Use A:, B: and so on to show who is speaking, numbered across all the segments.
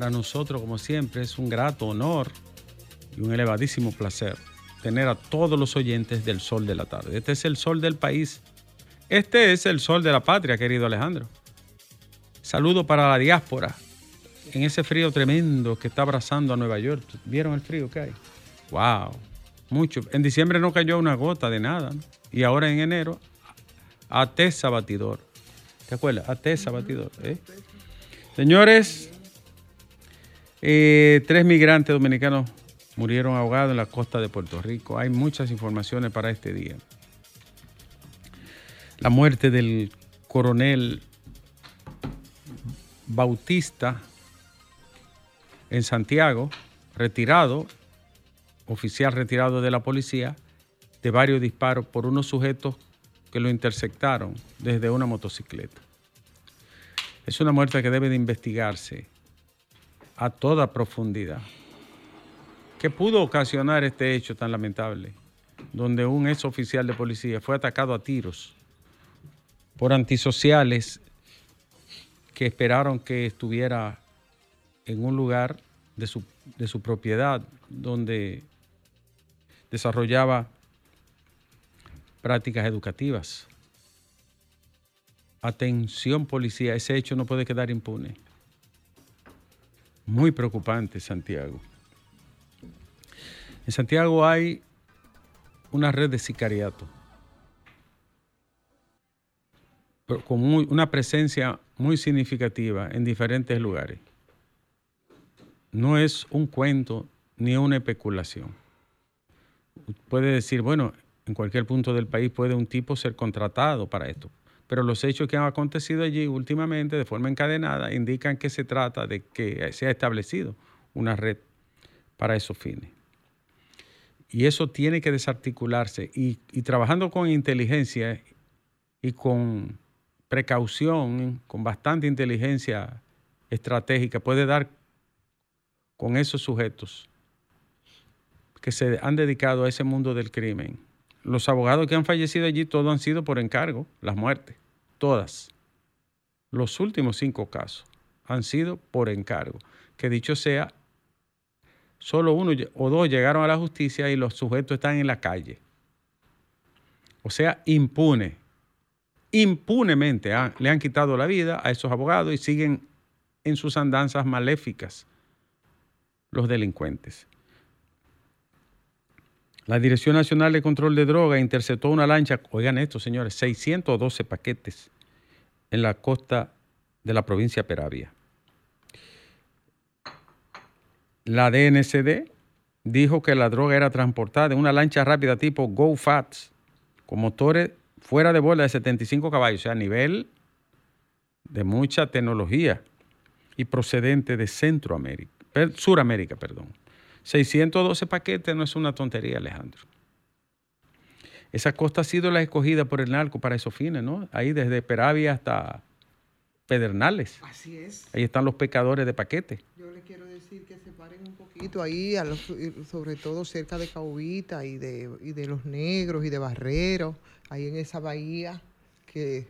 A: Para nosotros, como siempre, es un grato honor y un elevadísimo placer tener a todos los oyentes del Sol de la Tarde. Este es el Sol del país. Este es el Sol de la patria, querido Alejandro. Saludo para la diáspora en ese frío tremendo que está abrazando a Nueva York. ¿Vieron el frío que hay? ¡Wow! Mucho. En diciembre no cayó una gota de nada. ¿no? Y ahora en enero, atesa batidor. ¿Te acuerdas? Atesa batidor. ¿eh? Señores, eh, tres migrantes dominicanos murieron ahogados en la costa de Puerto Rico. Hay muchas informaciones para este día. La muerte del coronel Bautista en Santiago, retirado, oficial retirado de la policía, de varios disparos por unos sujetos que lo interceptaron desde una motocicleta. Es una muerte que debe de investigarse a toda profundidad. ¿Qué pudo ocasionar este hecho tan lamentable? Donde un ex oficial de policía fue atacado a tiros por antisociales que esperaron que estuviera en un lugar de su, de su propiedad donde desarrollaba prácticas educativas. Atención policía, ese hecho no puede quedar impune. Muy preocupante, Santiago. En Santiago hay una red de sicariato con una presencia muy significativa en diferentes lugares. No es un cuento ni una especulación. Puede decir, bueno, en cualquier punto del país puede un tipo ser contratado para esto, pero los hechos que han acontecido allí últimamente de forma encadenada indican que se trata de que se ha establecido una red para esos fines. Y eso tiene que desarticularse y, trabajando con inteligencia y con precaución, con bastante inteligencia estratégica, puede dar con esos sujetos que se han dedicado a ese mundo del crimen. Los abogados que han fallecido allí, todos han sido por encargo, las muertes, todas. Los últimos cinco casos han sido por encargo. Que dicho sea, solo uno o dos llegaron a la justicia y los sujetos están en la calle. O sea, impune. Impunemente le han quitado la vida a esos abogados y siguen en sus andanzas maléficas los delincuentes. La Dirección Nacional de Control de Drogas interceptó una lancha, oigan esto, señores, 612 paquetes en la costa de la provincia de Peravia. La DNCD dijo que la droga era transportada en una lancha rápida tipo Go Fats con motores fuera de bola de 75 caballos, o sea, a nivel de mucha tecnología y procedente de Centroamérica, Suramérica, perdón. 612 paquetes no es una tontería, Alejandro. Esa costa ha sido la escogida por el narco para esos fines, ¿no? Ahí desde Peravia hasta Pedernales.
B: Así es.
A: Ahí están los pecadores de paquete.
B: Yo le quiero decir que se paren un poquito ahí, a los- sobre todo cerca de Caubita y de, y de los negros y de Barreros, ahí en esa bahía, que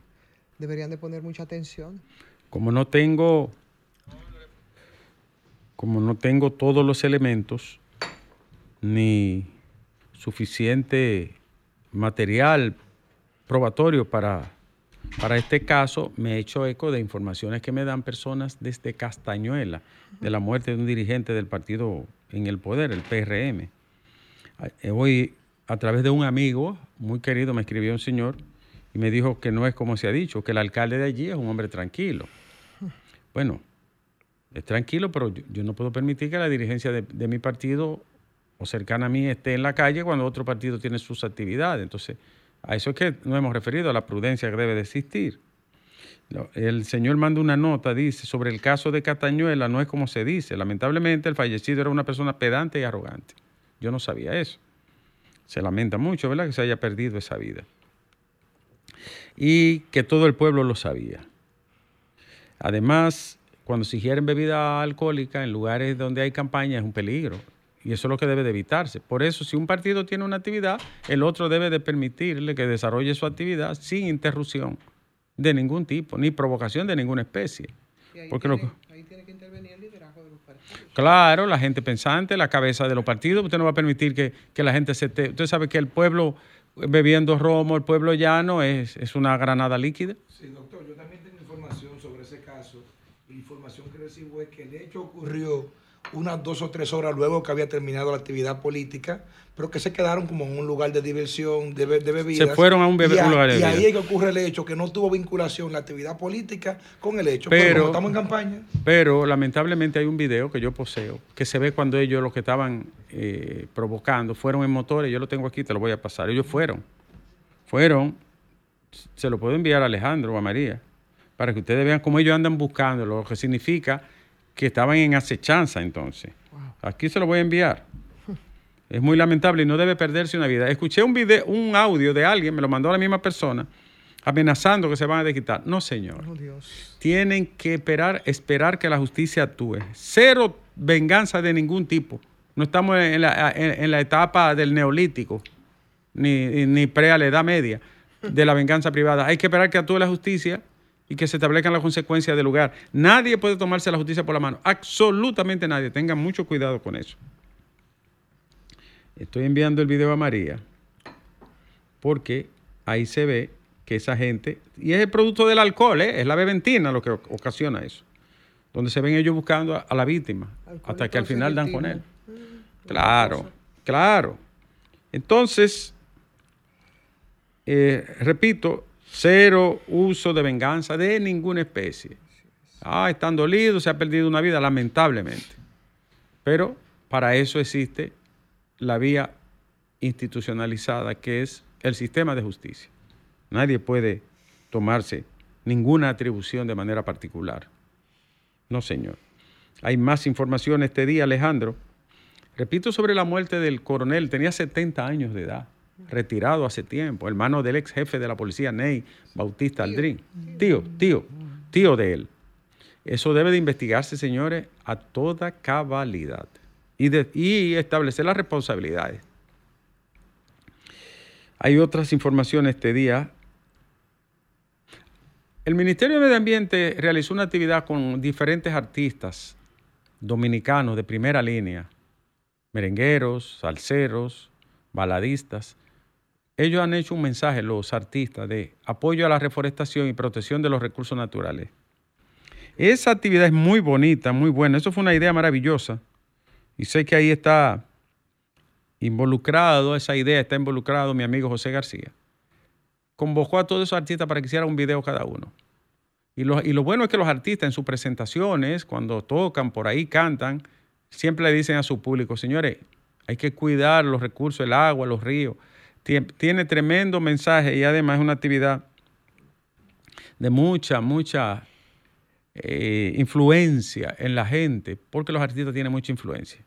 B: deberían de poner mucha atención.
A: Como no tengo, como no tengo todos los elementos ni suficiente material probatorio para, para este caso, me he hecho eco de informaciones que me dan personas desde Castañuela, de la muerte de un dirigente del partido en el poder, el PRM. Eh, Hoy, a través de un amigo muy querido, me escribió un señor y me dijo que no es como se ha dicho, que el alcalde de allí es un hombre tranquilo. Bueno, es tranquilo, pero yo, no puedo permitir que la dirigencia de, mi partido o cercana a mí esté en la calle cuando otro partido tiene sus actividades. Entonces, a eso es que nos hemos referido, a la prudencia que debe de existir. El señor manda una nota, dice, sobre el caso de Catañuela, no es como se dice. Lamentablemente, el fallecido era una persona pedante y arrogante. Yo no sabía eso. Se lamenta mucho, ¿verdad?, que se haya perdido esa vida. Y que todo el pueblo lo sabía. Además, cuando se ingieren bebida alcohólica en lugares donde hay campaña es un peligro. Y eso es lo que debe de evitarse. Por eso, si un partido tiene una actividad, el otro debe de permitirle que desarrolle su actividad sin interrupción de ningún tipo, ni provocación de ninguna especie. Porque ahí tiene que intervenir el liderazgo de los partidos. Claro, la gente pensante, la cabeza de los partidos. Usted no va a permitir que, la gente se... Te, usted sabe que el pueblo bebiendo romo, el pueblo llano, es, es una granada líquida.
C: Sí, doctor, yo también tengo información sobre ese caso. La información que recibo es que el hecho ocurrió unas dos o tres horas luego que había terminado la actividad política, pero que se quedaron como en un lugar de diversión, de, de bebidas.
A: Se fueron a un, bebé,
C: lugar
A: de
C: Y ahí es que ocurre el hecho, que no tuvo vinculación la actividad política con el hecho. Pero, estamos en campaña.
A: Pero lamentablemente hay un video que yo poseo, que se ve cuando ellos lo que estaban eh, provocando fueron en motores, yo lo tengo aquí, te lo voy a pasar. Ellos fueron, fueron, se lo puedo enviar a Alejandro o a María, para que ustedes vean cómo ellos andan buscando, lo que significa que estaban en acechanza entonces. Aquí se lo voy a enviar. Es muy lamentable y no debe perderse una vida. Escuché un video, un audio de alguien, me lo mandó la misma persona, amenazando que se van a desquitar. No, señor. Oh, Tienen que esperar, esperar que la justicia actúe. Cero venganza de ningún tipo. No estamos en la, en, la etapa del neolítico, ni, ni pre a la edad media, de la venganza privada. Hay que esperar que actúe la justicia y que se establezcan las consecuencias del lugar. Nadie puede tomarse la justicia por la mano, absolutamente nadie. Tengan mucho cuidado con eso. Estoy enviando el video a María porque ahí se ve que esa gente, y es el producto del alcohol, ¿eh? es la beventina lo que ocasiona eso, donde se ven ellos buscando a, la víctima hasta que al final dan con él. Mm, claro, claro. Entonces, eh, repito, Cero uso de venganza de ninguna especie. Ah, están dolidos, se ha perdido una vida, lamentablemente. Pero para eso existe la vía institucionalizada, que es el sistema de justicia. Nadie puede tomarse ninguna atribución de manera particular. No, señor. Hay más información este día, Alejandro. Repito sobre la muerte del coronel, tenía 70 años de edad retirado hace tiempo, hermano del ex jefe de la policía, Ney Bautista Aldrin. Tío, tío, tío de él. Eso debe de investigarse, señores, a toda cabalidad y, y establecer las responsabilidades. Hay otras informaciones este día. El Ministerio de Medio Ambiente realizó una actividad con diferentes artistas dominicanos de primera línea, merengueros, salseros, baladistas, ellos han hecho un mensaje, los artistas, de apoyo a la reforestación y protección de los recursos naturales. Esa actividad es muy bonita, muy buena. Eso fue una idea maravillosa. Y sé que ahí está involucrado, esa idea está involucrado mi amigo José García. Convocó a todos esos artistas para que hicieran un video cada uno. Y lo, bueno es que los artistas en sus presentaciones, cuando tocan, por ahí cantan, siempre le dicen a su público, señores, hay que cuidar los recursos, el agua, los ríos tiene tremendo mensaje y además es una actividad de mucha, mucha eh, influencia en la gente, porque los artistas tienen mucha influencia.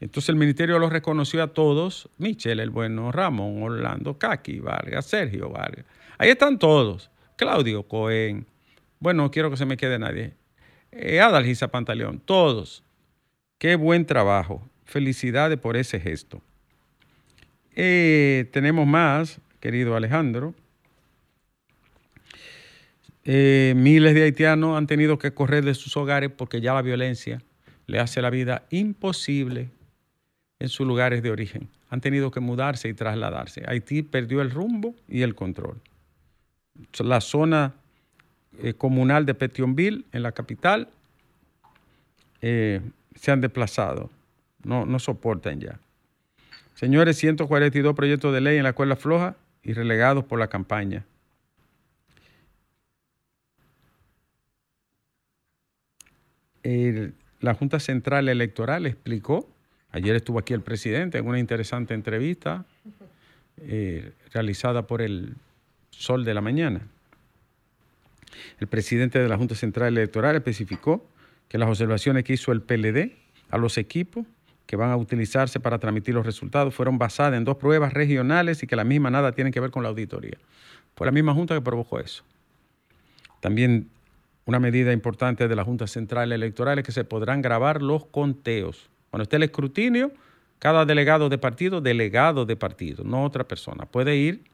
A: Entonces el ministerio los reconoció a todos, Michelle el Bueno, Ramón, Orlando, Kaki, Vargas, Sergio Vargas. Ahí están todos. Claudio Cohen. Bueno, no quiero que se me quede nadie. Eh, Adalgisa Pantaleón, todos. Qué buen trabajo. Felicidades por ese gesto. Eh, tenemos más, querido Alejandro. Eh, miles de haitianos han tenido que correr de sus hogares porque ya la violencia le hace la vida imposible en sus lugares de origen. Han tenido que mudarse y trasladarse. Haití perdió el rumbo y el control. La zona eh, comunal de Petionville, en la capital, se han desplazado. No, no soportan ya. Señores, 142 proyectos de ley en la escuela floja y relegados por la campaña. la Junta Central Electoral explicó, ayer estuvo aquí el presidente en una interesante entrevista eh, realizada por el Sol de la Mañana. El presidente de la Junta Central Electoral especificó que las observaciones que hizo el PLD a los equipos que van a utilizarse para transmitir los resultados fueron basadas en dos pruebas regionales y que la misma nada tienen que ver con la auditoría. Fue la misma Junta que provocó eso. También una medida importante de la Junta Central Electoral es que se podrán grabar los conteos. Cuando esté el escrutinio, cada delegado de partido, delegado de partido, no otra persona, puede ir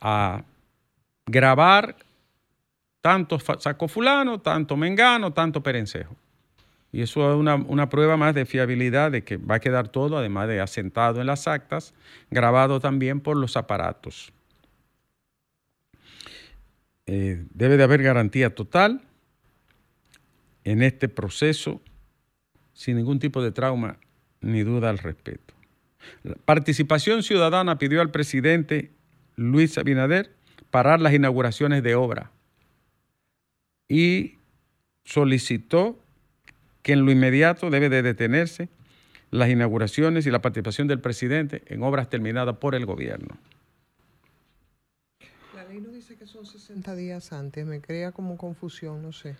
A: a grabar tanto sacó fulano, tanto mengano, tanto perencejo. Y eso es una, una, prueba más de fiabilidad de que va a quedar todo, además de asentado en las actas, grabado también por los aparatos. Eh, debe de haber garantía total en este proceso, sin ningún tipo de trauma ni duda al respecto. La participación ciudadana pidió al presidente Luis Abinader parar las inauguraciones de obra y solicitó que en lo inmediato debe de detenerse las inauguraciones y la participación del presidente en obras terminadas por el gobierno.
B: La ley no dice que son 60 días antes, me crea como confusión, no sé.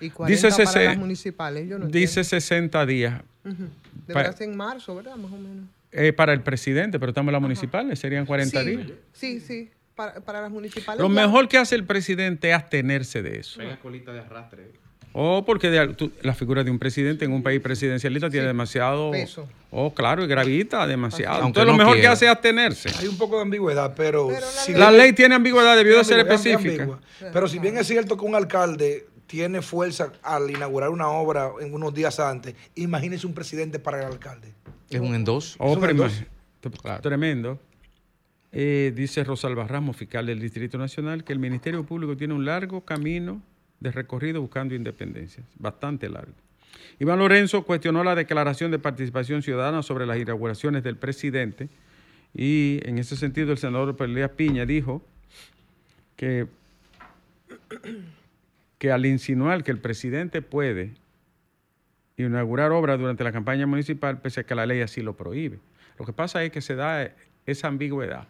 A: Y 40 dice para las municipales, yo no Dice 60 días.
B: Debería ser en marzo, ¿verdad? Más o menos.
A: Eh, para el presidente, pero estamos en las municipales, serían 40 días.
B: Sí, sí, para, las municipales.
A: Lo mejor que hace el presidente es abstenerse de eso.
D: Pega colita de arrastre.
A: O porque la figura de un presidente en un país presidencialista tiene demasiado
B: peso.
A: Oh, claro, y gravita demasiado. Entonces lo mejor que hace es abstenerse.
C: Hay un poco de ambigüedad, pero,
A: la, ley, tiene ambigüedad, debió de ser específica.
C: Pero si bien es cierto que un alcalde tiene fuerza al inaugurar una obra en unos días antes, imagínese un presidente para el alcalde.
D: Es un endos.
A: Oh, Tremendo. Eh, dice Rosalba Ramos, fiscal del Distrito Nacional, que el Ministerio Público tiene un largo camino de recorrido buscando independencia, bastante largo. Iván Lorenzo cuestionó la declaración de participación ciudadana sobre las inauguraciones del presidente y en ese sentido el senador Pelea Piña dijo que, que al insinuar que el presidente puede inaugurar obras durante la campaña municipal, pese a que la ley así lo prohíbe. Lo que pasa es que se da esa ambigüedad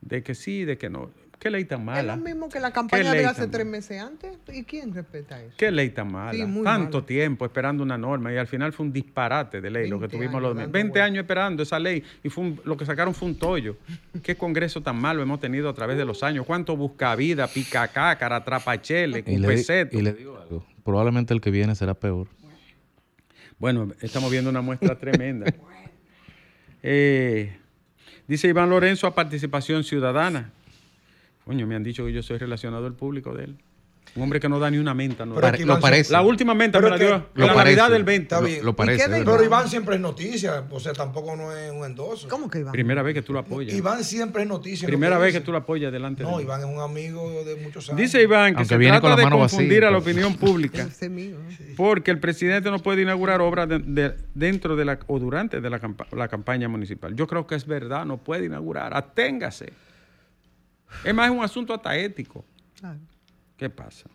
A: de que sí, de que no. ¿Qué ley tan mala?
B: Es lo mismo que la campaña de hace tres meses antes. ¿Y quién respeta eso?
A: ¿Qué ley tan mala? Tanto tiempo esperando una norma y al final fue un disparate de ley lo que tuvimos los 20 años esperando esa ley y fue lo que sacaron fue un tollo. ¿Qué congreso tan malo hemos tenido a través de los años? ¿Cuánto buscavida, picacácara, trapachele,
D: y le, y le digo algo, probablemente el que viene será peor.
A: Bueno, estamos viendo una muestra tremenda. Eh, dice Iván Lorenzo a participación ciudadana. Coño, me han dicho que yo soy relacionado al público de él. Un hombre que no da ni una menta. No.
D: lo parece.
A: La última menta me la dio la Navidad del 20.
C: Está bien.
D: Lo, parece.
C: Pero Iván siempre es noticia. O sea, tampoco no es un endoso.
B: ¿Cómo que Iván?
A: Primera vez que tú lo apoyas.
C: Iván siempre es noticia.
A: Primera vez que tú lo apoyas delante
C: no, de No, Iván es un amigo de muchos años.
A: Dice Iván que se trata de confundir a la opinión pública. porque el presidente no puede inaugurar obras dentro de la o durante de la, la campaña municipal. Yo creo que es verdad, no puede inaugurar. Aténgase. Es más, es un asunto hasta ético. ¿Qué pasa?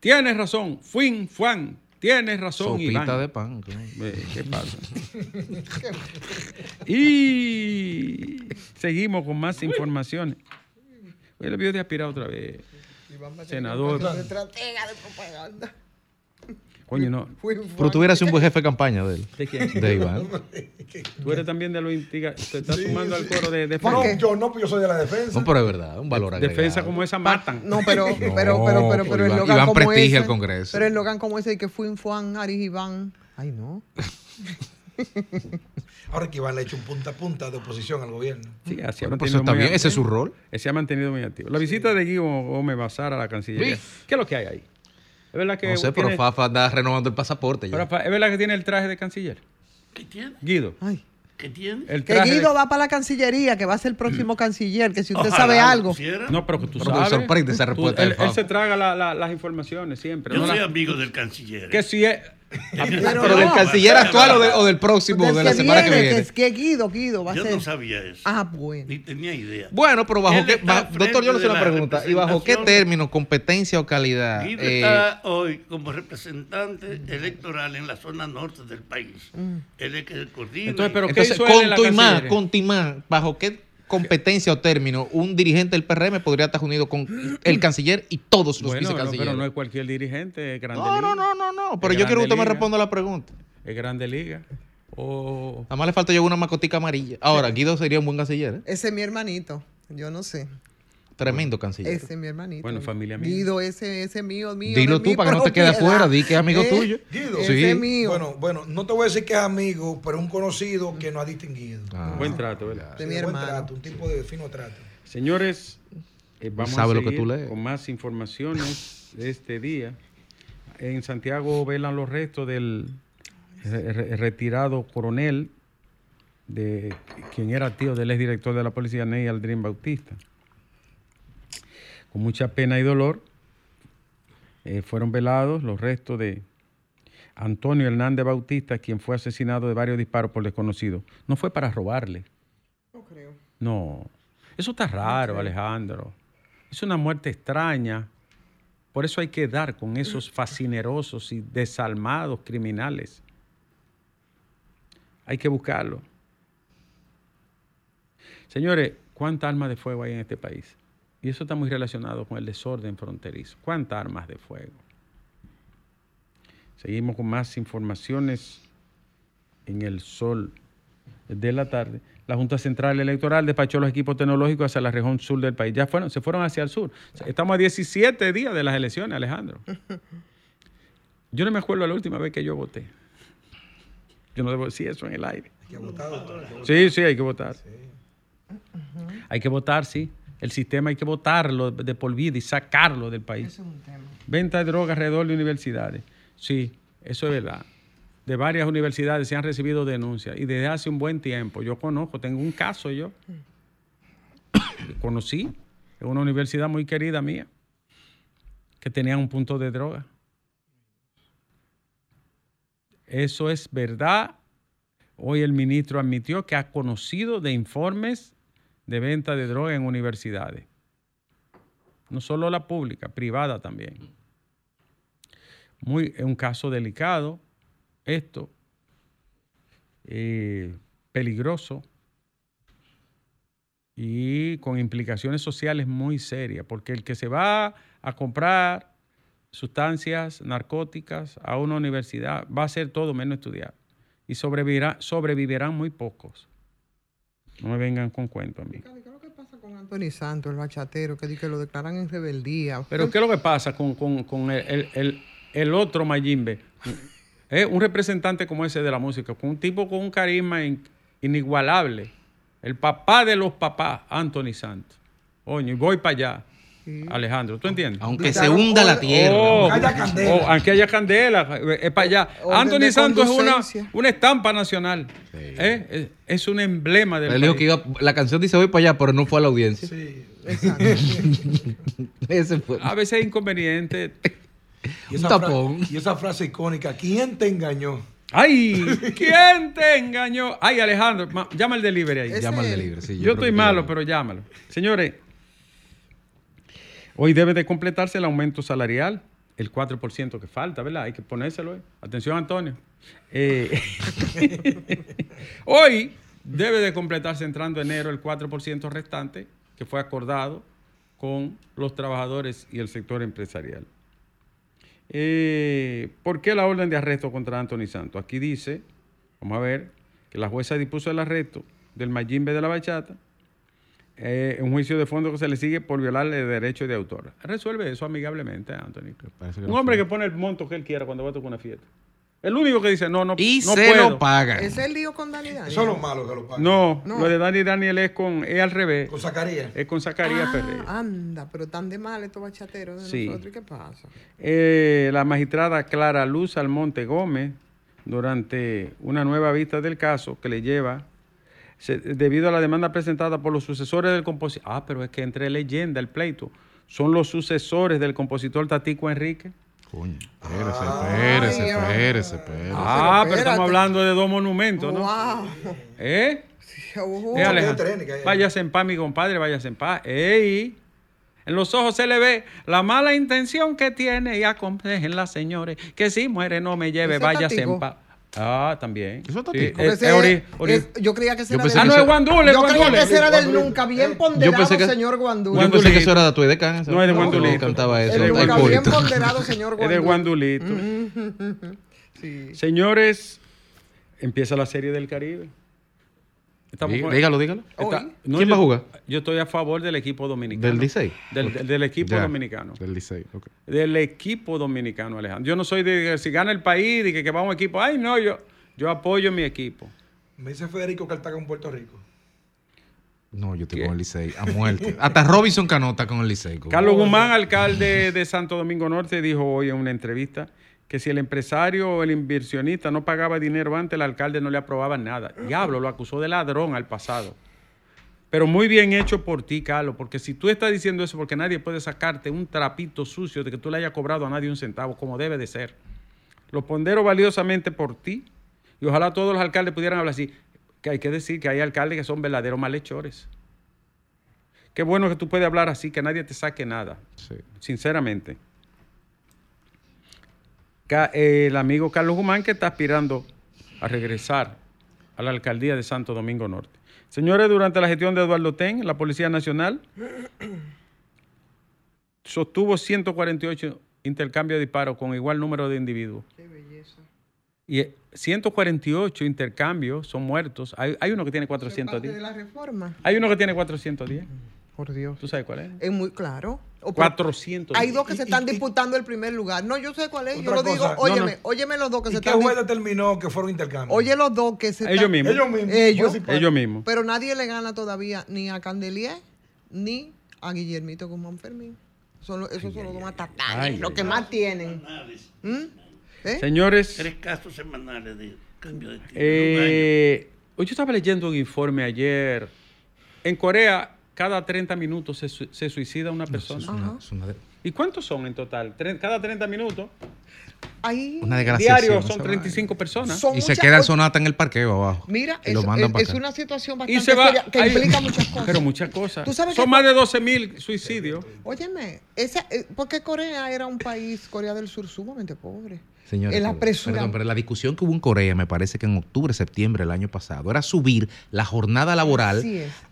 A: Tienes razón, Fuin, Juan, tienes razón,
D: Sopita de pan.
A: ¿Qué pasa? y seguimos con más informaciones. Hoy le vio de aspirar otra vez. Senador. Estratega de propaganda. Coño, no.
D: Pero tú hubieras un buen jefe de campaña de él.
A: ¿De quién?
D: De Iván.
A: Tú eres también de los instiga. Te estás sumando al coro de defensa.
C: No, yo no, yo soy de la defensa.
D: No, pero es verdad, un valor agregado.
A: Defensa como esa matan.
B: No, pero, pero, pero, pero, pero, pero el Logan
D: Iván
B: como
D: prestigia
B: ese,
D: el Congreso.
B: Pero el Logan como ese que fue en Juan, Aris Iván. Ay, no.
C: Ahora que Iván le ha hecho un punta a punta de oposición al gobierno.
A: Sí, así ha
D: pues eso está bien, ese es su rol.
A: Se ha mantenido muy activo. La visita de Guido Gómez Bazar a la Cancillería. ¿Qué es lo que hay ahí?
D: Es verdad que. No sé, pero Fafa anda renovando el pasaporte ya.
A: Pero, ¿Es verdad que tiene el traje de canciller?
E: ¿Qué tiene?
A: Guido.
B: Ay.
E: ¿Qué tiene?
B: El que Guido va para la Cancillería, que va a ser el próximo canciller, que si usted sabe algo.
A: No, pero que tú sabes.
D: sorprende esa respuesta.
A: él, se traga las informaciones siempre.
E: Yo soy amigo del canciller.
A: Que si es.
D: Pero, del canciller actual o, del próximo, de la semana que viene.
B: Es que Guido, Guido va a
E: Yo
B: ser.
E: no sabía eso.
B: Ah, bueno.
E: Ni tenía idea.
D: Bueno, pero bajo qué. doctor, yo le hice una pregunta. ¿Y bajo qué término, competencia o calidad?
E: Guido eh, está hoy como representante electoral en la zona norte del país. Mm. Él es que coordina.
A: Entonces, pero
D: ¿qué hizo él en la con ¿bajo qué competencia o término, un dirigente del PRM podría estar unido con el canciller y todos los
A: bueno,
D: vicecancilleres.
A: pero no es cualquier dirigente, es grande
D: no,
A: liga.
D: No, no, no, no, pero yo quiero que usted me responda la pregunta.
A: Es grande liga. O...
D: Nada más le falta yo una macotica amarilla. Ahora, Guido sería un buen canciller. ¿eh?
B: Ese es mi hermanito, yo no sé.
D: Tremendo canciller.
B: Ese es mi hermanito.
A: Bueno, familia mía.
B: Guido, ese, ese mío, mío.
D: Dilo tú para que no te quede afuera, di que es amigo
B: Eh,
D: tuyo.
C: Guido.
B: Ese es mío.
C: Bueno, bueno, no te voy a decir que es amigo, pero es un conocido que nos ha distinguido.
D: Ah.
A: Buen trato, ¿verdad?
B: de
C: Sí,
B: mi
C: buen
B: hermano.
C: trato, un tipo de fino trato.
A: Señores, eh, vamos
D: sabe
A: a
D: lo que
A: seguir
D: tú lees.
A: con más informaciones de este día. En Santiago velan los restos del re- re- retirado coronel, de quien era tío del exdirector de la policía, Ney Aldrin Bautista. Con mucha pena y dolor, eh, fueron velados los restos de Antonio Hernández Bautista, quien fue asesinado de varios disparos por desconocidos. No fue para robarle,
B: No creo.
A: no, eso está raro, Alejandro. Es una muerte extraña. Por eso hay que dar con esos fascinerosos y desalmados criminales. Hay que buscarlo. Señores, ¿cuántas armas de fuego hay en este país? Y eso está muy relacionado con el desorden fronterizo. ¿Cuántas armas de fuego? Seguimos con más informaciones en el sol de la tarde. La Junta Central Electoral despachó los equipos tecnológicos hacia la región sur del país. Ya fueron, se fueron hacia el sur. Estamos a 17 días de las elecciones, Alejandro. Yo no me acuerdo la última vez que yo voté. Yo no debo decir eso en el aire.
C: Hay que votar, doctor.
A: Sí, sí, hay que votar. Hay que votar, sí. El sistema hay que votarlo de por vida y sacarlo del país.
B: Ese es un tema.
A: Venta de drogas alrededor de universidades. Sí, eso es verdad. De varias universidades se han recibido denuncias y desde hace un buen tiempo. Yo conozco, tengo un caso yo. Conocí en una universidad muy querida mía que tenía un punto de droga. Eso es verdad. Hoy el ministro admitió que ha conocido de informes de venta de droga en universidades. No solo la pública, privada también. Muy, es un caso delicado, esto, eh, peligroso y con implicaciones sociales muy serias, porque el que se va a comprar sustancias narcóticas a una universidad va a hacer todo menos estudiar y sobrevivirá, sobrevivirán muy pocos. No me vengan con cuentos a mí.
B: ¿Qué es lo que pasa con Anthony Santos, el bachatero, que, que lo declaran en rebeldía?
A: Pero ¿qué es lo que pasa con, con- con el, el- el- el otro Mayimbe? Es un representante como ese de la música, con un tipo con un carisma in- inigualable. El papá de los papás, Anthony Santos. Oye, y voy para allá.
B: Sí.
A: Alejandro, ¿tú entiendes?
D: Aunque se hunda la tierra.
A: Oh,
C: Aunque haya candela.
A: oh, aunque haya candela, es para allá.
B: Orden
A: Anthony Santos es una, una estampa nacional. ¿eh? Es, es un emblema del
D: Él dijo
A: país.
D: que iba- la canción dice voy para allá, pero no fue a la audiencia.
C: Sí.
B: Exacto.
D: Ese fue.
A: A veces es inconveniente.
C: Y
D: Un
C: esa,
D: tapón.
C: y esa frase icónica, ¿quién te engañó?
A: ¡Ay! ¿Quién te engañó? ¡Ay, Alejandro! ma- llama el delivery ahí.
D: Llama al
B: es-
D: delivery. sí,
A: Yo,
D: creo
A: estoy malo, pero llámalo. Señores, hoy debe de completarse el aumento salarial, el 4% que falta, ¿verdad? Hay que ponérselo. eh. Atención, Antonio. Eh, hoy debe de completarse entrando enero el 4% restante que fue acordado con los trabajadores y el sector empresarial. Eh, ¿Por qué la orden de arresto contra Anthony Santos? Aquí dice, vamos a ver, que la jueza dispuso el arresto del Mayimbe de la Bachata, eh, un juicio de fondo que se le sigue por violarle el derecho de autor. Resuelve eso amigablemente, Anthony. Un
D: no
A: hombre
D: fue.
A: que pone el monto que él quiera cuando va a tocar una fiesta. El único que dice, no, no,
D: Y
A: no
D: se
A: puedo.
D: lo pagan.
B: ¿Es el lío con Dani Dani?
C: Eso es lo malo que lo pagan.
A: No,
B: No.
A: lo de Dani Daniel es con, es al revés,
C: Con Zacarías.
A: es con Zacarías
B: Ah,
A: Ferrer.
B: anda, pero tan de mal estos bachateros de
A: Sí.
B: nosotros. ¿Y qué pasa?
A: Eh, la magistrada Clara Luz Almonte Gómez, durante una nueva vista del caso que le lleva, se- debido a la demanda presentada por los sucesores del compositor, ah, pero es que entre leyenda el pleito, son los sucesores del compositor Tatico Enrique.
D: Coño, espérese, espérese, espérese, espérese.
A: Ah, pero estamos hablando de dos monumentos, ¿no?
B: ¡Wow!
A: ¿Eh? Eh,
C: hay.
A: váyase en paz, mi compadre, váyase en paz. ¡Ey! En los ojos se le ve la mala intención que tiene y aconsejenla, señores, que si muere no me lleve,
B: ¿Ese
A: váyase en paz. Ah, también.
D: ¿Eso es
A: Sí, es- es ori-
B: es-
A: ori-
B: es- yo creía que ese era del...
A: Ah, no, es Guandule,
B: Yo creía que
A: Guandule.
B: ese era del
C: Guandule.
B: nunca bien
D: Yo
B: ponderado
D: pensé que-
B: señor Guandule.
A: Guandule.
D: pensé que eso era de tu edecán. eso.
A: No, es de
D: No,
A: Guandulito.
D: cantaba eso.
A: De
B: El nunca bien ponderado señor
A: Es de
B: Guandule.
A: Guandulito.
B: Sí.
A: Señores, empieza la serie del Caribe. Estamos
D: Dí-
A: fuera.
D: Dígalo, dígalo.
A: Está-
B: Hoy.
A: no,
D: ¿Quién
A: yo-
D: va a jugar?
A: Yo estoy a favor del equipo dominicano.
D: ¿Del Licey?
A: Del, del- del equipo dominicano.
D: Del Licey, ok.
A: Del equipo dominicano, Alejandro. Yo no soy de que si gana el país, de que, que va un equipo. Ay, no, yo, yo apoyo mi equipo.
C: Me dice Federico que él está con Puerto Rico.
D: No, yo estoy
A: ¿Qué?
D: con el Licey, a muerte. Hasta Robinson Canota con el Licey.
A: Carlos Guzmán, alcalde de Santo Domingo Norte, dijo hoy en una entrevista que si el empresario o el inversionista no pagaba dinero antes, el alcalde no le aprobaba nada. Diablo, lo acusó de ladrón al pasado. Pero muy bien hecho por ti, Carlos, porque si tú estás diciendo eso, porque nadie puede sacarte un trapito sucio de que tú le hayas cobrado a nadie un centavo, como debe de ser. Lo pondero valiosamente por ti, y ojalá todos los alcaldes pudieran hablar así, que hay que decir que hay alcaldes que son verdaderos malhechores. Qué bueno que tú puedes hablar así, que nadie te saque nada
D: Sí.
A: sinceramente. Eh, el amigo Carlos Guzmán que está aspirando a regresar a la alcaldía de Santo Domingo Norte. Señores, durante la gestión de Eduardo Ten, la Policía Nacional sostuvo 148 intercambios de disparos con igual número de individuos.
B: Qué belleza.
A: Y eh, 148 intercambios son muertos. Hay, hay uno que tiene
B: Es parte de
A: 410.
B: la reforma.
A: Hay uno que tiene 410.
B: Por Dios.
A: ¿Tú sabes cuál es?
B: Es muy claro. O por-
A: 400.
B: Hay dos que
C: Y-
B: se están
C: y-
B: disputando el primer lugar. No, yo sé cuál es. Yo lo digo.
C: cosa.
B: Óyeme,
A: no.
B: óyeme los dos que
C: ¿Y
B: se
C: qué
B: están.
C: juez
B: di-
C: determinó que fueron intercambios?
B: Oye los dos que se
A: Ellos
B: están-
A: mismos.
C: Ellos mismos.
B: Ellos.
C: Juez y parte.
A: Ellos mismos.
B: Pero nadie le gana todavía ni a Candelier ni a Guillermito Guzmán Fermín. Son los- esos son los dos matatanes,
A: Ay,
B: los que
A: ay.
B: más tienen. ¿Mm? ¿Eh?
A: Señores,
E: Tres casos semanales de cambio de título.
A: Eh, hoy yo estaba leyendo un informe ayer. En Corea, cada 30 minutos se, se suicida una persona.
D: Es una, es una de-
A: ¿Y cuántos son en total? Tre- cada 30 minutos.
B: Ahí
D: una esa
A: son
D: vaina.
A: 35 personas.
B: Son
D: Y se
B: muchas
D: queda el
B: cosas.
D: sonata en el parqueo abajo.
B: Mira, es,
D: lo mandan
B: es- una situación
A: Y
B: bastante
A: se va.
B: seria que
A: hay-
B: implica muchas cosas.
A: Pero muchas cosas.
B: ¿Tú sabes
A: son más de 12 mil suicidios.
B: Óyeme, esa, eh, porque Corea era un país, Corea del Sur, sumamente pobre.
D: Señores,
B: el apresura-
D: perdón, pero la discusión que hubo en Corea, me parece que en octubre, septiembre del año pasado, era subir la jornada laboral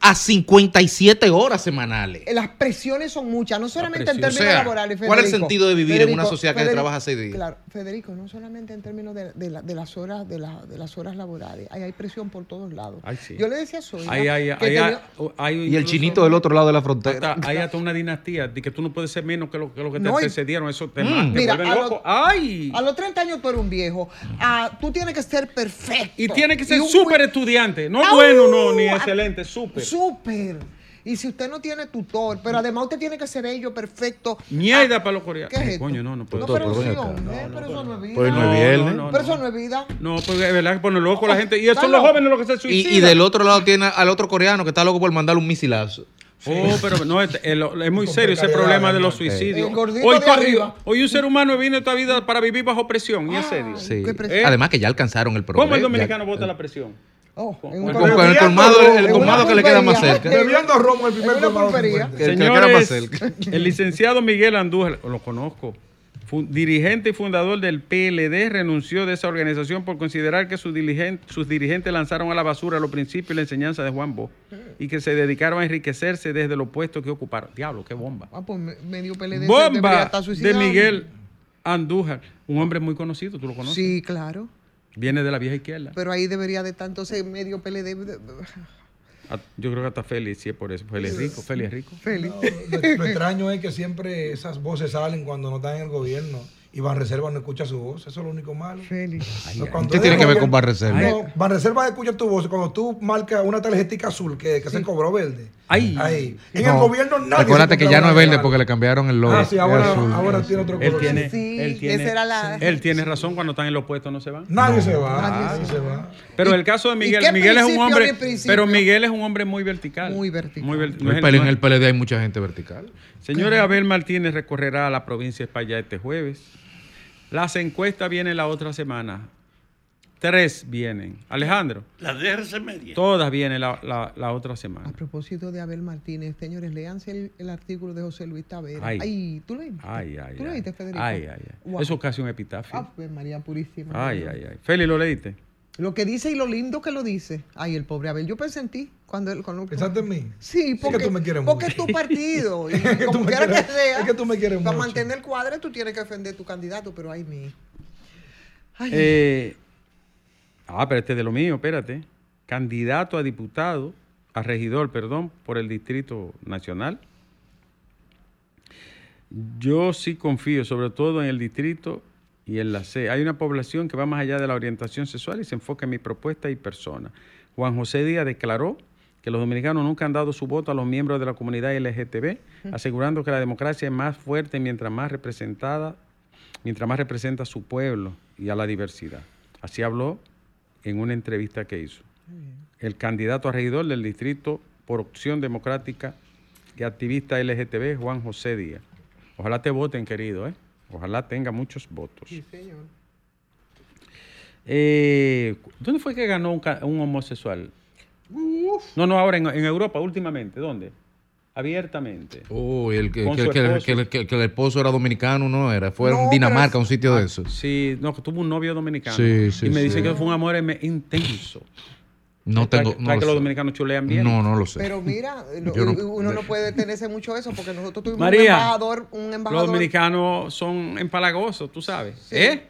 D: a 57 horas semanales.
B: Las presiones son muchas, no solamente en términos
D: O sea,
B: laborales.
D: ¿cuál es el
B: Federico.
D: sentido de vivir en una
B: Federico,
D: sociedad que
B: Federico,
D: trabaja seis días?
B: Claro, Federico, no solamente en términos de, de la- de las horas de, la- de las horas laborales, hay, hay presión por todos lados.
A: Ay, sí.
B: Yo le decía a
A: Hay, hay,
B: que tenía-
A: hay
D: Y el chinito del otro lado de la frontera.
A: hasta- hay hasta una dinastía de que tú no puedes ser menos que lo que, lo que te
B: No,
A: antecedieron. Eso te,
D: Mm.
A: te
B: Mira,
A: vuelven
B: a lo-
A: loco. ¡Ay!
B: a los 30 años tú eres un viejo. Ah, tú tienes que ser perfecto.
A: Y tiene que ser súper estudiante. No
B: ¡Au!
A: bueno, no, ni excelente, súper.
B: Súper. Y si usted no tiene tutor, pero además usted tiene que ser ello perfecto.
A: Mierda
B: Ah,
A: para los coreanos.
B: ¿Qué es esto?
A: coño, no, no puedo.
B: No, pero sí,
D: pero
B: eso no es vida.
D: Pues no es viernes.
A: no,
B: pero
A: no.
B: eso no es vida.
A: No, porque es verdad que pone loco la gente. Y esos
B: Está
A: son los jóvenes los que se
D: Y,
A: suicidan.
D: y del otro lado tiene al otro coreano que está loco por mandarle un misilazo.
A: Oh, pero no, es, es lo- es muy serio ese problema de los suicidios. Hoy,
B: arriba.
A: hoy un ser humano vino esta vida para vivir bajo presión, y es serio.
D: Sí.
A: ¿Eh?
D: Además que ya alcanzaron el progreso.
A: ¿Cómo el
D: ya-
A: dominicano vota la presión?
B: Oh,
A: Con-
B: en
A: con-
B: un
D: Con, con el
B: colmado.
D: el colmado que le queda más cerca.
C: Bebiendo romo el primer colmado que
B: pulpería.
C: encuentre.
D: Que- que le queda más
A: Señores,
D: cerca.
A: el licenciado Miguel Andújar, lo conozco, dirigente y fundador del PLD, renunció de esa organización por considerar que sus, dirigentes lanzaron a la basura los principios y la enseñanza de Juan Bo y que se dedicaron a enriquecerse desde los puestos que ocuparon. Diablo, qué bomba.
B: Ah, pues me- medio PLD
A: Bomba de. Miguel Andújar, un hombre muy conocido, tú lo conoces.
B: Sí, claro.
A: Viene de la vieja izquierda.
B: Pero ahí debería de tanto ser medio PLD.
A: Yo creo que hasta Félix, sí es por eso. Félix es rico, Félix rico.
B: Feliz.
C: Lo, lo extraño es que siempre esas voces salen cuando no están en el gobierno. Y Banreserva no escucha su voz. Eso es lo único malo. Cuando
D: ¿Qué tiene que ver con Banreserva?
C: No, Banreserva escucha tu voz cuando tú marcas una tarjetita azul que, que se cobró verde.
A: Ay.
C: Ahí. En
D: No,
C: el gobierno nadie.
D: Recuérdate
C: se
D: que ya no es verde porque le cambiaron el logo.
C: Ah, sí, ahora,
D: azul.
C: ahora tiene otro
A: Él
C: color.
A: tiene,
B: Sí,
A: él tiene,
B: esa era la-
A: él tiene razón cuando están en los puestos no se van.
C: Nadie se va.
B: Nadie
C: Nadie
B: se
C: se va.
A: Pero el caso de
B: ¿Y
A: Miguel, Miguel es un hombre, pero Miguel es un hombre muy vertical.
B: Muy vertical.
A: Muy ver-
D: En el PLD hay mucha gente vertical.
A: Señores, Abel Martínez recorrerá a la provincia de España este jueves. Las encuestas vienen la otra semana. Tres vienen. Alejandro,
E: La DRC media.
A: todas vienen la, la- la otra
B: A
A: semana.
B: propósito de Abel Martínez, señores, léanse el, el artículo de José Luis Tavera.
A: Ay.
B: Ay, ¿tú leíste?
A: Ay, ay,
B: ¿Tú
A: ay.
B: leíste, Federico?
A: Ay, ay, ay.
B: Wow.
A: Eso es casi un epitafio.
B: Ave María Purísima.
A: Ay, ay, ay. Feli, ¿lo leíste?
B: Lo que dice y lo lindo que lo dice. Ay, el pobre Abel. Yo pensé en ti cuando él. Cuando,
C: ¿Pensaste en mí?
B: Sí,
C: que
B: porque,
C: tú me quieres
B: porque
C: mucho.
B: es tu partido. Y
C: que tú
B: como
C: me
B: quiera que
C: quieres-
B: sea.
C: es que tú me quieres
B: Para
C: mucho.
B: mantener el cuadro, tú tienes que defender tu candidato, pero ay, mi. Ay,
A: Eh, ah, pero este es de lo mío, espérate. candidato a diputado, a regidor, perdón, por el Distrito Nacional. Yo sí confío, sobre todo en el distrito y en la C. Hay una población que va más allá de la orientación sexual y se enfoca en mi propuesta y persona. Juan José Díaz declaró que los dominicanos nunca han dado su voto a los miembros de la comunidad LGTB, asegurando que la democracia es más fuerte mientras más representada, mientras más representa a su pueblo y a la diversidad. Así habló en una entrevista que hizo. El candidato a regidor del distrito por opción democrática y activista LGTB, Juan José Díaz. Ojalá te voten, querido, ¿eh? Ojalá tenga muchos votos.
B: Sí, señor.
A: Eh, ¿Dónde fue que ganó un, homosexual? No, no, ahora en, en Europa, últimamente. ¿Dónde? Abiertamente.
D: Uy, el que, que-
A: su
D: que-
A: esposo.
D: que- que- que el esposo era dominicano, no era. Fue
B: No,
D: en Dinamarca, un sitio de esos.
A: Sí, no, tuvo un novio dominicano.
D: Sí, sí,
A: y me
D: sí.
A: dice que fue un amor em- intenso.
D: No
A: ¿Sabes
D: tengo.
A: que-
D: No,
A: que los dominicanos chulean bien?
D: no, no lo sé.
B: Pero mira,
D: no-
B: uno no puede detenerse mucho eso porque nosotros tuvimos
A: María,
B: un embajador, un
A: Los
B: embajador.
A: dominicanos son empalagosos, tú sabes. ¿Eh?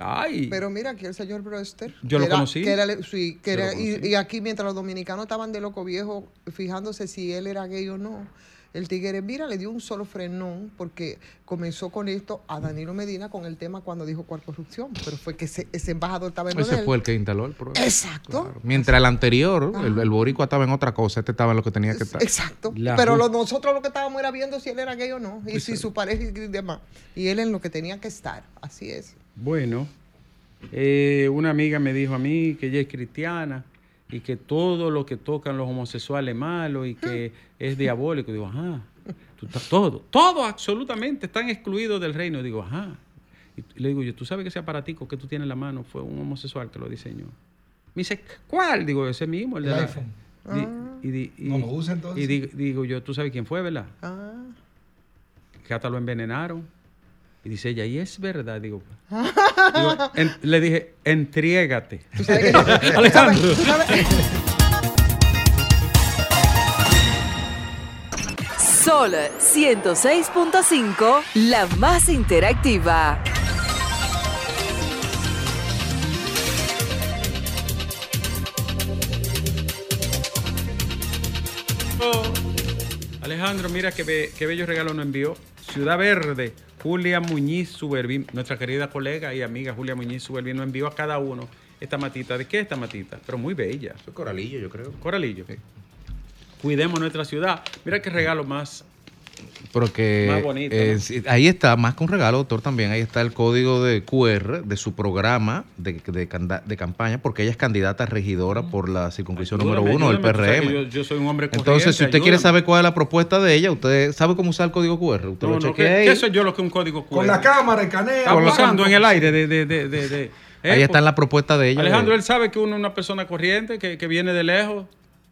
A: Ay.
B: Pero mira, aquí el señor Brewster.
A: Yo
B: que
A: lo
B: era-
A: conocí.
B: que era- sí, que era- y, aquí mientras los dominicanos estaban de loco viejo fijándose si él era gay o no, el tigre, mira, le dio un solo frenón porque comenzó con esto a Danilo Medina con el tema cuando dijo cuál corrupción, pero fue que ese, ese embajador estaba en
D: Ese
B: él.
D: fue el que instaló el programa.
B: Exacto.
D: Claro. Mientras el anterior, el, el boricua estaba en otra cosa, este estaba en lo que tenía que estar.
B: Exacto.
A: La
B: Pero lo- nosotros lo que estábamos era viendo si él era gay o no, y si su pareja y demás. Y él en lo que tenía que estar. Así es.
A: Bueno, eh, una amiga me dijo a mí que ella es cristiana y que todo lo que tocan los homosexuales es malo y que es diabólico. Digo, ajá, tú estás todo, todo absolutamente están excluidos del reino. Digo, ajá. Y le digo yo, ¿tú sabes que ese aparatico que tú tienes en la mano fue un homosexual que lo diseñó? Me dice, ¿cuál? Digo, ese mismo, el de la- y di- y-
C: No lo usa, entonces.
A: Y digo, digo yo, ¿tú sabes quién fue, verdad?
B: Ah.
A: que hasta lo envenenaron. Y dice ella, ¿y es verdad? Digo, digo, en- le dije, entriégate.
B: ¿Tú sabes que-
A: Alejandro.
B: ¿tú sabes-
F: Sol 106.5, la más interactiva.
A: Alejandro, mira qué, be- qué bello regalo nos envió. Ciudad Verde, Julia Muñiz Subervín, nuestra querida colega y amiga Julia Muñiz Subervín, nos envió a cada uno esta matita. ¿De qué es esta matita? Pero muy bella.
D: Es coralillo, yo creo.
A: Coralillo. Cuidemos nuestra ciudad. Mira qué regalo más.
D: Porque
A: Más bonito,
D: eh, ahí está, más que un regalo, doctor, también ahí está el código de QR de su programa de, de de campaña, porque ella es candidata a regidora por la circunscripción número uno del PRM.
A: Yo, yo soy un hombre
D: Entonces, si usted quiere saber cuál es la propuesta de ella, usted sabe cómo usar el código QR. Usted
A: No,
D: lo
A: no,
D: chequea
A: ¿qué,
D: ahí.
A: soy yo lo que un código QR?
C: Con la cámara, el caneo.
A: Está abusando en el aire de... de, de, de, de- ¿eh?
D: Ahí está en la propuesta de ella.
A: Alejandro,
D: de-
A: él sabe que uno es una persona corriente, que, que viene de lejos.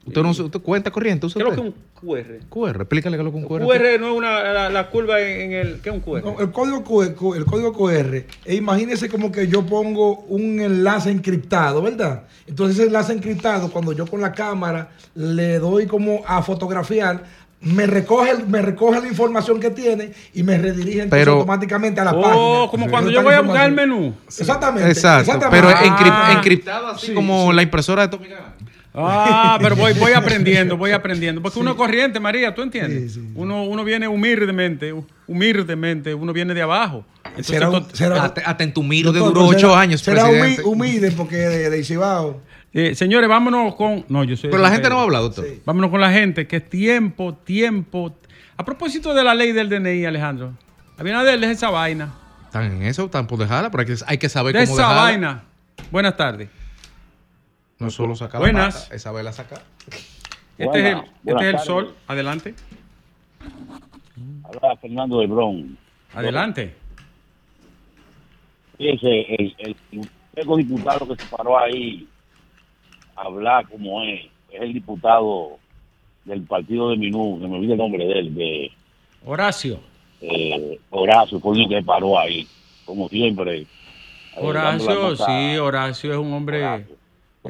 D: Usted no usa- usted cuenta corriente,
A: ¿Qué
D: usa
A: es lo que es un QR?
D: QR, explícale qué es lo que es un QR.
A: QR no es una, la, la curva en el... ¿Qué es un QR?
C: No, el código QR, el código QR, e imagínese como que yo pongo un enlace encriptado, ¿verdad? Entonces ese enlace encriptado, cuando yo con la cámara le doy como a fotografiar, me recoge, me recoge la información que tiene y me redirige entonces
D: Pero-
C: automáticamente a la
A: Oh,
C: página.
A: como
C: Sí.
A: cuando yo voy a buscar el menú.
C: Exactamente.
D: Exacto,
C: exactamente.
D: pero
A: Ah.
D: encrip- encriptado así
C: Sí,
D: como
C: sí.
D: la impresora de Tommy Gana.
A: Ah, pero voy, voy aprendiendo, voy aprendiendo. Porque uno es corriente, María, ¿tú entiendes?
C: Sí, sí, sí.
A: Uno, uno viene humildemente, humildemente, uno viene de abajo. Entonces,
C: Será un-
A: to-
C: será-
D: Hasta, hasta en tu miro de
C: Doctor,
D: duró ocho
C: será-
D: años,
C: Será
D: presidente.
C: humilde porque de, de Cibao.
A: eh, señores, vámonos con... No, yo soy...
D: Pero la gente no va a hablar, doctor.
C: Sí.
A: Vámonos con la gente, que es tiempo, tiempo. A propósito de la ley del DNI, Alejandro. Abinader, deja esa vaina.
D: Están en eso, están por dejarla, pero hay que, hay que saber
A: De
D: cómo
A: esa
D: dejarla.
A: vaina. Buenas tardes.
D: No solo sacar
A: Buenas.
D: la pata, esa vela sacar.
A: Este es el,
G: Buenas,
A: este es el sol. Adelante.
G: Habla Fernando de Bron.
A: Adelante.
G: Fíjese, el, el, el diputado que se paró ahí a hablar como es, es el diputado del partido de Minú, que me olvida el nombre de él, de
A: Horacio.
G: eh, Horacio, fue el que paró ahí, como siempre.
A: Horacio, sí, Horacio es un hombre
G: Horacio.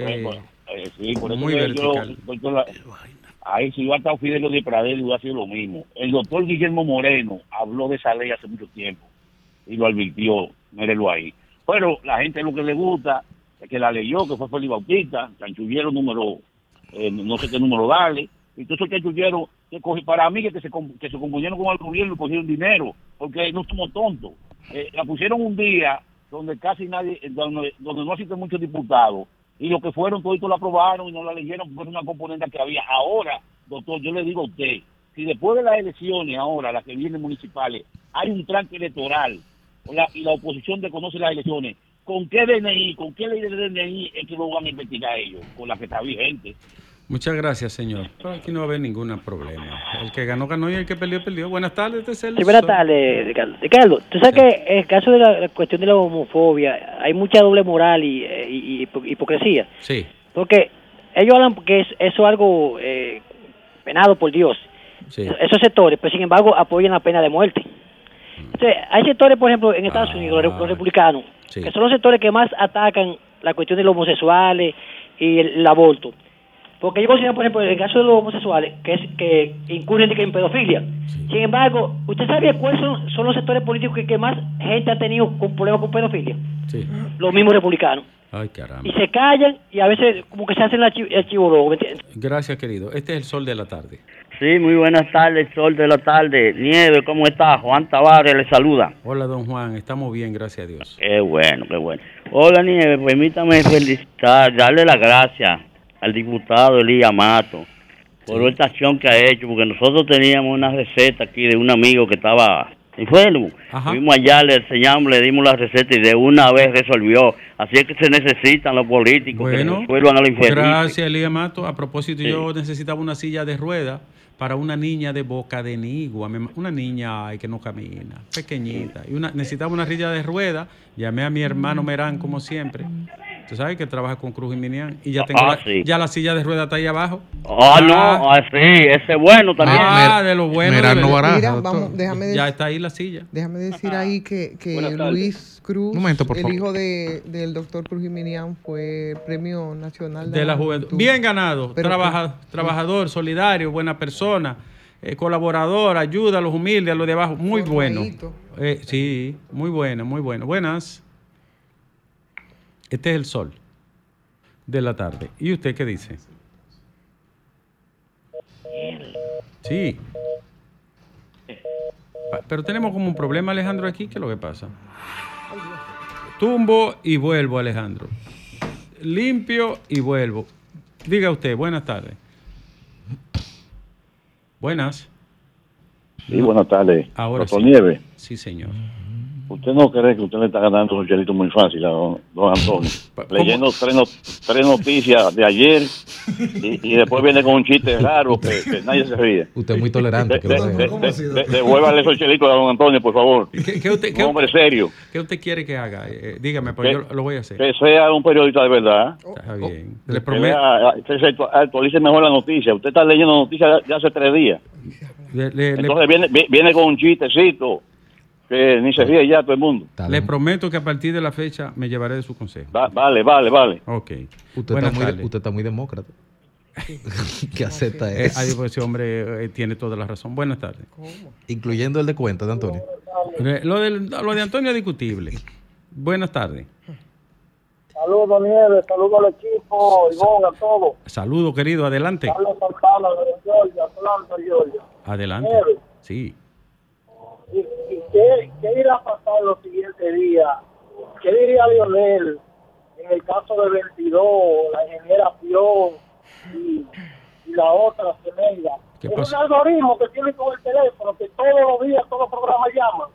A: Eh,
G: ejemplo, eh, sí, por eso
A: muy vertical.
G: yo- ahí si iba a estar Fidelio de Pradel iba a ser lo mismo. El doctor Guillermo Moreno habló de esa ley hace mucho tiempo y lo advirtió, mírelo ahí. Pero la gente lo que le gusta el que la leyó, que fue Félix Bautista, chanchullero número, eh, no sé qué número darle, y todos esos chanchulleros que cogí, para mí que, se, que se compusieron con el gobierno y cogieron dinero, porque no somos tontos. Eh, la pusieron un día donde casi nadie, donde, donde no asisten muchos diputados, y los que fueron toditos la aprobaron y no la leyeron porque era una componente que había. Ahora, doctor, yo le digo a usted, si después de las elecciones ahora, las que vienen municipales, hay un tranque electoral y la oposición desconoce las elecciones, ¿con qué DNI, con qué ley de DNI es que lo van a investigar ellos? Con la que está vigente.
A: Muchas gracias, señor. Aquí no va a haber ningún problema. El que ganó, ganó y el que perdió, perdió. Buenas tardes, este es el
H: Sí, buenas tardes, Ricardo. Ricardo, tú sabes que en el caso de la, la cuestión de la homofobia hay mucha doble moral y, eh, y- y hipo- hipocresía.
A: Sí,
H: Porque ellos hablan que es, eso es algo eh, penado por Dios.
A: sí.
H: Esos sectores, pero sin embargo apoyan la pena de muerte. Entonces, hay sectores, por ejemplo, en Estados
A: Ah,
H: Unidos, los, los republicanos, que son los sectores que más atacan la cuestión de los homosexuales y el, el aborto. Porque ellos consideran, por ejemplo, en el caso de los homosexuales, que es que incurren en pedofilia. Sin embargo, ¿usted sabe cuáles son, son los sectores políticos que, que más gente ha tenido con problemas con pedofilia?
A: sí.
H: Los mismos republicanos.
A: Ay, caramba.
H: Y se callan y a veces como que se hacen el archi- el chivo ¿me entiendes?
A: Gracias, querido. Este es el sol de la tarde.
I: Sí, muy buenas tardes, sol de la tarde. Nieve, ¿cómo está? Juan Tavares le saluda.
A: Hola, don Juan. Estamos bien, gracias a Dios.
I: Qué bueno, qué bueno. Hola, Nieve, permítame felicitar, darle las gracias al diputado Elías Mato por esta acción que ha hecho, porque nosotros teníamos una receta aquí de un amigo que estaba enfermo.
A: Ajá.
I: Fuimos allá, le enseñamos, le dimos la receta y de una vez resolvió. Así es que se necesitan los políticos que resuelvan a la enfermedad.
A: gracias, Elías Mato. A propósito, yo necesitaba una silla de rueda para una niña de boca de nigua, una niña ay, que no camina, pequeñita. Y una, necesitaba una silla de rueda. Llamé a mi hermano Merán, como siempre. Tú sabes que trabaja con Cruz y Minian. Y ya tengo
I: Ah,
A: la,
I: sí.
A: ya la silla de rueda está ahí abajo.
I: Ah, no, ah, sí, ese es bueno también.
A: Ah, de lo bueno. De-
D: no baraja,
B: Mira, vamos, déjame,
A: Ya
B: dec-
A: está ahí la silla.
B: déjame decir ahí que, que. Luis Cruz,
D: Un momento, por
B: el
D: favor.
B: hijo de, del doctor Cruz Jiminián, fue premio nacional
A: de la juventud. Bien ganado,
B: Pero-
A: trabaja- trabajador, solidario, buena persona, eh, colaborador, ayuda a los humildes, a los de abajo. Muy bueno. Eh, sí, muy bueno, muy bueno. Buenas. Este es el sol de la tarde. ¿Y usted qué dice? Sí. Pa- Pero tenemos como un problema, Alejandro, aquí. ¿Qué es lo que pasa? Tumbo y vuelvo, Alejandro. Limpio y vuelvo. Diga usted, buenas tardes. Buenas.
G: Sí, buenas tardes.
A: Ahora sí.
G: Nieves,
A: Sí, señor.
G: ¿Usted no cree que usted le está ganando un chelito muy fácil a don, don Antonio? Leyendo tres, no- tres noticias de ayer y, y después viene con un chiste raro que, que nadie se ríe.
D: Usted es muy tolerante.
G: De- de-. Devuélvale esos chelitos a don Antonio, por favor.
A: ¿Qué, qué usted,
G: Un hombre serio.
A: qué usted quiere que haga? Eh, dígame, pues
G: Que-
A: yo lo voy a hacer.
G: Que sea un periodista de verdad.
A: Está bien. Le
G: Que
A: prometo.
G: que se actualice mejor la noticia. Usted está leyendo noticias de hace tres días.
A: Le, le- le-
G: Entonces viene, vi- viene con un chistecito que ni se ríe ya todo el mundo.
A: Le prometo que a partir de la fecha me llevaré de su consejo.
G: Va- vale, vale, vale.
A: Ok.
D: Usted,
A: Buenas
D: está muy, usted está muy demócrata. que acepta
A: Eh,
D: eso.
A: ahí, pues, ese hombre eh, tiene toda la razón. Buenas tardes.
D: Incluyendo el de cuenta de Antonio.
A: Eh, Lo, del- lo de Antonio es discutible. Buenas tardes.
J: Saludos, Nieves, saludos al equipo, Ivonne, a todos.
A: Saludo, querido. Adelante.
J: Carlos Santana de Georgia, Atlanta, Georgia.
A: Adelante.
J: Nieves.
A: Sí.
J: ¿Y, y qué, qué irá a pasar los siguientes días? ¿Qué diría Lionel en el caso de 22, la ingeniera Pion y, y la otra?
A: ¿Qué
J: Es
A: pasa?
J: un algoritmo que tiene con el teléfono, que todos los días, todos los programas llaman.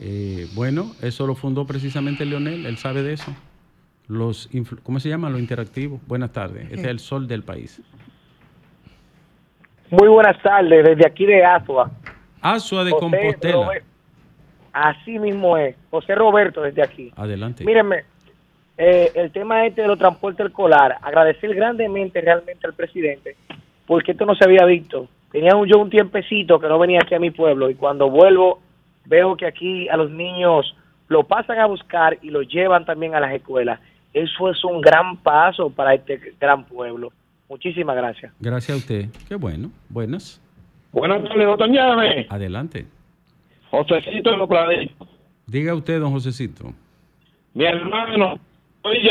A: Eh, bueno, eso lo fundó precisamente Leonel, él sabe de eso. Los ¿Cómo se llama? Lo interactivo. Buenas tardes. Este es el sol del país.
J: Muy buenas tardes, desde aquí de Asua.
A: Asua de
J: José
A: Compostela.
J: Robert- Así mismo es. José Roberto desde aquí.
A: Adelante.
J: Mírenme, eh, el tema este de los transportes escolar, agradecer grandemente realmente al presidente, porque esto no se había visto. Tenía un- yo un tiempecito que no venía aquí a mi pueblo y cuando vuelvo veo que aquí a los niños lo pasan a buscar y lo llevan también a las escuelas. Eso es un gran paso para este gran pueblo. Muchísimas gracias.
A: Gracias a usted. Qué bueno. Buenas.
G: Buenas tardes, doctor Llave.
A: Adelante.
G: Josecito de los Claritos.
A: Diga usted, don Josecito.
G: Mi hermano,
K: Oye,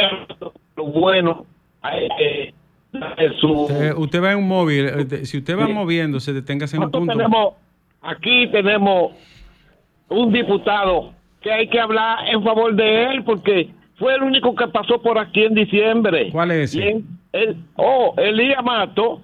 K: lo bueno, eh, eh, su,
A: Usted, usted va en un móvil, eh, si usted va moviéndose, deténgase en un punto.
K: tenemos, aquí tenemos un diputado que hay que hablar en favor de él porque fue el único que pasó por aquí en diciembre.
A: ¿Cuál es ese?
K: El, oh, Elías Mato.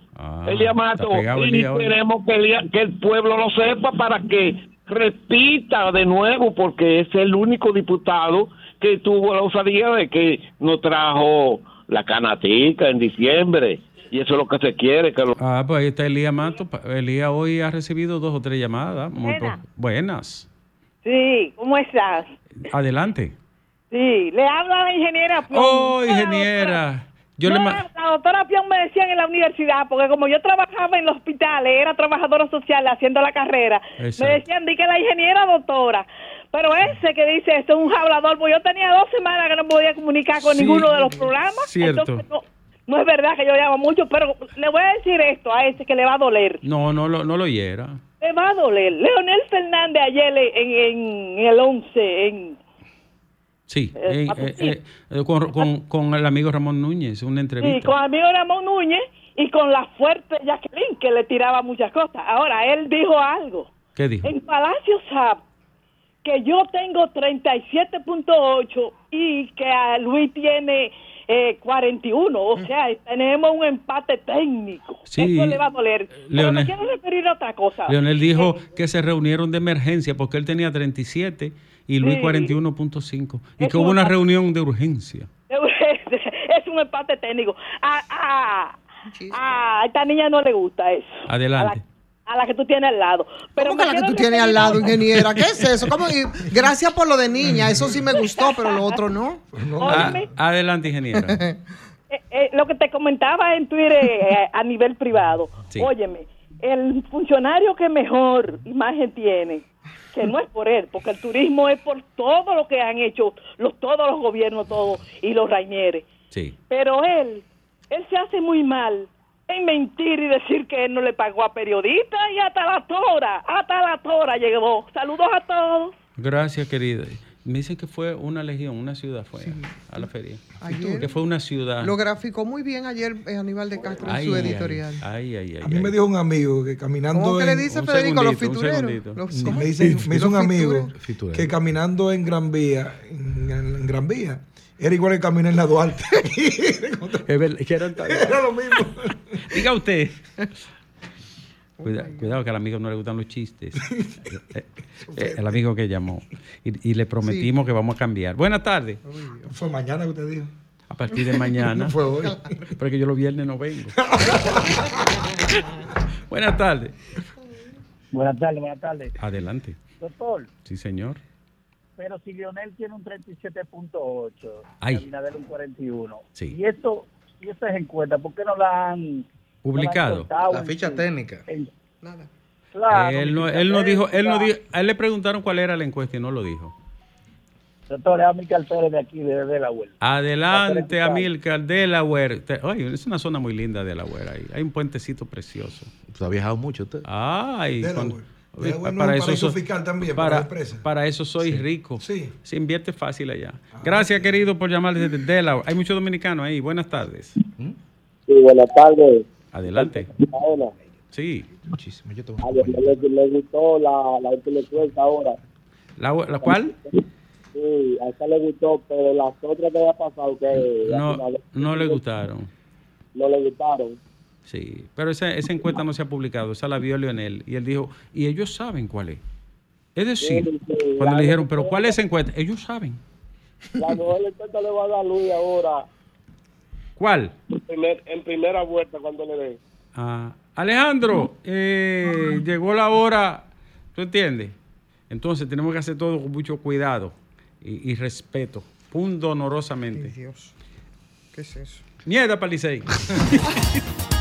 K: Elías Mato. Y
A: Elías hoy.
K: queremos que, Elías- que el pueblo lo sepa para que repita de nuevo porque es el único diputado que tuvo la osadía de que nos trajo la canatica en diciembre. Y eso es lo que se quiere, que lo-
A: Ah, pues ahí está Elías Mato. Elías hoy ha recibido dos o tres llamadas. Muy
L: Buenas.
A: po- Buenas.
L: Sí, ¿cómo estás?
A: Adelante.
L: Sí, le habla la ingeniera.
A: Oh, ingeniera. Yo le
L: no,
A: ma-
L: la doctora Pion me decían en la universidad, porque como yo trabajaba en los hospitales, era trabajadora social haciendo la carrera,
A: Exacto.
L: me decían, di que la ingeniera doctora. Pero ese que dice esto es un hablador, pues yo tenía dos semanas que no podía comunicar con
A: Sí,
L: ninguno de los programas.
A: cierto.
L: Entonces, no, no es verdad que yo llamo mucho, pero le voy a decir esto a ese que le va a doler.
A: No, no lo, no lo hiera.
L: Le va a doler. Leonel Fernández ayer en, en el 11, en
A: Sí,
L: Eh,
A: eh, eh,
L: sí.
A: eh, con, con- con el amigo Ramón Núñez, una
L: Sí,
A: entrevista.
L: con el amigo Ramón Núñez y con la fuerte Jacqueline, que le tiraba muchas cosas. Ahora, él dijo algo.
A: ¿Qué dijo?
L: En Palacio Sab, que yo tengo 37.8 y que a Luis tiene eh, 41. O sea, tenemos un empate técnico.
A: Sí,
L: Eso le va a doler. Pero me
A: Leonel-
L: quiero referir a otra cosa.
A: Leonel dijo que se reunieron de emergencia porque él tenía 37 y Luis
L: Sí.
A: 41.5 y que hubo
L: un
A: una
L: empate.
A: reunión de urgencia.
L: es un empate técnico. A, a, a esta niña no le gusta eso.
A: Adelante.
L: A la que tú tienes al lado. Pero
B: ¿Cómo que la que tú tienes al lado, ingeniera? ¿Qué es eso? ¿Cómo? Y gracias por lo de niña, eso sí me gustó, pero lo otro no.
A: Ah, adelante, ingeniera.
L: Eh, eh, lo que te comentaba en Twitter eh, a nivel privado.
A: Sí.
L: Óyeme, el funcionario que mejor imagen tiene, que no es por él, porque el turismo es por todo lo que han hecho los, todos los gobiernos, todos, y los Rainieres.
A: Sí.
L: Pero él, él se hace muy mal en mentir y decir que él no le pagó a periodistas y hasta la tora, hasta la tora llegó. Saludos a todos.
A: Gracias, querida. Me dicen que fue una legión, una ciudad fue a la feria.
B: Ayer.
A: Que fue una ciudad.
B: Lo graficó muy bien ayer eh, Aníbal de Castro en su
A: ay,
B: editorial.
A: Ay, ay, ay.
C: A mí
A: ay.
C: me dijo un amigo que caminando.
B: ¿Cómo que le
C: en-
B: dice Federico? Los fitureros.
C: me, dicen- me hizo un amigo que caminando en Gran Vía, en, en Gran Vía, era igual que caminar en la Duarte.
A: Que
C: era lo mismo.
A: Diga usted. Cuida- cuidado que al amigo no le gustan los chistes. Eh, eh, el amigo que llamó. Y, y le prometimos que vamos a cambiar. Buenas tardes.
C: Fue mañana que usted dijo.
A: A partir de mañana.
C: No fue hoy.
A: Porque yo los viernes no vengo. Buenas tardes.
M: Buenas tardes, buenas tardes.
A: Adelante.
M: Doctor,
A: Sí, señor.
M: Pero si Lionel tiene un 37.8
A: Ay.
M: y Abinader un 41,
A: Sí.
M: y esto y estas encuestas, ¿por qué no la han
A: Publicado.
M: no la han
D: ficha técnica.
M: en-
B: Nada.
M: Claro,
A: él no, él no dijo, él no dijo, a él le preguntaron cuál era la encuesta y no lo dijo.
M: Doctor, es Amílcar Pérez de aquí, de Delaware.
A: Adelante, Amilcar, Delaware. Oye, es una zona muy linda Delaware ahí. Hay un puentecito precioso.
D: Usted ha viajado mucho usted.
A: Ay,
C: Delaware.
A: cuando-
C: Delaware
A: pa-
C: no es un paraíso fiscal también, para
A: para, para eso soy rico.
C: Sí.
A: Se invierte fácil allá. Gracias, querido, por llamar desde Delaware. Hay muchos dominicanos ahí. Buenas tardes.
J: Sí, buenas tardes.
A: Adelante.
J: Paola.
A: Sí.
D: Muchísimo. Yo tengo
J: A Leonel le, le gustó la, la intelectual ahora.
A: ¿La, la cual?
J: Sí, a esa le gustó, pero las otras que había pasado que
A: No, no le gustaron.
J: no le gustaron.
A: Sí, pero esa, esa encuesta no se ha publicado, esa la vio Leonel y él dijo, y ellos saben cuál es. Es decir,
J: Sí, sí,
A: cuando le dijeron, pero ¿cuál es esa encuesta? Ellos saben.
J: La mejor encuesta le va a dar Luis ahora,
A: ¿Cuál?
J: en, primer- en primera vuelta, cuando le dé.
A: Ah, Alejandro, eh, llegó la hora, ¿tú entiendes? Entonces tenemos que hacer todo con mucho cuidado y, y respeto, punto honorosamente.
B: Dios. ¿Qué es eso?
A: Mierda, Palicey.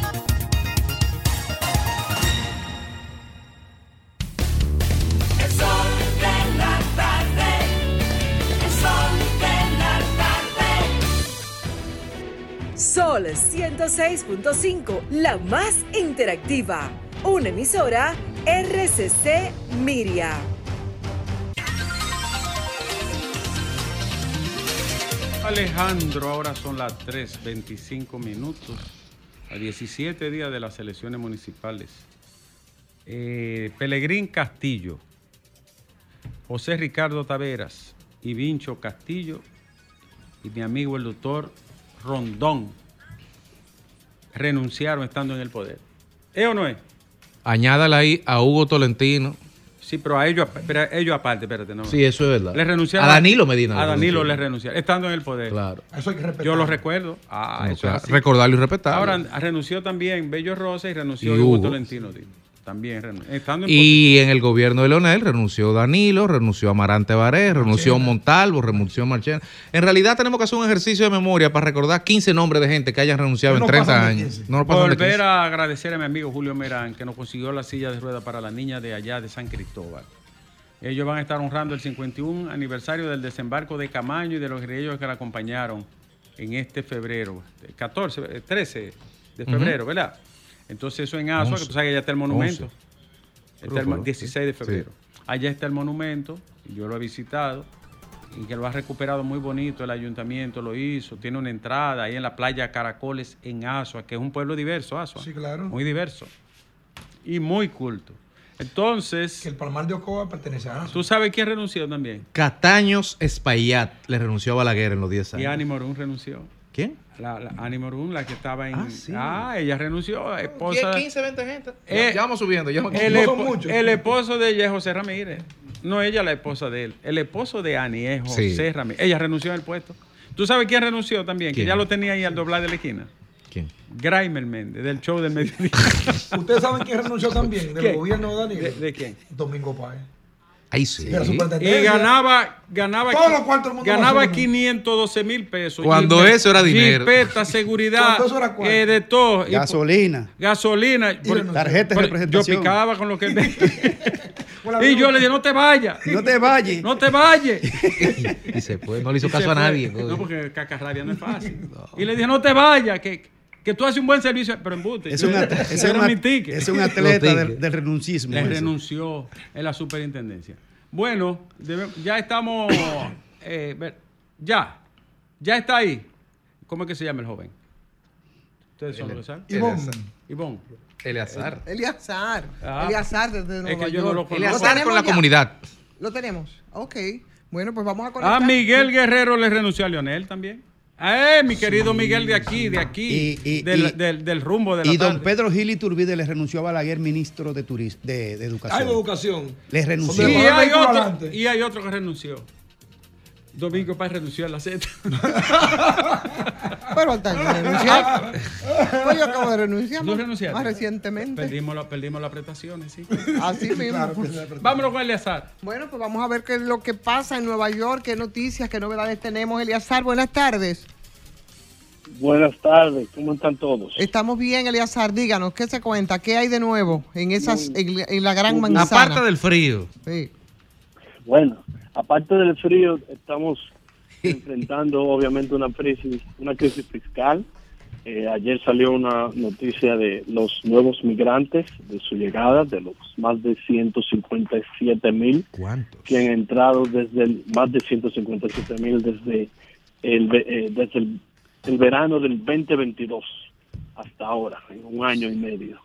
N: Sol
F: 106.5, la más interactiva. Una emisora RCC Miria.
A: Alejandro, ahora son las 3.25 minutos, a 17 días de las elecciones municipales. Eh, Pelegrín Castillo, José Ricardo Taveras y Vincho Castillo y mi amigo el doctor Rondón renunciaron estando en el poder. ¿Es o no es?
D: Añádale ahí a Hugo Tolentino.
A: Sí, pero a ellos, pero a ellos aparte, espérate, no.
D: Sí, eso es verdad.
A: Le renunciaron.
D: A Danilo Medina.
A: A Danilo le renunciaron, estando en el poder.
D: Claro.
C: Eso hay que respetar.
A: Yo lo recuerdo. Ah, eso
D: claro,
A: es así.
D: recordarlo y respetarlo.
A: Ahora renunció también Bello Rosa y renunció
D: Y
A: Hugo
D: Hugo.
A: Tolentino. digo. También renunció. Estando en
D: Y en el gobierno de Leonel renunció Danilo, renunció Amarante Baré, renunció Montalvo, renunció Marchena. En realidad tenemos que hacer un ejercicio de memoria para recordar 15 nombres de gente que hayan renunciado
A: No
D: en 30
A: pasan de
D: años.
A: 15.
D: No
A: Volver
D: 15.
A: a agradecer a mi amigo Julio Merán que nos consiguió la silla de ruedas para la niña de allá de San Cristóbal. Ellos van a estar honrando el 51 aniversario del desembarco de Camaño y de los guerrilleros que la acompañaron en este febrero, 14, eh, 13 de febrero. ¿verdad? Entonces eso en Asua, que tú sabes que ya está el monumento. Está el mo-
D: Creo que
A: 16 de
D: sí.
A: febrero. Allá está el monumento, y yo lo he visitado, y que lo ha recuperado muy bonito, el ayuntamiento lo hizo, tiene una entrada ahí en la playa Caracoles en Asua, que es un pueblo diverso, Asua.
C: Sí, claro.
A: Muy diverso. Y muy culto. Entonces...
C: Que el Palmar de Ocoa pertenece a
A: ¿Tú sabes quién renunció también?
D: Cataños Espaillat le renunció a Balaguer en los 10
A: Y
D: años.
A: Ani Morún renunció.
D: ¿Quién?
A: La, la Ani Morún, la que estaba en...
D: Ah, sí.
A: Ah, ella renunció, esposa...
D: 10, 15, 20 gente.
A: Eh,
D: ya vamos subiendo. Ya vamos-
A: El, esposo de ella es José Ramírez. No ella la esposa de él. El esposo de Ani es José
D: Sí.
A: Ramírez. Ella renunció al puesto. ¿Tú sabes quién renunció también?
D: ¿Quién?
A: Que ya lo tenía ahí al doblar de la esquina.
D: ¿Quién?
A: Graimer Méndez, del show del mediodía.
C: ¿Ustedes saben quién renunció también del
A: ¿Quién?
C: gobierno de Danilo?
A: ¿De, de quién?
C: Domingo Páez.
D: Ahí sí.
A: Y ganaba, ganaba, ganaba
C: basura.
A: 512 mil pesos.
D: Cuando eso era dinero.
A: Jipeta, seguridad,
C: Cuando eso era
A: eh, de todo. Y-
O: Gasolina.
A: Gasolina. Por-
O: Tarjeta de representación.
A: Yo picaba con lo que él Y yo le dije, no te vayas.
O: No te vayas.
A: No te vayas.
D: Y se fue. No le hizo
A: Y
D: caso a nadie.
A: No, porque cacarrabia no es fácil. Y le dije, no te vayas, que, que tú haces un buen servicio. Pero embute.
O: Es
A: Yo-
O: un, es un es atleta del, del renuncismo.
A: Le renunció en la superintendencia. Bueno, debe- ya estamos. eh, ver- ya. Ya está ahí. ¿Cómo es que se llama el joven? ¿Ustedes son los que.
D: Ivonne. Eleazar.
B: Eliazar.
A: Ah,
B: Eliazar desde Nueva
A: que yo
B: York.
A: no lo conozco.
D: Eleazar
B: tenemos
D: con la
B: ya?
D: comunidad.
B: Lo tenemos. Ok. Bueno, pues vamos a conectar.
A: Ah, Miguel Guerrero le renunció a Leonel también. Ah, eh, mi querido Miguel de aquí, de aquí,
O: Y- y-
A: del,
O: y-
A: del- del rumbo de la
O: Y don. Pedro Gil Iturbide le renunció a Balaguer, ministro de, turis- de, de Educación.
C: Hay de educación.
O: Le renunció.
A: Y
C: Donde va
A: hay, otro, y hay otro que renunció. Domingo Paz renunció a la Z.
B: Pero hasta que renunciar. Pues yo acabo de renunciar.
A: ¿No
B: más-
A: renunciaste?
B: Más recientemente.
A: Perdimos, la- perdimos las prestaciones, sí.
B: Así mismo.
C: Claro.
A: Vámonos con Eleazar.
B: Bueno, pues vamos a ver qué es lo que pasa en Nueva York, qué noticias, qué novedades tenemos. Eliazar, buenas tardes.
M: Buenas tardes, ¿cómo están todos?
B: Estamos bien, Eliazar. Díganos, ¿qué se cuenta? ¿Qué hay de nuevo en esas en, en la gran manzana?
D: Aparte del frío.
B: Sí.
M: Bueno, aparte del frío, estamos enfrentando obviamente una crisis, una crisis fiscal. Eh, ayer salió una noticia de los nuevos migrantes, de su llegada, de los más de 157 mil
D: ¿Cuántos?
M: que han entrado desde el, más de 157 mil desde el, eh, desde el, el verano del 2022 hasta ahora, en un año y medio,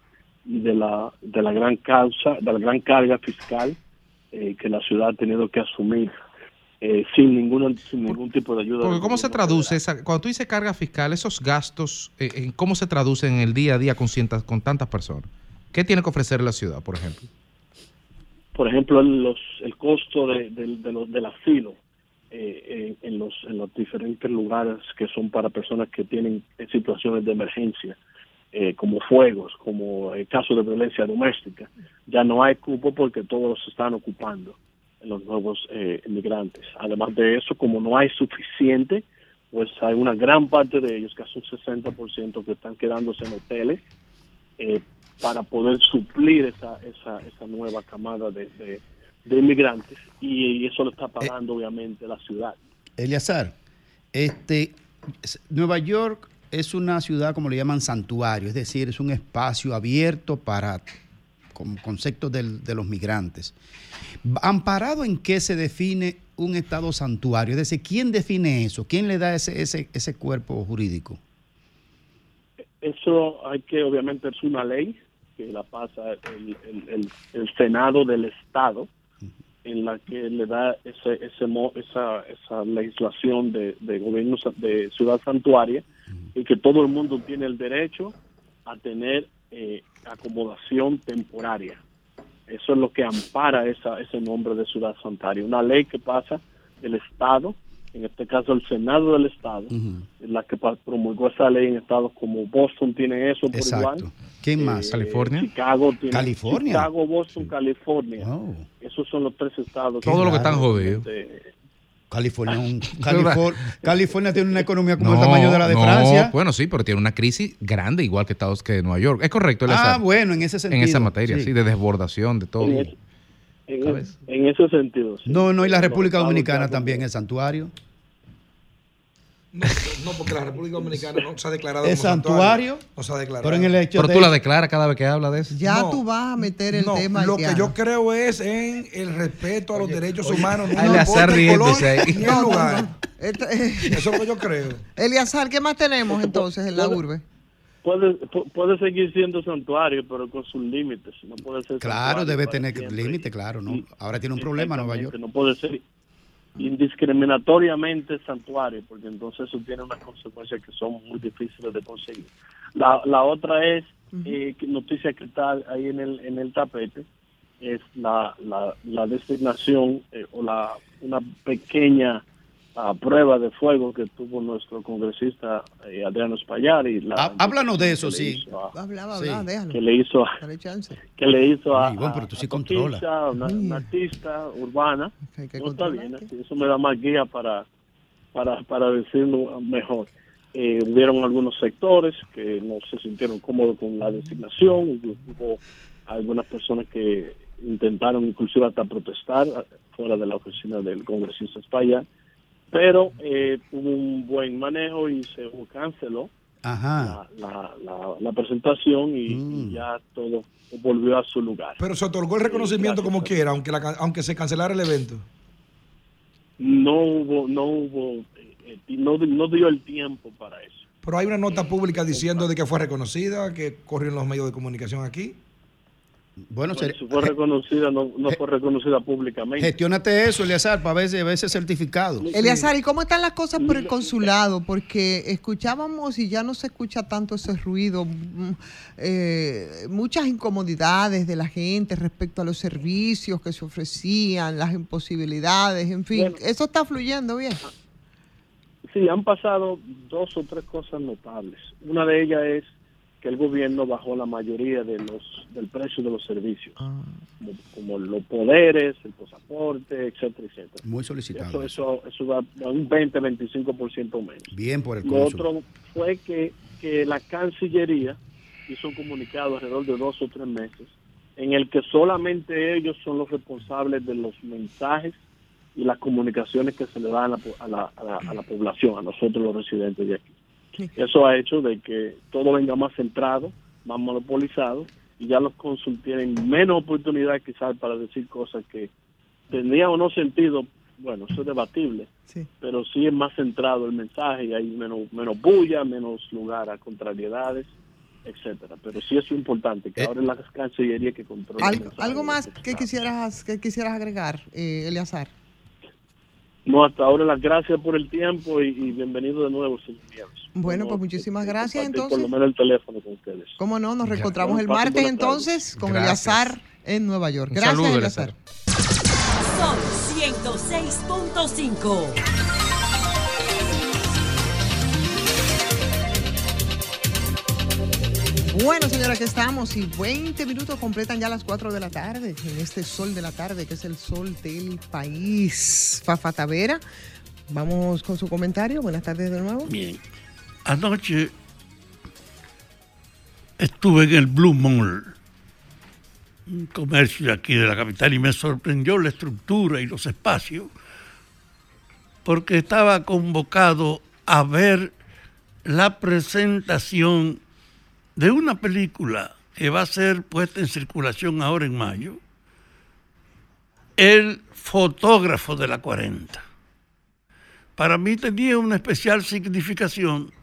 M: y de la, de la gran causa, de la gran carga fiscal eh, que la ciudad ha tenido que asumir eh, sin, ninguna, sin ningún tipo de ayuda.
D: Porque ¿cómo se traduce esa, cuando tú dices carga fiscal, esos gastos, eh, en ¿cómo se traducen en el día a día con, cientas, con tantas personas? ¿Qué tiene que ofrecer la ciudad, por ejemplo?
M: por ejemplo, el, los, el costo de, de- de los- del asilo eh, en, los, en los diferentes lugares que son para personas que tienen situaciones de emergencia, eh, como fuegos, como el caso de violencia doméstica. Ya no hay cupo porque todos los están ocupando los nuevos eh, inmigrantes. Además de eso, como no hay suficiente, pues hay una gran parte de ellos, casi un 60%, que están quedándose en hoteles eh, para poder suplir esa, esa, esa nueva camada de, de, de inmigrantes y, eso lo está pagando obviamente la ciudad.
O: Eliazar, este, Nueva York es una ciudad, como le llaman, santuario, es decir, es un espacio abierto para con conceptos del- de los migrantes. ¿Amparado en qué se define un Estado santuario? Es decir, ¿quién define eso? ¿Quién le da ese, ese, ese cuerpo jurídico?
M: Eso hay que, obviamente, es una ley que la pasa el, el- Senado del Estado, en la que le da ese, ese esa, esa legislación de, de gobierno de ciudad santuaria y que todo el mundo tiene el derecho a tener eh, acomodación temporaria. Eso es lo que ampara esa, ese nombre de ciudad santuaria. Una ley que pasa del Estado, en este caso el Senado del Estado, en la que promulgó esa ley en estados como Boston tiene eso por
O: Exacto.
M: igual.
O: ¿Quién más?
M: Eh,
O: ¿California?
M: Chicago tiene
O: ¿California?
M: Chicago, Boston, California. Esos son los tres estados.
O: Todo lo que están
D: jodidos.
O: California, un- Califor- California tiene una economía como el tamaño de la de
D: no,
O: Francia.
D: Bueno, sí, pero tiene una crisis grande, igual que Estados que Nueva York. Es correcto,
O: Ah,
D: Eleazar?
O: bueno, en ese
D: En
O: sentido.
D: esa materia, sí,
O: sí.
D: de desbordación, de todo.
M: En, es- en es- en ese sentido. sí.
O: No, no, y la República Dominicana también es santuario.
C: No, porque la República Dominicana no se ha declarado
O: ¿Es
C: como
O: santuario?
C: No se ha declarado.
O: Pero en el hecho
D: Pero tú la declaras cada vez que habla de eso.
B: Ya
C: No,
B: tú vas a meter el
C: No,
B: tema.
C: lo
B: haitiano.
C: que yo creo es en el respeto a los derechos humanos. No
D: a Eleazar riéndose ahí.
B: No, no,
C: lugar.
B: no. Este-
C: Eso es lo que yo creo.
B: Eliazar, ¿qué más tenemos entonces en la urbe?
M: Puede, pu- puede seguir siendo santuario, pero con sus límites. No puede ser
O: Claro,
M: santuario
O: debe tener
M: siempre.
O: límite, claro, ¿no? Ahora tiene un problema Nueva York.
M: No puede ser indiscriminatoriamente santuario, porque entonces eso tiene unas consecuencias que son muy difíciles de conseguir. La, la otra es, eh, noticia que está ahí en el, en el tapete, es la, la, la designación eh, o la una pequeña ah, prueba de fuego que tuvo nuestro congresista eh, Adriano Espaillat y la
O: Há- Háblanos de eso, sí.
M: a-
B: déjalo.
M: que le hizo a, que le hizo a,
O: Ay, bueno, pero tú
M: a-
O: sí
M: a
O: controlas.
M: Toquilla, una, una artista urbana.
B: Hay que
M: No está
B: controlar,
M: bien, así, eso me da más guía para, para, para decirlo mejor. Eh, hubieron algunos sectores que no se sintieron cómodos con la designación, hubo, hubo algunas personas que intentaron inclusive hasta protestar eh, fuera de la oficina del congresista España, pero eh, hubo un buen manejo y se canceló
O: Ajá.
M: la, la, la- la presentación y,
O: Mm.
M: y ya todo volvió a su lugar.
C: Pero se otorgó el reconocimiento como quiera, aunque, la, aunque se cancelara el evento.
M: No hubo, no hubo, eh, eh, no, no dio el tiempo para eso.
C: Pero hay una nota pública diciendo de que fue reconocida, que corrió en los medios de comunicación aquí.
O: Bueno,
M: Bueno,
O: ser-
M: si fue reconocida, no, no fue reconocida públicamente.
O: Gestiónate eso, Eleazar, para ver, ese- ver ese certificado.
B: Eliazar, ¿y cómo están las cosas por el consulado? Porque escuchábamos y ya no se escucha tanto ese ruido, mm, eh, muchas incomodidades de la gente respecto a los servicios que se ofrecían, las imposibilidades, en fin,
M: Bueno.
B: eso está fluyendo bien.
M: Sí, han pasado dos o tres cosas notables. Una de ellas es que el gobierno bajó la mayoría de los del precio de los servicios,
O: Ah.
M: como, como los poderes, el pasaporte, etcétera, etcétera.
O: Muy solicitado.
M: Eso, eso, eso va a un 20-25% menos.
O: Bien por el
M: Lo otro fue que, que la Cancillería hizo un comunicado alrededor de dos o tres meses en el que solamente ellos son los responsables de los mensajes y las comunicaciones que se le dan a la, po- a la, a la, a la población, a nosotros los residentes de aquí. Eso ha hecho de que todo venga más centrado, más monopolizado, y ya los cónsul tienen menos oportunidad quizás para decir cosas que tendrían o no sentido, bueno, eso es debatible,
B: Sí.
M: pero sí es más centrado el mensaje y hay menos, menos bulla, menos lugar a contrariedades, etcétera. Pero sí es importante que ahora es la Cancillería que controla el
B: ¿Algo,
M: mensaje
B: algo más que quisieras, que quisieras agregar, eh, Eliazar?
M: No, hasta ahora las gracias por el tiempo y, y bienvenido de nuevo, señor Nieves.
B: Bueno, pues muchísimas gracias
M: Compartir
B: entonces.
M: Por lo menos el teléfono con ustedes.
B: ¿Cómo no? Nos reencontramos el martes entonces con
M: Gracias.
B: Eliazar en Nueva York. Gracias,
M: saludo,
B: Eliazar.
F: Son 106.5.
B: Bueno, señora, aquí estamos y 20 minutos completan ya las 4 de la tarde, en este sol de la tarde, que es el sol del país. Fafa Tavera, vamos con su comentario. Buenas tardes de nuevo.
E: Bien. Anoche estuve en el Blue Mall, un comercio aquí de la capital, y me sorprendió la estructura y los espacios, porque estaba convocado a ver la presentación de una película que va a ser puesta en circulación ahora en mayo, el fotógrafo de la 40. Para mí tenía una especial significación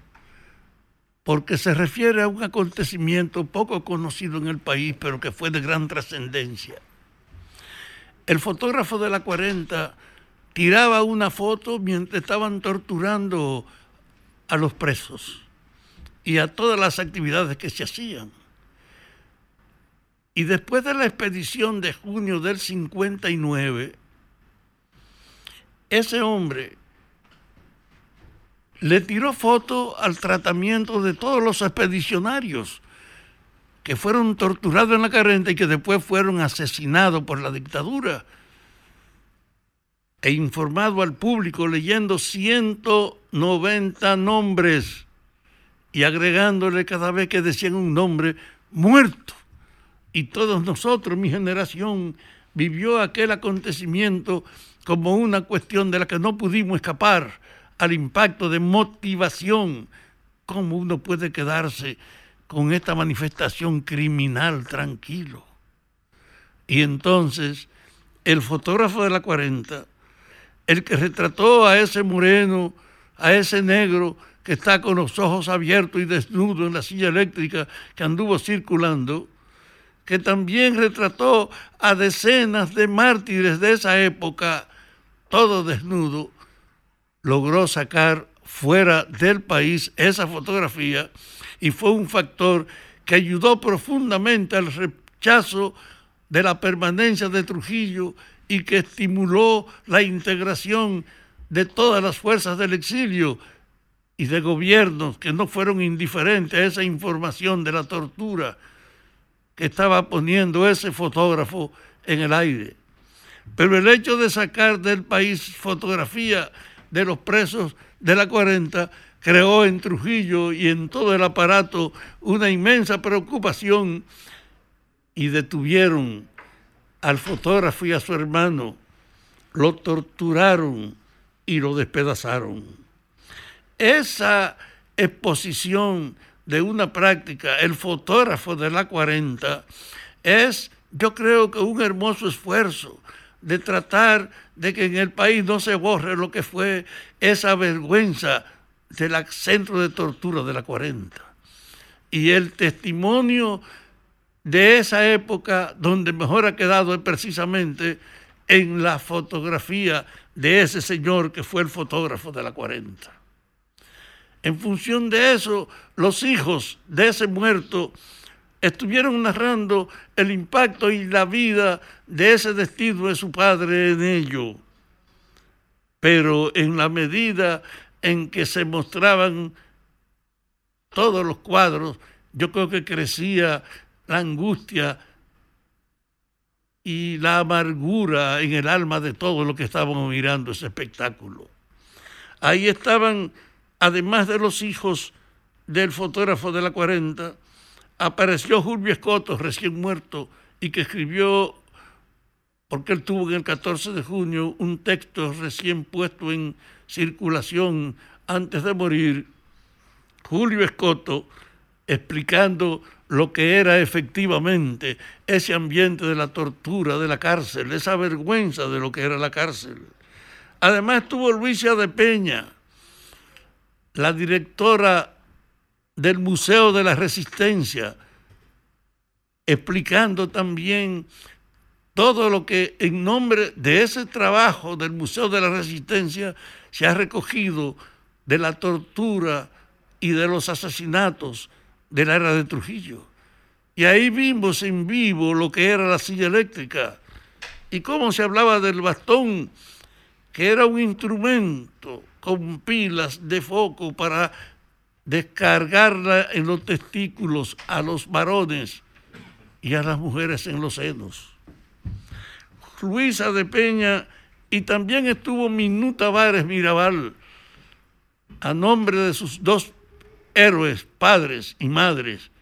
E: porque se refiere a un acontecimiento poco conocido en el país, pero que fue de gran trascendencia. El fotógrafo de la 40 tiraba una foto mientras estaban torturando a los presos y a todas las actividades que se hacían. Y después de la expedición de junio del 59, ese hombre le tiró foto al tratamiento de todos los expedicionarios que fueron torturados en la carreta y que después fueron asesinados por la dictadura e informado al público leyendo 190 nombres y agregándole cada vez que decían un nombre muerto. Y todos nosotros, mi generación, vivió aquel acontecimiento como una cuestión de la que no pudimos escapar al impacto de motivación. ¿Cómo uno puede quedarse con esta manifestación criminal tranquilo? Y entonces el fotógrafo de la 40, el que retrató a ese moreno, a ese negro que está con los ojos abiertos y desnudo en la silla eléctrica que anduvo circulando, que también retrató a decenas de mártires de esa época, todo desnudo, logró sacar fuera del país esa fotografía y fue un factor que ayudó profundamente al rechazo de la permanencia de Trujillo y que estimuló la integración de todas las fuerzas del exilio y de gobiernos que no fueron indiferentes a esa información de la tortura que estaba poniendo ese fotógrafo en el aire. Pero el hecho de sacar del país fotografía de los presos de la 40 creó en Trujillo y en todo el aparato una inmensa preocupación y detuvieron al fotógrafo y a su hermano, lo torturaron y lo despedazaron. Esa exposición de una práctica, el fotógrafo de la 40, es yo creo que un hermoso esfuerzo de tratar de que en el país no se borre lo que fue esa vergüenza del centro de tortura de la 40. Y el testimonio de esa época donde mejor ha quedado es precisamente en la fotografía de ese señor que fue el fotógrafo de la 40. En función de eso, los hijos de ese muerto estuvieron narrando el impacto y la vida de ese destino de su padre en ello. Pero en la medida en que se mostraban todos los cuadros, yo creo que crecía la angustia y la amargura en el alma de todos los que estábamos mirando ese espectáculo. Ahí estaban además de los hijos del fotógrafo de la 40, apareció Julio Escoto, recién muerto, y que escribió, porque él tuvo en el 14 de junio un texto recién puesto en circulación antes de morir, Julio Escoto, explicando lo que era efectivamente ese ambiente de la tortura, de la cárcel, esa vergüenza de lo que era la cárcel. Además estuvo Luisa de Peña, la directora del Museo de la Resistencia, explicando también todo lo que en nombre de ese trabajo del Museo de la Resistencia se ha recogido de la tortura y de los asesinatos de la era de Trujillo. Y ahí vimos en vivo lo que era la silla eléctrica y cómo se hablaba del bastón, que era un instrumento con pilas de foco para descargarla en los testículos a los varones y a las mujeres en los senos. Luisa de Peña y también estuvo Minuta Vares Mirabal a nombre de sus dos héroes, padres y madres,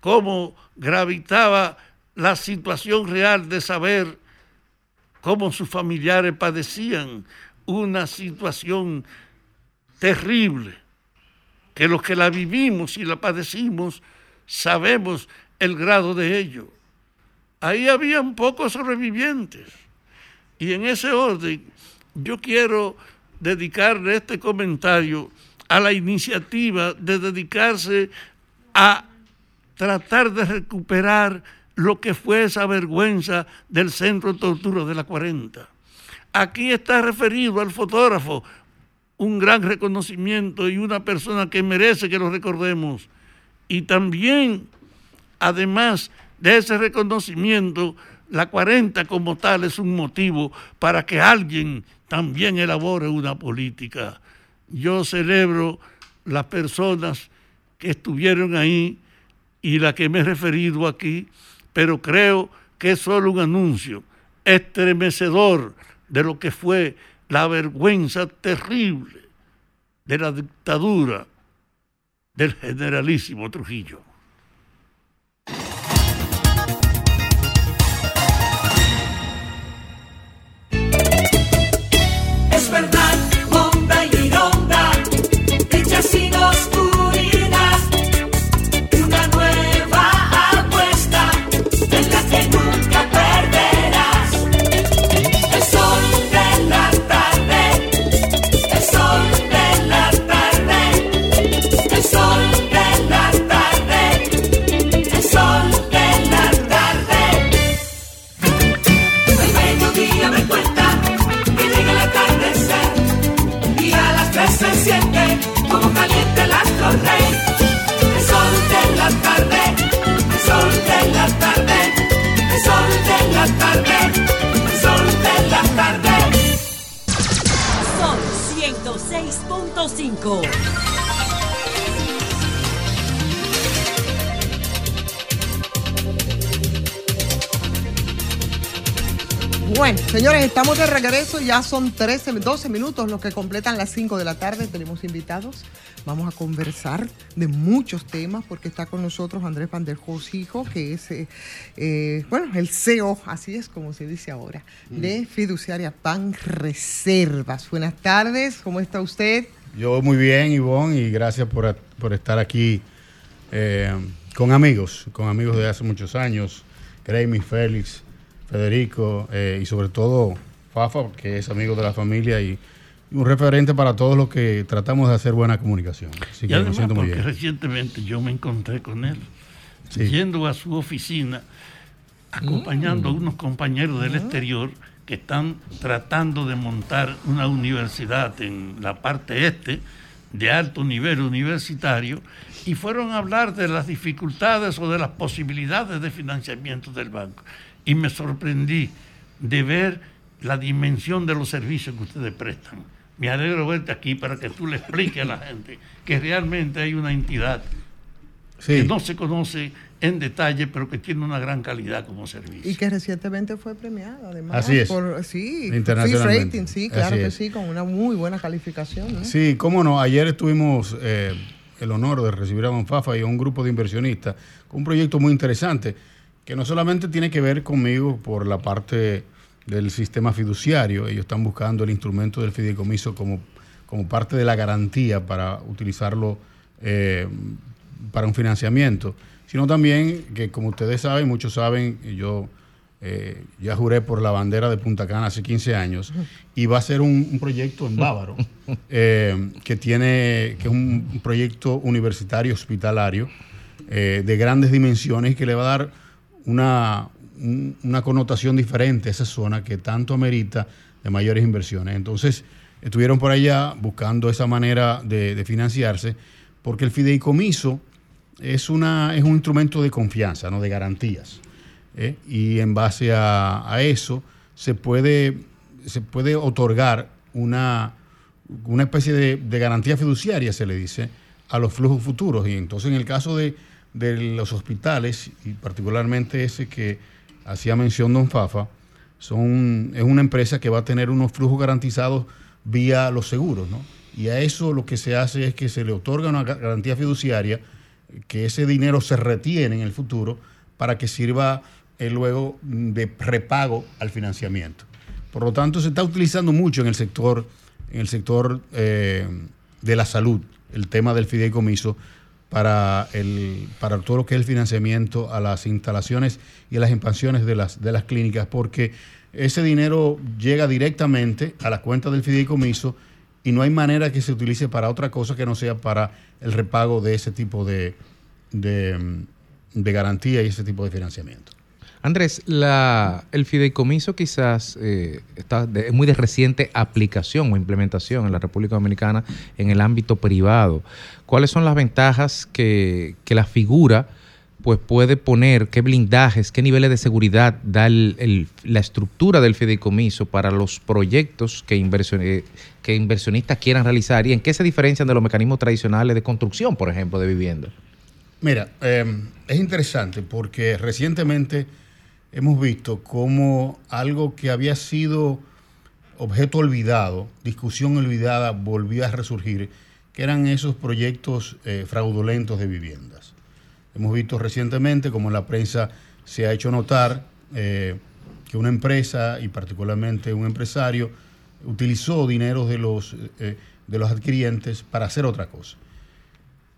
E: cómo gravitaba la situación real de saber cómo sus familiares padecían una situación terrible, que los que la vivimos y la padecimos sabemos el grado de ello. Ahí habían pocos sobrevivientes. Y en ese orden, yo quiero dedicarle este comentario a la iniciativa de dedicarse a tratar de recuperar lo que fue esa vergüenza del centro de tortura de la 40. Aquí está referido al fotógrafo un gran reconocimiento y una persona que merece que lo recordemos. Y también, además de ese reconocimiento, la 40 como tal es un motivo para que alguien también elabore una política. Yo celebro las personas que estuvieron ahí y la que me he referido aquí, pero creo que es solo un anuncio estremecedor de lo que fue la vergüenza terrible de la dictadura del generalísimo Trujillo.
N: La tarde, sol de la tarde.
F: Son 106.5.
B: Bueno, señores, estamos de regreso. Ya son 13, 12 minutos los que completan las 5 de la tarde. Tenemos invitados. Vamos a conversar de muchos temas porque está con nosotros Andrés Van der Hoos, hijo, que es, eh, eh, bueno, el CEO, así es como se dice ahora, de Fiduciaria Pan Reservas. Buenas tardes, ¿cómo está usted?
P: Yo muy bien, Ivonne, y gracias por, por estar aquí eh, con amigos, con amigos de hace muchos años, Gramy, Félix, Federico eh, y sobre todo Fafa, que es amigo de la familia y, y un referente para todos los que tratamos de hacer buena comunicación. Así
E: y
P: que me
E: además
P: siento muy
E: porque
P: bien.
E: recientemente yo me encontré con él,
P: Sí.
E: yendo a su oficina, acompañando
P: Mm.
E: a unos compañeros del exterior que están tratando de montar una universidad en la parte este de alto nivel universitario y fueron a hablar de las dificultades o de las posibilidades de financiamiento del banco. Y me sorprendí de ver la dimensión de los servicios que ustedes prestan. Me alegro verte aquí para que tú le expliques a la gente que realmente hay una entidad que no se conoce en detalle, pero que tiene una gran calidad como servicio.
B: Y que recientemente fue premiada, además.
P: Así es.
B: Por, sí,
P: Internacionalmente.
B: Rating, sí, claro
P: Así
B: que
P: es.
B: sí, con una muy buena calificación. ¿no?
P: Sí, cómo no. Ayer tuvimos eh, el honor de recibir a Don Fafa y a un grupo de inversionistas con un proyecto muy interesante que no solamente tiene que ver conmigo por la parte del sistema fiduciario, ellos están buscando el instrumento del fideicomiso como, como parte de la garantía para utilizarlo eh, para un financiamiento, sino también que como ustedes saben, muchos saben, yo eh, ya juré por la bandera de Punta Cana hace 15 años y va a ser un, un proyecto en Bávaro eh, que tiene que es un proyecto universitario hospitalario de grandes dimensiones y que le va a dar una, un- una connotación diferente a esa zona que tanto amerita de mayores inversiones. Entonces, estuvieron por allá buscando esa manera de, financiarse, porque el fideicomiso es, una, es un instrumento de confianza, ¿no? de garantías. ¿eh? Y en base a, eso se puede, se puede otorgar una, una especie de garantía fiduciaria, se le dice, a los flujos futuros. Y entonces en el caso de, de los hospitales, y particularmente ese que hacía mención don Fafa, son, es una empresa que va a tener unos flujos garantizados vía los seguros, ¿no? Y a eso lo que se hace es que se le otorga una ga- garantía fiduciaria, que ese dinero se retiene en el futuro para que sirva eh, luego de repago al financiamiento. Por lo tanto, se está utilizando mucho en el sector, en el sector eh, de la salud, el tema del fideicomiso, para, el, para todo lo que es el financiamiento a las instalaciones y a las expansiones de las, de las clínicas, porque ese dinero llega directamente a la cuenta del fideicomiso y no hay manera que se utilice para otra cosa que no sea para el repago de ese tipo de, de, de garantía y ese tipo de financiamiento.
D: Andrés, la, el fideicomiso quizás eh, está es muy de reciente aplicación o implementación en la República Dominicana en el ámbito privado. ¿Cuáles son las ventajas que, que la figura pues, puede poner? ¿Qué blindajes, qué niveles de seguridad da la estructura del fideicomiso para los proyectos que, eh, que inversionistas quieran realizar? ¿Y en qué se diferencian de los mecanismos tradicionales de construcción, por ejemplo, de vivienda?
P: Mira, eh, es interesante porque recientemente hemos visto cómo algo que había sido objeto olvidado, discusión olvidada, volvió a resurgir, que eran esos proyectos eh, fraudulentos de viviendas. Hemos visto recientemente como en la prensa se ha hecho notar eh, que una empresa y particularmente un empresario utilizó dinero de los, eh, de los adquirientes para hacer otra cosa.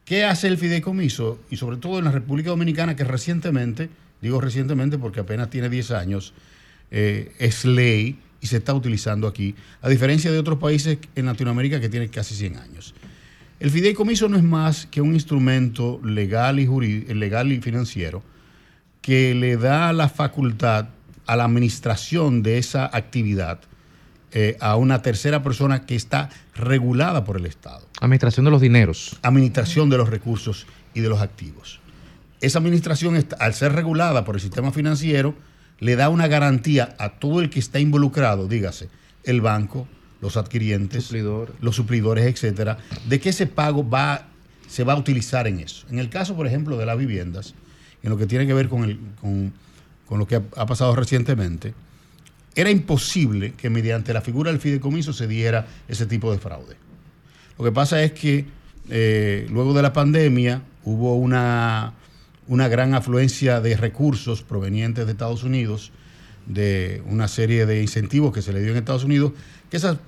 P: ¿Qué hace el fideicomiso? Y sobre todo en la República Dominicana, que recientemente, digo recientemente porque apenas tiene 10 años, eh, es ley y se está utilizando aquí, a diferencia de otros países en Latinoamérica que tienen casi 100 años. El fideicomiso no es más que un instrumento legal y, jurí- legal y financiero que le da la facultad a la administración de esa actividad eh, a una tercera persona que está regulada por el Estado.
D: Administración de los dineros.
P: Administración de los recursos y de los activos. Esa administración, al ser regulada por el sistema financiero, le da una garantía a todo el que está involucrado, dígase, el banco, los adquirientes, los suplidores, etcétera, de que ese pago va, se va a utilizar en eso. En el caso, por ejemplo, de las viviendas, en lo que tiene que ver con, el- con- con lo que ha, ha pasado recientemente, era imposible que mediante la figura del fideicomiso se diera ese tipo de fraude. Lo que pasa es que eh, luego de la pandemia hubo una, una gran afluencia de recursos provenientes de Estados Unidos, de una serie de incentivos que se le dio en Estados Unidos, que, esas,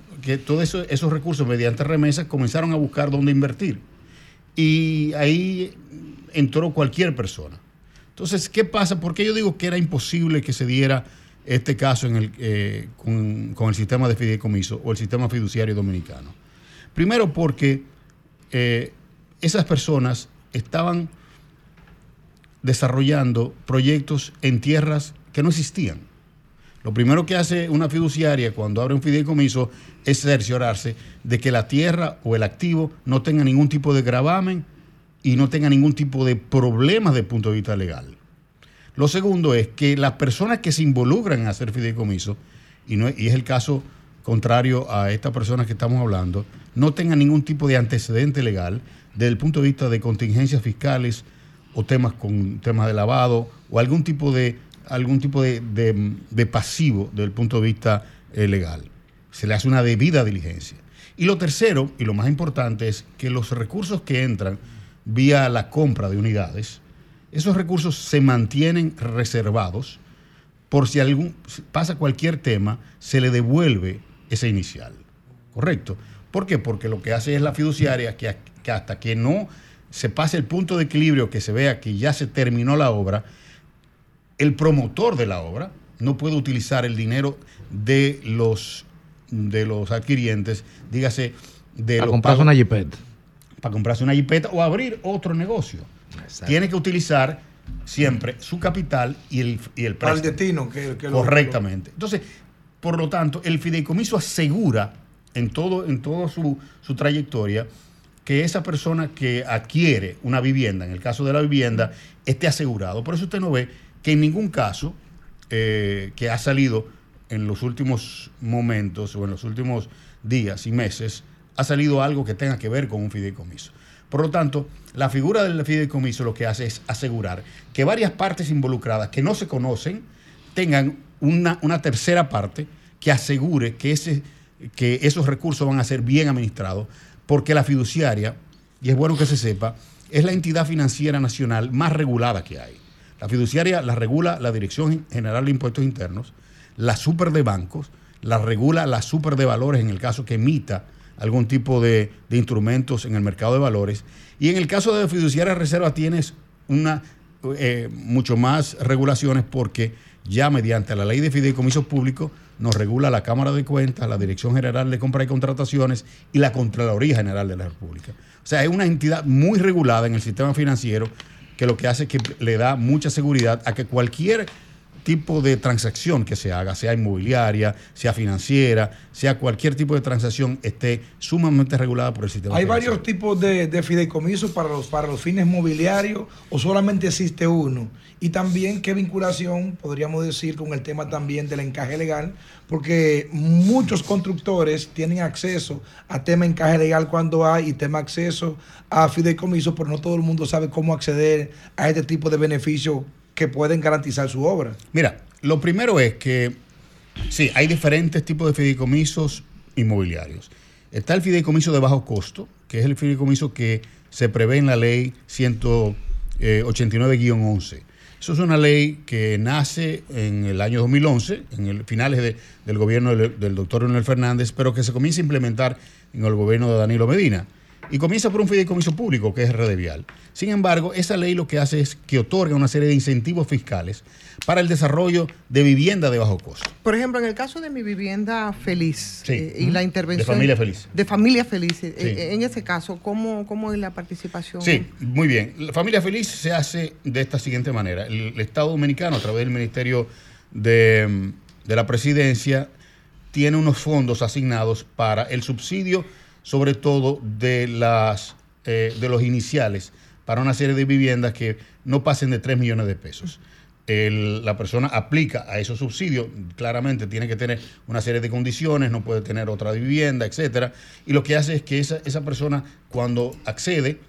P: todos esos, recursos mediante remesas comenzaron a buscar dónde invertir. Y ahí entró cualquier persona. Entonces, ¿qué pasa? ¿Por qué yo digo que era imposible que se diera este caso eh, con, con el sistema de fideicomiso o el sistema fiduciario dominicano? Primero porque eh, esas personas estaban desarrollando proyectos en tierras que no existían. Lo primero que hace una fiduciaria cuando abre un fideicomiso es cerciorarse de que la tierra o el activo no tenga ningún tipo de gravamen y no tenga ningún tipo de problemas desde el punto de vista legal. Lo segundo es que las personas que se involucran en hacer fideicomiso, y, no, y es el caso contrario a estas personas que estamos hablando, no tengan ningún tipo de antecedente legal desde el punto de vista de contingencias fiscales o temas con temas de lavado o algún tipo de algún tipo de, de- pasivo desde el punto de vista eh, legal. Se le hace una debida diligencia. Y lo tercero, y lo más importante, es que los recursos que entran vía la compra de unidades, esos recursos se mantienen reservados por si algún, pasa cualquier tema, se le devuelve ese inicial. ¿Correcto? ¿Por qué? Porque lo que hace es la fiduciaria que, que hasta que no se pase el punto de equilibrio, que se vea que ya se terminó la obra, el promotor de la obra no puede utilizar el dinero de los, de los adquirientes, dígase, de
D: Para
P: los
D: comprarse
P: pagos-
D: una jipeta.
P: para comprarse una jipeta o abrir otro negocio. Tiene que utilizar siempre su capital y el, y el
C: Para el
P: préstamo.
C: destino. Que, que lo-
P: Correctamente. Entonces, por lo tanto, el fideicomiso asegura en todo, en toda su, su trayectoria que esa persona que adquiere una vivienda, en el caso de la vivienda, esté asegurado. Por eso usted no ve que en ningún caso eh, que ha salido en los últimos momentos o en los últimos días y meses, ha salido algo que tenga que ver con un fideicomiso. Por lo tanto, la figura del fideicomiso lo que hace es asegurar que varias partes involucradas que no se conocen tengan una, una tercera parte que asegure que, ese, que esos recursos van a ser bien administrados, porque la fiduciaria, y es bueno que se sepa, es la entidad financiera nacional más regulada que hay. La fiduciaria la regula la Dirección General de Impuestos Internos, la super de bancos, la regula la super de valores en el caso que emita algún tipo de, instrumentos en el mercado de valores. Y en el caso de fiduciaria reserva tienes una eh, mucho más regulaciones porque ya mediante la ley de fideicomisos públicos nos regula la Cámara de Cuentas, la Dirección General de Compra y Contrataciones y la Contraloría General de la República. O sea, es una entidad muy regulada en el sistema financiero que lo que hace es que le da mucha seguridad a que cualquier tipo de transacción que se haga, sea inmobiliaria, sea financiera, sea cualquier tipo de transacción, esté sumamente regulada por el sistema
C: ¿Hay varios tipos de, de fideicomisos para los, para los fines mobiliarios o solamente existe uno? Y también qué vinculación podríamos decir con el tema también del encaje legal, porque muchos constructores tienen acceso a tema encaje legal cuando hay y tema acceso a fideicomisos, pero no todo el mundo sabe cómo acceder a este tipo de beneficios que pueden garantizar su obra.
P: Mira, lo primero es que sí, hay diferentes tipos de fideicomisos inmobiliarios. Está el fideicomiso de bajo costo, que es el fideicomiso que se prevé en la ley 189-11. Eso es una ley que nace en el año 2011, en el finales de- del gobierno del, del doctor Leonel Fernández, pero que se comienza a implementar en el gobierno de Danilo Medina. Y comienza por un fideicomiso público, que es Red Vial. Sin embargo, esa ley lo que hace es que otorga una serie de incentivos fiscales para el desarrollo de vivienda de bajo costo.
B: Por ejemplo, en el caso de mi vivienda feliz
P: Sí.
B: eh, y la
P: De
B: intervención.
P: familia feliz.
B: De familia feliz. eh,
P: Sí.
B: eh, en ese caso, ¿cómo, ¿cómo es la participación?
P: Sí, muy bien. La familia feliz se hace de esta siguiente manera. El, el Estado Dominicano, a través del Ministerio de, de la Presidencia, tiene unos fondos asignados para el subsidio, sobre todo de, las, eh, de los iniciales, para una serie de viviendas que no pasen de 3 millones de pesos. El- la persona aplica a esos subsidios, claramente tiene que tener una serie de condiciones, no puede tener otra vivienda, etcétera. Y lo que hace es que esa, esa persona, cuando accede,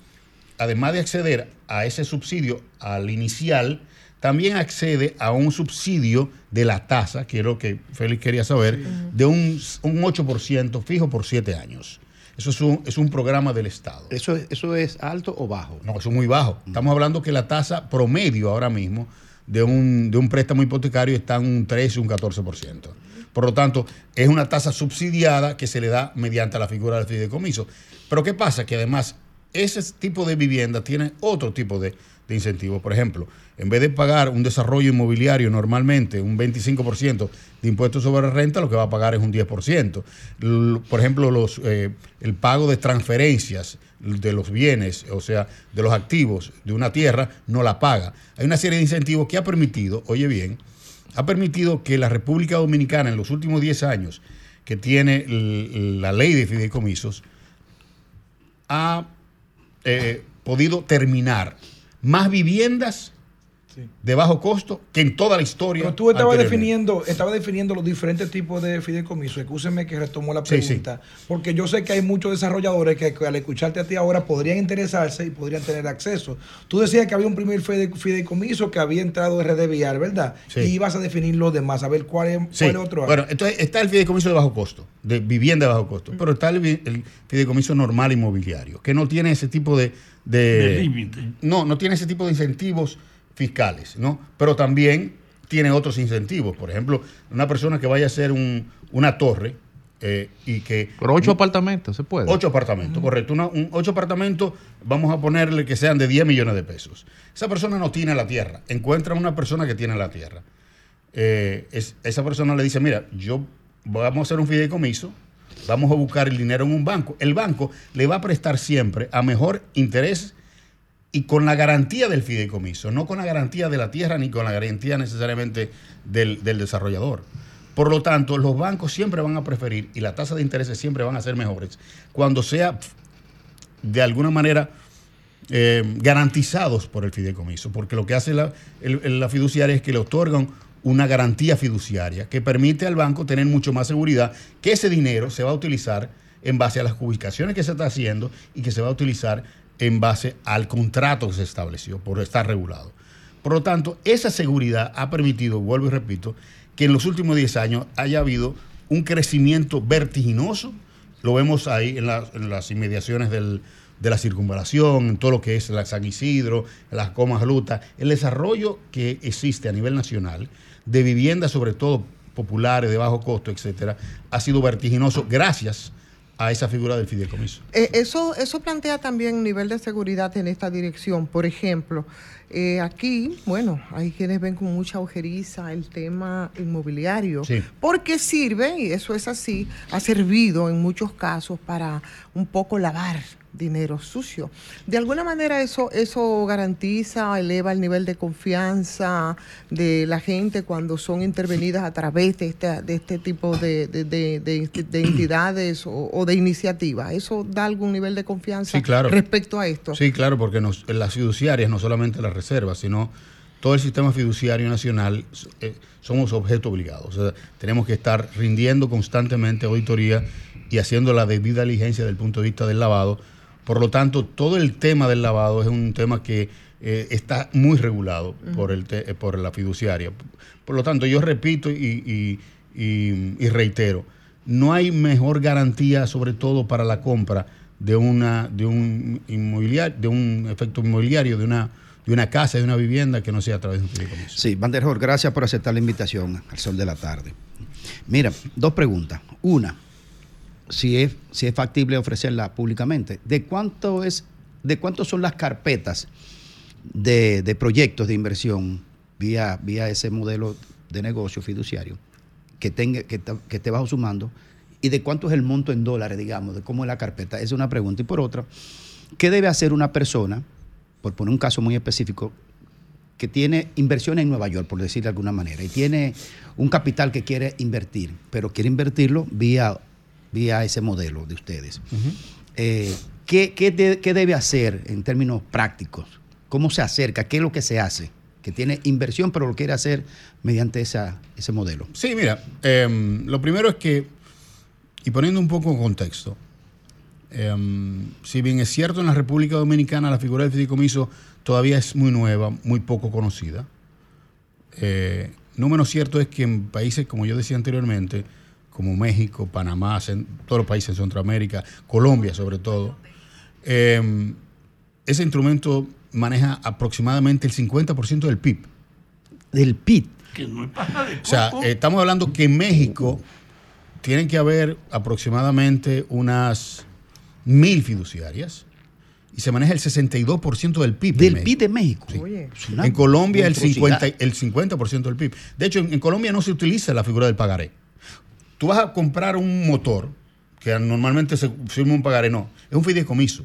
P: además de acceder a ese subsidio al inicial, también accede a un subsidio de la tasa, que es lo que Félix quería saber, de un, un 8% fijo por 7 años. Eso es un, es un programa del Estado.
O: ¿Eso, es- ¿Eso es alto o bajo?
P: No, eso es muy bajo. Estamos hablando que la tasa promedio ahora mismo de un, de un préstamo hipotecario está en un 13, un 14%. Por lo tanto, es una tasa subsidiada que se le da mediante la figura del fideicomiso. Pero ¿qué pasa? Que además ese tipo de vivienda tiene otro tipo de, de incentivos. Por ejemplo, en vez de pagar un desarrollo inmobiliario normalmente un 25% de impuestos sobre renta, lo que va a pagar es un 10%. L- Por ejemplo, los, eh, el pago de transferencias de los bienes, o sea, de los activos de una tierra, no la paga. Hay una serie de incentivos que ha permitido, oye bien, ha permitido que la República Dominicana en los últimos 10 años que tiene la ley de fideicomisos, ha eh, podido terminar más viviendas de bajo costo que en toda la historia.
C: Pero tú estabas definiendo, estabas definiendo los diferentes tipos de fideicomiso. Escúcheme que retomo la
P: Sí, sí.
C: pregunta. Porque yo sé que hay muchos desarrolladores que, que al escucharte a ti ahora podrían interesarse y podrían tener acceso. Tú decías que había un primer fide- fideicomiso que había entrado RD Vial, ¿verdad?
P: Sí.
C: Y ibas a definir los demás, a ver cuál es, cuál es otro.
P: Bueno, entonces está el fideicomiso de bajo costo, de vivienda de bajo costo, pero está el fideicomiso normal inmobiliario, que no tiene ese tipo de... De,
E: De límite.
P: No, no tiene ese tipo de incentivos fiscales, ¿no? Pero también tiene otros incentivos. Por ejemplo, una persona que vaya a hacer un- una torre eh, y que...
D: Pero ocho apartamentos, se puede.
P: Ocho apartamentos, correcto. Una- un- ocho apartamentos, vamos a ponerle que sean de 10 millones de pesos. Esa persona no tiene la tierra. Encuentra una persona que tiene la tierra. Eh, es- esa persona le dice, mira, yo vamos a hacer un fideicomiso, vamos a buscar el dinero en un banco. El banco le va a prestar siempre a mejor interés y con la garantía del fideicomiso, no con la garantía de la tierra ni con la garantía necesariamente del, del desarrollador. Por lo tanto, los bancos siempre van a preferir y la tasa de intereses siempre van a ser mejores cuando sea de alguna manera eh, garantizados por el fideicomiso, porque lo que hace la, la fiduciaria es que le otorgan una garantía fiduciaria que permite al banco tener mucho más seguridad que ese dinero se va a utilizar en base a las ubicaciones que se está haciendo y que se va a utilizar en base al contrato que se estableció por estar regulado. Por lo tanto, esa seguridad ha permitido, vuelvo y repito, que en los últimos 10 años haya habido un crecimiento vertiginoso. Lo vemos ahí en, en las inmediaciones del- de la circunvalación, en todo lo que es la San Isidro, las comas lutas, el desarrollo que existe a nivel nacional de viviendas, sobre todo populares, de bajo costo, etcétera, ha sido vertiginoso gracias a esa figura del fideicomiso.
B: Eh, eso, eso plantea también un nivel de seguridad en esta dirección. Por ejemplo, eh, aquí, bueno, hay quienes ven con mucha ojeriza el tema inmobiliario,
P: Sí.
B: porque sirve, y eso es así, ha servido en muchos casos para un poco lavar dinero sucio. De alguna manera eso, eso garantiza, eleva el nivel de confianza de la gente cuando son intervenidas a través de este, de este tipo de, de- de- de- de entidades o, o de iniciativas. ¿Eso da algún nivel de confianza
P: Sí, claro.
B: respecto a esto?
P: Sí, claro, porque nos- las fiduciarias, no solamente las reservas, sino todo el sistema fiduciario nacional, eh, somos objeto obligado. O sea, tenemos que estar rindiendo constantemente auditoría y haciendo la debida diligencia desde el punto de vista del lavado. Por lo tanto, todo el tema del lavado es un tema que eh, está muy regulado por, el te- eh, por la fiduciaria. Por lo tanto, yo repito y, y- y- y reitero, no hay mejor garantía, sobre todo para la compra de una de un inmobiliario, de un efecto inmobiliario, de una de una casa, de una vivienda que no sea a través de un fideicomiso.
O: Sí, Vanderhor, gracias por aceptar la invitación al sol de la tarde. Mira, dos preguntas. Una, si es, si es factible ofrecerla públicamente. ¿De cuánto es, de cuánto son las carpetas de, de proyectos de inversión vía, vía ese modelo de negocio fiduciario que tenga, que, que esté bajo su mando? ¿Y de cuánto es el monto en dólares, digamos, de cómo es la carpeta? Esa es una pregunta. Y por otra, ¿qué debe hacer una persona, por poner un caso muy específico, que tiene inversiones en Nueva York, por decir de alguna manera, y tiene un capital que quiere invertir, pero quiere invertirlo vía, vía ese modelo de ustedes. Eh, ¿qué, qué de- qué debe hacer en términos prácticos? ¿Cómo se acerca? ¿Qué es lo que se hace? Que tiene inversión, pero lo quiere hacer mediante esa, ese modelo.
P: Sí, mira, em, lo primero es que, y poniendo un poco en contexto, em, si bien es cierto en la República Dominicana la figura del fideicomiso todavía es muy nueva, muy poco conocida, eh, no menos cierto es que en países, como yo decía anteriormente, como México, Panamá, todos los países de Centroamérica, Colombia sobre todo, em, ese instrumento maneja aproximadamente el 50% del PIB.
O: Del PIB.
E: Que no es de
P: O sea, estamos hablando que en México tienen que haber aproximadamente unas mil fiduciarias y se maneja el 62% del PIB.
O: Del PIB de México. Es una
P: En Colombia el,
O: monstruosidad.
P: 50, el 50% del PIB. De hecho, en, en Colombia no se utiliza la figura del pagaré. Tú vas a comprar un motor, que normalmente se firma un pagaré, no, es un fideicomiso.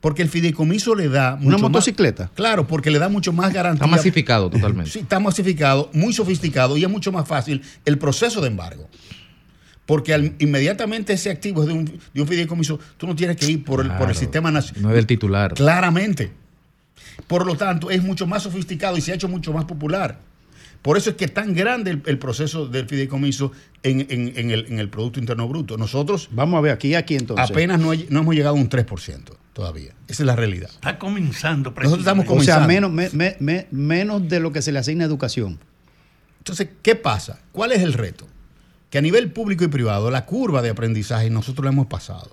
P: Porque el fideicomiso le da... mucho más-
O: motocicleta?
P: claro, porque le da mucho más garantía.
D: Está masificado totalmente.
P: Sí, está masificado, muy sofisticado y es mucho más fácil el proceso de embargo. Porque al- inmediatamente ese activo es de un, de un fideicomiso, tú no tienes que ir por el, por el sistema nacional.
D: No es del titular.
P: Claramente. Por lo tanto, es mucho más sofisticado y se ha hecho mucho más popular. Por eso es que es tan grande el, el proceso del fideicomiso en, en- en el, en el Producto Interno Bruto. Nosotros
O: Vamos a ver, aquí, aquí entonces.
P: apenas no, he- no hemos llegado a un 3% todavía. Esa es la realidad.
E: Está comenzando.
P: Nosotros estamos
O: O sea,
P: comenzando.
O: menos, me- me- me- menos de lo que se le asigna a educación.
P: Entonces, ¿qué pasa? ¿Cuál es el reto? Que a nivel público y privado, la curva de aprendizaje nosotros la hemos pasado.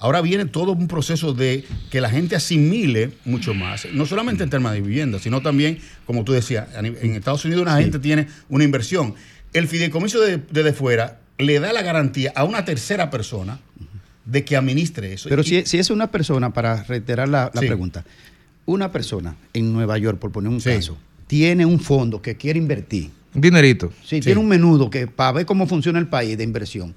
P: Ahora viene todo un proceso de que la gente asimile mucho más, no solamente en temas de vivienda, sino también, como tú decías, en Estados Unidos una gente tiene una inversión. El fideicomiso de, de, de fuera le da la garantía a una tercera persona de que administre eso.
O: Pero
P: Y-
O: si, si es una persona, para reiterar la, la
P: Sí.
O: pregunta, una persona en Nueva York, por poner un caso, tiene un fondo que quiere invertir.
D: Un dinerito.
O: Sí, tiene un menudo que para ver cómo funciona el país de inversión.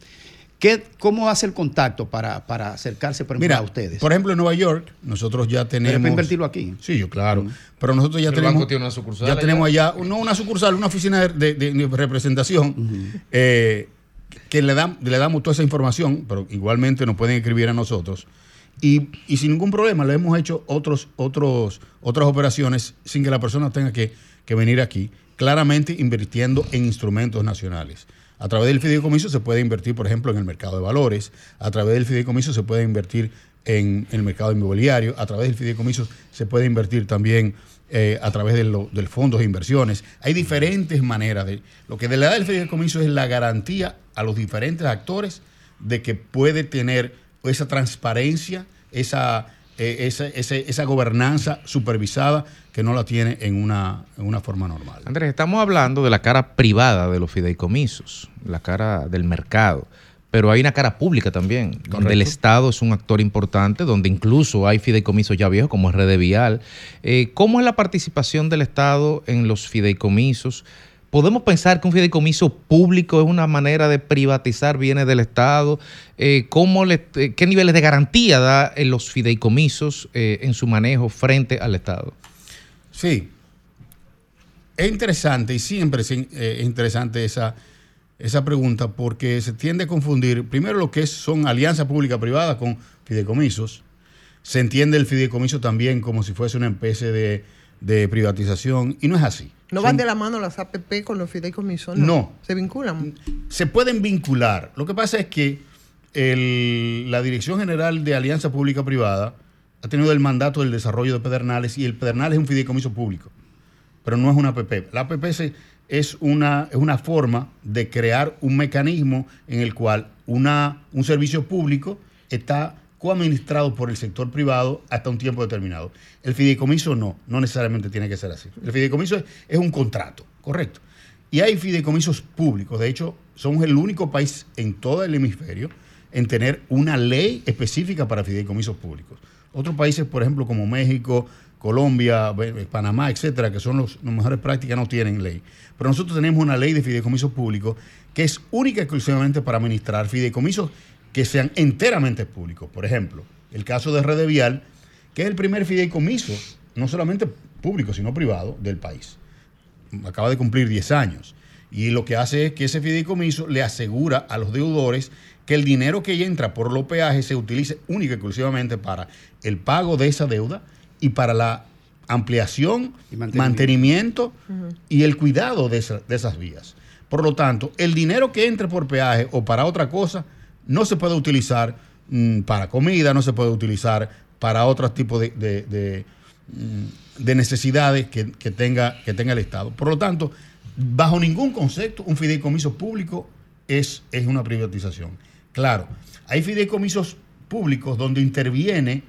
O: ¿Qué, ¿Cómo hace el contacto para, para acercarse por ejemplo,
P: Mira,
O: a ustedes?
P: por ejemplo, en Nueva York, nosotros ya
O: Pero
P: tenemos.
O: para invertirlo aquí.
P: Sí, yo, claro. Pero nosotros ya
D: El
P: tenemos.
D: banco tiene una sucursal
P: Ya
D: allá.
P: tenemos allá, no una sucursal, una oficina de, de- de representación eh, que le, dan, le damos toda esa información, pero igualmente nos pueden escribir a nosotros. Y, y sin ningún problema le hemos hecho otros, otros, otras operaciones sin que la persona tenga que, que venir aquí, claramente invirtiendo en instrumentos nacionales. A través del fideicomiso se puede invertir, por ejemplo, en el mercado de valores, a través del fideicomiso se puede invertir en, el mercado inmobiliario, a través del fideicomiso se puede invertir también eh, a través de lo- del de inversiones. Hay diferentes maneras de... Lo que le da el fideicomiso es la garantía a los diferentes actores de que puede tener esa transparencia, esa, eh, esa, ese- esa gobernanza supervisada que no la tiene en una, en una forma normal.
D: Andrés, estamos hablando de la cara privada de los fideicomisos, la cara del mercado. pero hay una cara pública también, donde el Estado es un actor importante, donde incluso hay fideicomisos ya viejos como Red Vial. Eh, ¿Cómo es la participación del Estado en los fideicomisos? ¿Podemos pensar que un fideicomiso público es una manera de privatizar bienes del Estado? Eh, ¿cómo eh, ¿Qué niveles de garantía da en los fideicomisos eh, en su manejo frente al Estado?
P: Sí. Es interesante y siempre es in- eh, es interesante esa, esa pregunta porque se tiende a confundir primero lo que son alianzas pública-privada con fideicomisos. Se entiende el fideicomiso también como si fuese una especie de, de privatización y no es así.
B: ¿No
P: Son-
B: van de la mano las APP con los fideicomisos?
P: No.
B: ¿Se vinculan?
P: se pueden vincular. Lo que pasa es que el- la Dirección General de Alianza Pública-Privada ha tenido el mandato del desarrollo de Pedernales y el Pedernales es un fideicomiso público, pero no es una APP. La APP se- es una, es una forma de crear un mecanismo en el cual una, un servicio público está coadministrado por el sector privado hasta un tiempo determinado. El fideicomiso no, no necesariamente tiene que ser así. El fideicomiso es, un contrato, correcto. Y hay fideicomisos públicos. De hecho, somos el único país en todo el hemisferio en tener una ley específica para fideicomisos públicos. Otros países, por ejemplo, como México, Colombia, Panamá, etcétera, que son los, las mejores prácticas, no tienen ley. Pero nosotros tenemos una ley de fideicomisos públicos que es única y exclusivamente para administrar fideicomisos que sean enteramente públicos. Por ejemplo, el caso de Red Vial, que es el primer fideicomiso, no solamente público, sino privado, del país acaba de cumplir 10 años. Y lo que hace es que ese fideicomiso le asegura a los deudores que el dinero que entra por los peajes se utilice única y exclusivamente para el pago de esa deuda y para la ampliación, mantenimiento, y el cuidado de, esa- de esas vías. Por lo tanto, el dinero que entre por peaje o para otra cosa no se puede utilizar mm, para comida, no se puede utilizar para otros tipos de, de- mm, de necesidades que, que tenga, que tenga el Estado. Por lo tanto, bajo ningún concepto, un fideicomiso público es, es una privatización. Claro, hay fideicomisos públicos donde interviene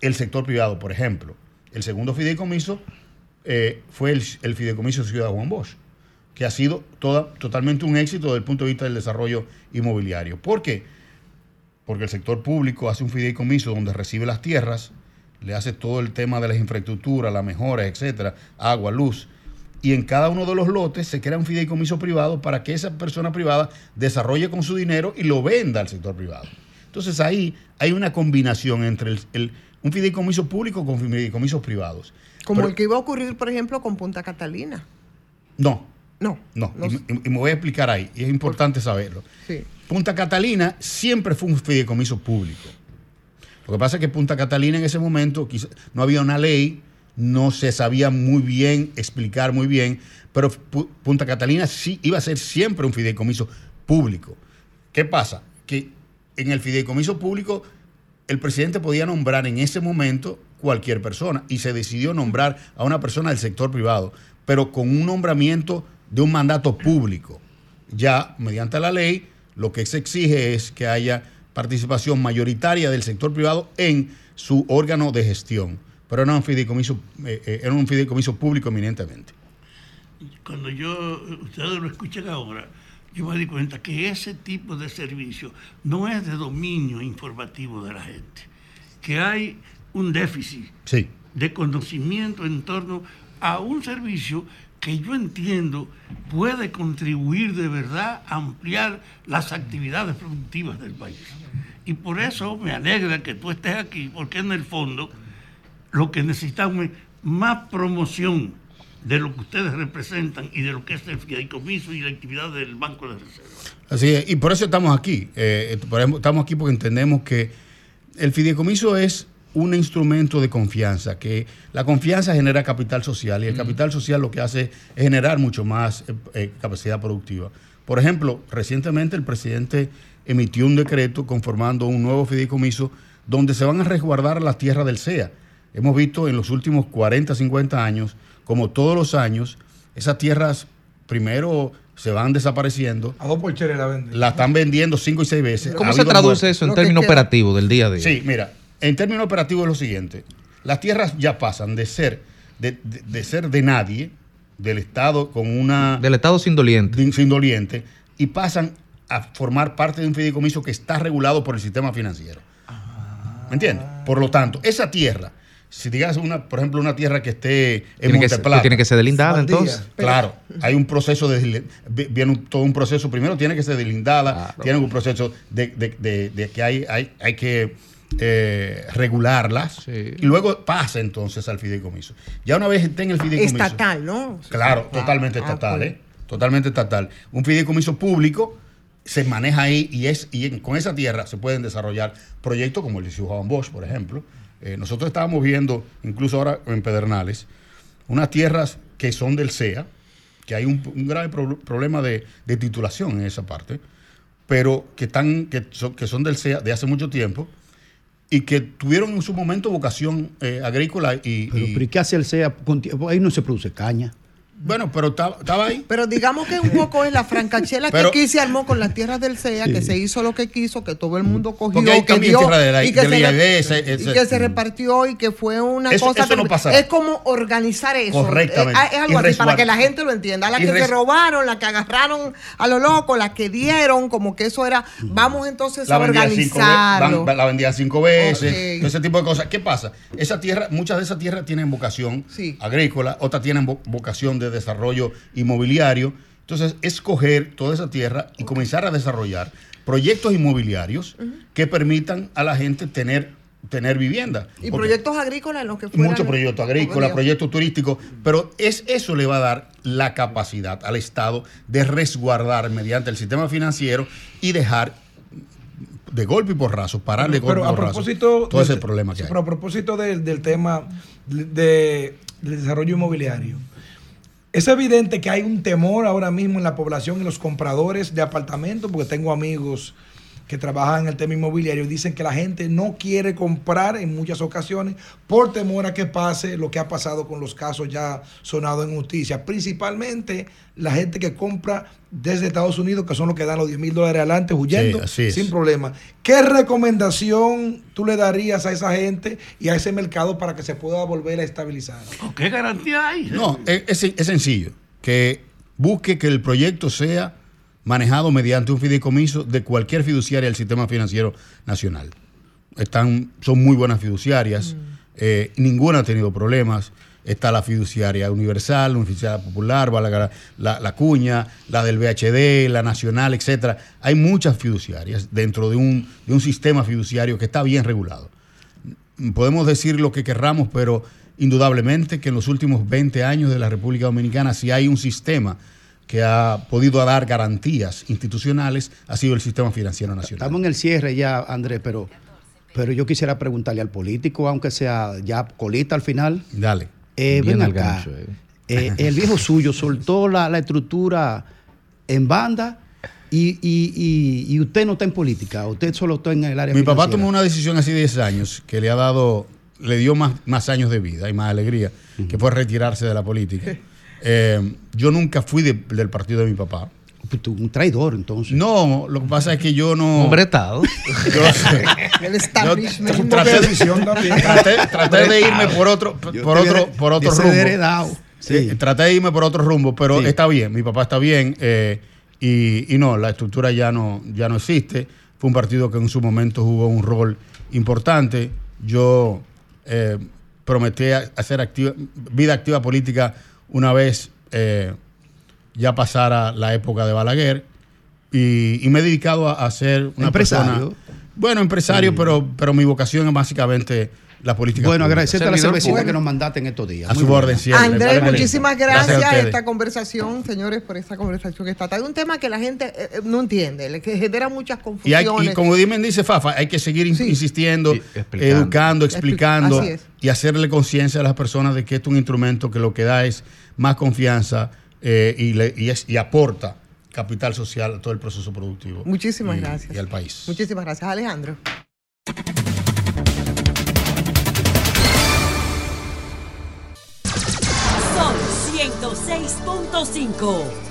P: el sector privado, por ejemplo. El segundo fideicomiso eh, fue el, el fideicomiso Ciudad Juan Bosch, que ha sido toda, totalmente un éxito desde el punto de vista del desarrollo inmobiliario. ¿Por qué? Porque el sector público hace un fideicomiso donde recibe las tierras, le hace todo el tema de las infraestructuras, las mejoras, etcétera, agua, luz. Y en cada uno de los lotes se crea un fideicomiso privado para que esa persona privada desarrolle con su dinero y lo venda al sector privado. Entonces ahí hay una combinación entre el- el- un fideicomiso público con fideicomisos privados.
B: Como
P: Pero-
B: el que iba a ocurrir, por ejemplo, con Punta Catalina.
P: no,
B: No.
P: no. Y, y- y me voy a explicar ahí. Y es importante saberlo.
B: Sí.
P: Punta Catalina siempre fue un fideicomiso público. Lo que pasa es que Punta Catalina en ese momento quizá- no había una ley, no se sabía muy bien explicar muy bien, pero Pu- Punta Catalina sí iba a ser siempre un fideicomiso público. ¿Qué pasa? Que en el fideicomiso público el presidente podía nombrar en ese momento cualquier persona y se decidió nombrar a una persona del sector privado, pero con un nombramiento de un mandato público. Ya mediante la ley, lo que se exige es que haya participación mayoritaria del sector privado en su órgano de gestión, pero era un fideicomiso, eh, eh, era un fideicomiso público eminentemente.
E: Cuando yo, ustedes lo escuchan ahora, yo me di cuenta que ese tipo de servicio no es de dominio informativo de la gente, que hay un déficit
P: Sí.
E: de conocimiento en torno a un servicio que yo entiendo puede contribuir de verdad a ampliar las actividades productivas del país. Y por eso me alegra que tú estés aquí, porque en el fondo lo que necesitamos es más promoción de lo que ustedes representan y de lo que es el fideicomiso y la actividad del Banco de Reserva.
P: Así es, y por eso estamos aquí. Eh, estamos aquí porque entendemos que el fideicomiso es un instrumento de confianza, que la confianza genera capital social y el capital social lo que hace es generar mucho más eh, eh, capacidad productiva. Por ejemplo, recientemente el presidente emitió un decreto conformando un nuevo fideicomiso donde se van a resguardar las tierras del CEA. Hemos visto en los últimos 40, 50 años, como todos los años, esas tierras primero se van desapareciendo.
C: A dos la venden.
P: La están vendiendo cinco y seis veces.
D: ¿Cómo
P: Ha
D: se traduce eso en términos operativos del día a día?
P: Sí, mira, en términos operativos es lo siguiente. Las tierras ya pasan de ser de, de- de ser de nadie, del Estado con una...
D: Del Estado sin doliente.
P: Sin doliente, y pasan a formar parte de un fideicomiso que está regulado por el sistema financiero. ¿Me entiendes? Por lo tanto, esa tierra, si digas una, por ejemplo, una tierra que esté en
D: Tiene que
P: Monteplata.
D: tiene que ser delindada, entonces.
P: Claro, hay un proceso de viene un- todo un proceso. Primero tiene que ser delindada, tiene un proceso de, de- de- de que hay, hay, hay que eh, regularlas y luego pasa entonces al fideicomiso. Ya una vez esté en el fideicomiso.
B: Estatal, ¿no?
P: Claro,
B: Ah,
P: totalmente
B: ah,
P: estatal,
B: pues.
P: ¿eh? Totalmente estatal. Un fideicomiso público se maneja ahí y es y en- con esa tierra se pueden desarrollar proyectos como el de Juan Bosch, por ejemplo. Eh, nosotros estábamos viendo, incluso ahora en Pedernales, unas tierras que son del CEA, que hay un, un grave pro- problema de, de titulación en esa parte, pero que, están, que, son, que son del CEA de hace mucho tiempo y que tuvieron en su momento vocación eh, agrícola y,
O: Pero,
P: y-
O: pero ¿y qué hace el CEA? Ahí no se produce caña.
P: Bueno, pero estaba, ahí.
B: Pero digamos que un poco es la francachela
P: Pero-
B: que aquí se armó con las tierras del CEA, que se hizo lo que quiso, que todo el mundo cogió,
P: Porque hay
B: que
P: también
B: dio,
P: tierra de la-
B: y que
P: de la
B: se re-
P: IAD, ese-
B: y que se repartió y que fue una
P: Eso-
B: cosa.
P: eso no
B: terrible.
P: pasará.
B: Es como organizar eso.
P: Correctamente.
B: Es, es algo
P: Y
B: así, para que la gente lo entienda. La
P: y
B: que se robaron, la que agarraron a lo loco, la que dieron, como que eso era, vamos entonces a
P: la
B: organizarlo.
P: la vendía cinco veces, ese tipo de cosas. ¿Qué pasa? Esa tierra, muchas de esas tierras tienen vocación agrícola, otras tienen vo- vocación de desarrollo inmobiliario. Entonces, escoger toda esa tierra y comenzar a desarrollar proyectos inmobiliarios que permitan a la gente tener, tener vivienda.
B: Y
P: Porque-
B: proyectos agrícolas en los que fueran.
P: Muchos proyectos agrícolas, proyectos turísticos, pero es eso le va a dar la capacidad al Estado de resguardar mediante el sistema financiero y dejar de golpe y porrazo, parar de golpe
C: Pero
P: y
C: a
P: porrazo
C: propósito
P: todo
C: del-
P: ese problema que hay.
C: Pero a propósito del, del tema de, de- del desarrollo inmobiliario, es evidente que hay un temor ahora mismo en la población y los compradores de apartamentos, porque tengo amigos que trabajan en el tema inmobiliario y dicen que la gente no quiere comprar en muchas ocasiones por temor a que pase lo que ha pasado con los casos ya sonados en justicia. Principalmente la gente que compra desde Estados Unidos, que son los que dan los 10 mil dólares adelante huyendo
P: Sí,
C: sin problema. ¿Qué recomendación tú le darías a esa gente y a ese mercado para que se pueda volver a estabilizar?
E: ¿Qué garantía hay?
P: No, es- es sencillo. Que busque que el proyecto sea manejado mediante un fideicomiso de cualquier fiduciaria del sistema financiero nacional. Están, son muy buenas fiduciarias, eh, ninguna ha tenido problemas. Está la fiduciaria universal, la fiduciaria popular, la, la- la cuña, la del VHD, la nacional, etcétera. Hay muchas fiduciarias dentro de un, de un sistema fiduciario que está bien regulado podemos decir lo que querramos, pero indudablemente que en los últimos 20 años de la República Dominicana, si hay un sistema que ha podido dar garantías institucionales, ha sido el sistema financiero nacional.
O: Estamos en el cierre ya, Andrés, pero, pero yo quisiera preguntarle al político, aunque sea ya colita al final.
P: Dale.
O: Eh,
D: Bien
O: ven
D: al
O: acá.
D: gancho, eh.
O: Eh, el viejo suyo soltó la, la estructura en banda y, y- y- y usted no está en política, usted solo está en el área
P: Mi papá tomó una decisión hace 10 años que le ha dado, le dio más, más años de vida y más alegría, que fue retirarse de la política. Eh, yo nunca fui de- del partido de mi papá.
O: Un traidor, entonces.
P: No, lo que pasa es que yo no.
D: Hombre atado.
P: Yo sé.
B: El
P: Yo
B: establishment.
P: traté, de irme por otro, por otro, por otro rumbo.
O: heredado. Sí.
P: Eh, traté de irme por otro rumbo, pero
O: Sí.
P: está bien. Mi papá está bien eh, y, y no, la estructura ya no, ya no existe. Fue un partido que en su momento jugó un rol importante. Yo eh, prometí hacer activa, vida activa política una vez eh, ya pasara la época de Balaguer y, y me he dedicado a, a ser una
O: Empresario.
P: persona. Bueno, empresario, pero, pero mi vocación es básicamente la política.
O: Bueno, agradecerte a la cervecita
D: público.
O: que nos mandaste en estos días.
P: A
O: Muy
P: su orden siempre.
B: Andrés, muchísimas
P: Gracias a
B: gracias a esta conversación, señores, por esta conversación que está. Hay un tema que la gente eh, eh, no entiende, que genera muchas
P: Y, hay,
B: confusiones.
P: y como Dimen dice Fafa, hay que seguir in- insistiendo,
D: explicando.
P: educando,
B: Expli-
P: explicando y hacerle conciencia a las personas de que esto es un instrumento que lo que da es más confianza eh, y, le- y es- y aporta capital social a todo el proceso productivo.
B: Muchísimas
P: y-
B: gracias.
P: Y al país.
B: Muchísimas gracias, Alejandro.
F: 106.5.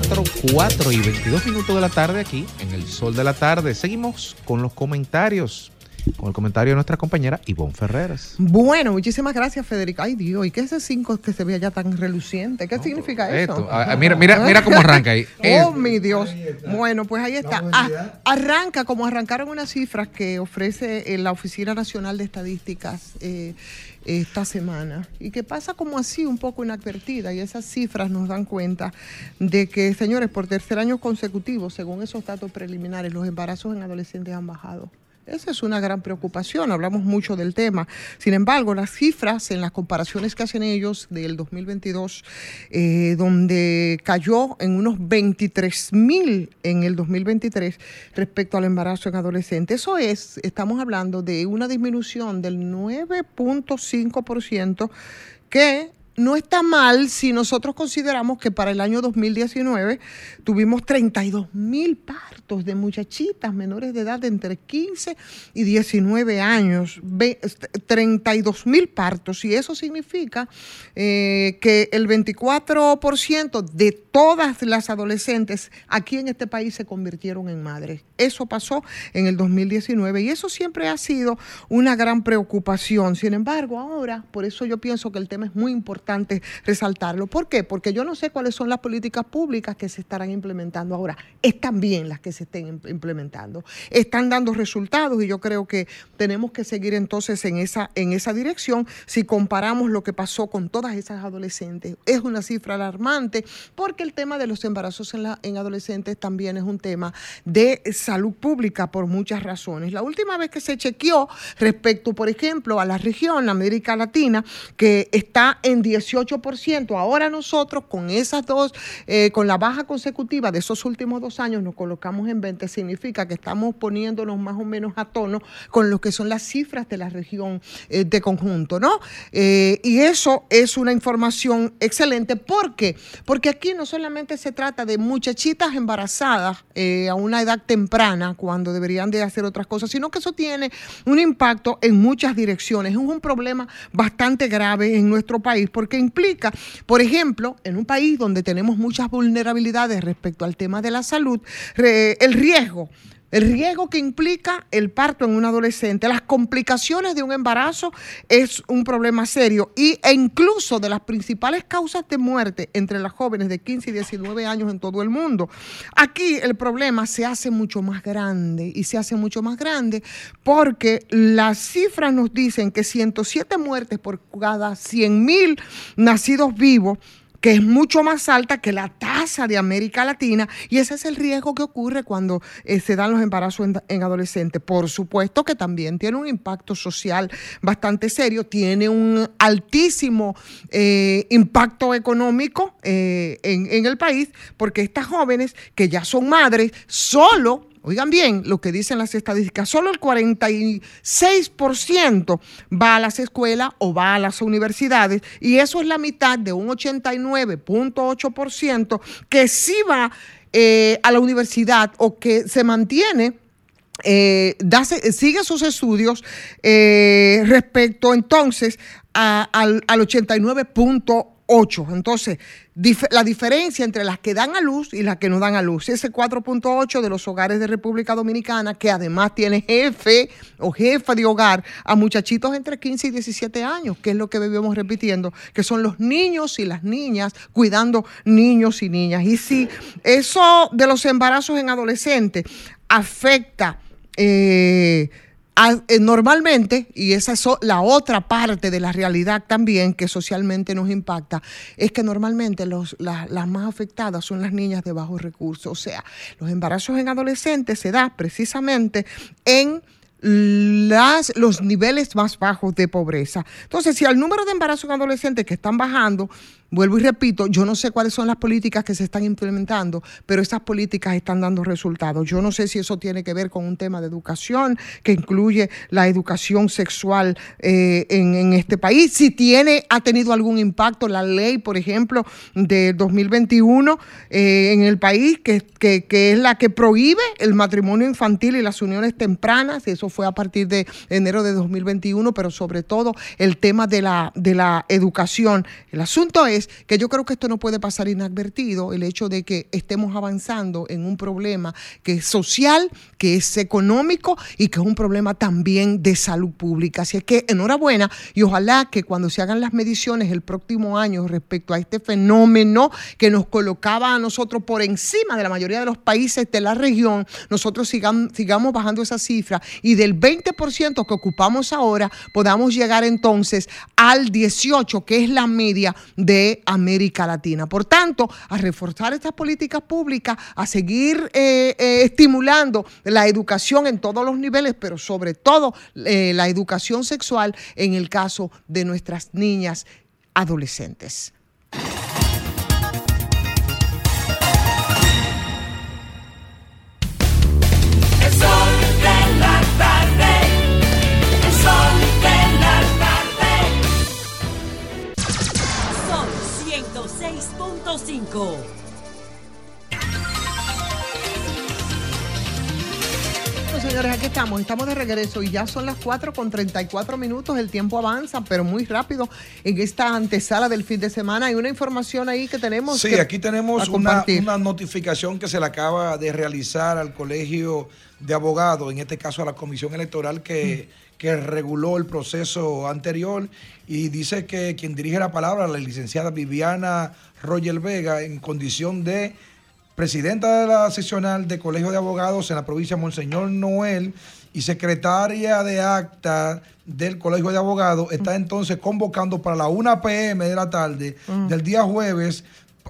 D: 4, 4 y 22 minutos de la tarde aquí en el Sol de la Tarde. Seguimos con los comentarios, con el comentario de nuestra compañera Ivonne Ferreras.
B: Bueno, muchísimas gracias, Federica. Ay, Dios, ¿y qué es ese 5 que se ve allá tan reluciente? ¿Qué significa eso?
D: Esto, ah, mira, mira, mira cómo arranca ahí.
B: Oh, mi Dios. Bueno, pues ahí está. Ah, arranca como arrancaron unas cifras que ofrece eh, la Oficina Nacional de Estadísticas eh, esta semana y que pasa como así un poco inadvertida y esas cifras nos dan cuenta de que, señores, por tercer año consecutivo, según esos datos preliminares, los embarazos en adolescentes han bajado. Esa es una gran preocupación, hablamos mucho del tema. Sin embargo, las cifras en las comparaciones que hacen ellos del 2022, eh, donde cayó en unos 23 mil en el 2023 respecto al embarazo en adolescentes, eso es, estamos hablando de una disminución del 9.5% que no está mal si nosotros consideramos que para el año 2019 tuvimos 32 mil partos de muchachitas menores de edad de entre 15 y 19 años, 32 mil partos, y eso significa eh, que el 24% de todas las adolescentes aquí en este país se convirtieron en madres. Eso pasó en el 2019 y eso siempre ha sido una gran preocupación. Sin embargo, ahora, por eso yo pienso que el tema es muy importante resaltarlo. ¿Por qué? Porque yo no sé cuáles son las políticas públicas que se estarán implementando ahora. Están bien las que se estén implementando. Están dando resultados y yo creo que tenemos que seguir entonces en esa, en esa dirección si comparamos lo que pasó con todas esas adolescentes. Es una cifra alarmante porque el tema de los embarazos en, la, en adolescentes también es un tema de salud pública por muchas razones. La última vez que se chequeó respecto, por ejemplo, a la región América Latina, que está en 18%, ahora nosotros con esas dos, eh, con la baja consecutiva de esos últimos dos años, nos colocamos en 20, significa que estamos poniéndonos más o menos a tono con lo que son las cifras de la región eh, de conjunto, ¿no? Eh, y eso es una información excelente. ¿Por qué? Porque aquí no solamente se trata de muchachitas embarazadas a una edad temprana, cuando deberían de hacer otras cosas, sino que eso tiene un impacto en muchas direcciones. Es un problema bastante grave en nuestro país porque implica, por ejemplo, en un país donde tenemos muchas vulnerabilidades respecto al tema de la salud, el riesgo el riesgo que implica el parto en un adolescente, las complicaciones de un embarazo es un problema serio y, e incluso de las principales causas de muerte entre las jóvenes de 15 y 19 años en todo el mundo. Aquí el problema se hace mucho más grande y se hace mucho más grande porque las cifras nos dicen que 107 muertes por cada 100 mil nacidos vivos que es mucho más alta que la tasa de América Latina y ese es el riesgo que ocurre cuando eh, se dan los embarazos en, adolescentes. Por supuesto que también tiene un impacto social bastante serio, tiene un altísimo eh, impacto económico eh, en, en el país porque estas jóvenes que ya son madres solo Oigan bien lo que dicen las estadísticas, solo el 46% va a las escuelas o va a las universidades y eso es la mitad de un 89.8% que sí va eh, a la universidad o que se mantiene eh, sigue sus estudios eh, respecto entonces al, al 89.8%. Entonces, la diferencia entre las que dan a luz y las que no dan a luz, ese 4.8 de los hogares de República Dominicana, que además tiene jefe o jefa de hogar a muchachitos entre 15 y 17 años, que es lo que vivimos repitiendo, que son los niños y las niñas cuidando niños y niñas. Y si eso de los embarazos en adolescentes afecta... Eh, normalmente, y esa es la otra parte de la realidad también que socialmente nos impacta, es que normalmente los, las más afectadas son las niñas de bajos recursos. O sea, los embarazos en adolescentes se da precisamente en las, los niveles más bajos de pobreza. Entonces, si el número de embarazos en adolescentes que están bajando, vuelvo y repito, yo no sé cuáles son las políticas que se están implementando, pero esas políticas están dando resultados. Yo no sé si eso tiene que ver con un tema de educación, que incluye la educación sexual eh, en, este país, si tiene, ha tenido algún impacto la ley, por ejemplo, de 2021 eh, en el país, que, que, que es la que prohíbe el matrimonio infantil y las uniones tempranas, eso fue a partir de enero de 2021, pero sobre todo el tema de la, de la educación. El asunto es que yo creo que esto no puede pasar inadvertido, el hecho de que estemos avanzando en un problema que es social, que es económico y que es un problema también de salud pública. Así es que enhorabuena y ojalá que cuando se hagan las mediciones el próximo año respecto a este fenómeno que nos colocaba a nosotros por encima de la mayoría de los países de la región, nosotros sigamos, sigamos bajando esa cifra y del 20% que ocupamos ahora podamos llegar entonces al 18, que es la media de América Latina. Por tanto, a reforzar estas políticas públicas, a seguir eh, eh, estimulando la educación en todos los niveles, pero sobre todo eh, la educación sexual en el caso de nuestras niñas adolescentes. Señores, aquí estamos, estamos de regreso y ya son las 4 con 34 minutos, el tiempo avanza, pero muy rápido en esta antesala del fin de semana. Hay una información ahí que tenemos.
C: Sí, aquí tenemos una, notificación que se le acaba de realizar al Colegio de Abogados, en este caso a la Comisión Electoral que... Mm. Que reguló el proceso anterior. Y dice que quien dirige la palabra, la licenciada Viviana Roger Vega, en condición de presidenta de la seccional de Colegio de Abogados en la provincia de Monseñor Noel y secretaria de acta del Colegio de Abogados, está entonces convocando para la 1 p.m. de la tarde
Q: Mm.
C: del día jueves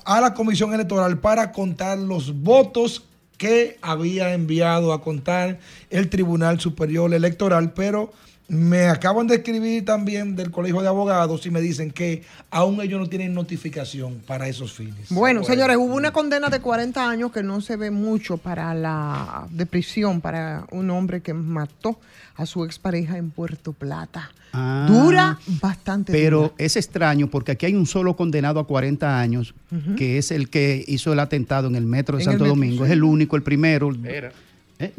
C: a la comisión electoral para contar los votos que había enviado a contar el Tribunal Superior Electoral, pero me acaban de escribir también del Colegio de Abogados y me dicen que aún ellos no tienen notificación para esos fines.
B: Bueno, señores, hubo una condena de 40 años que no se ve mucho para la de prisión para un hombre que mató a su expareja en Puerto Plata.
O: Ah,
B: Dura bastante.
O: Pero
B: dura.
O: es extraño porque aquí hay un solo condenado a 40 años, que es el que hizo el atentado en el metro de
B: En
O: Santo
B: metro,
O: Domingo.
B: sí.
O: Es el único, el primero. Eh,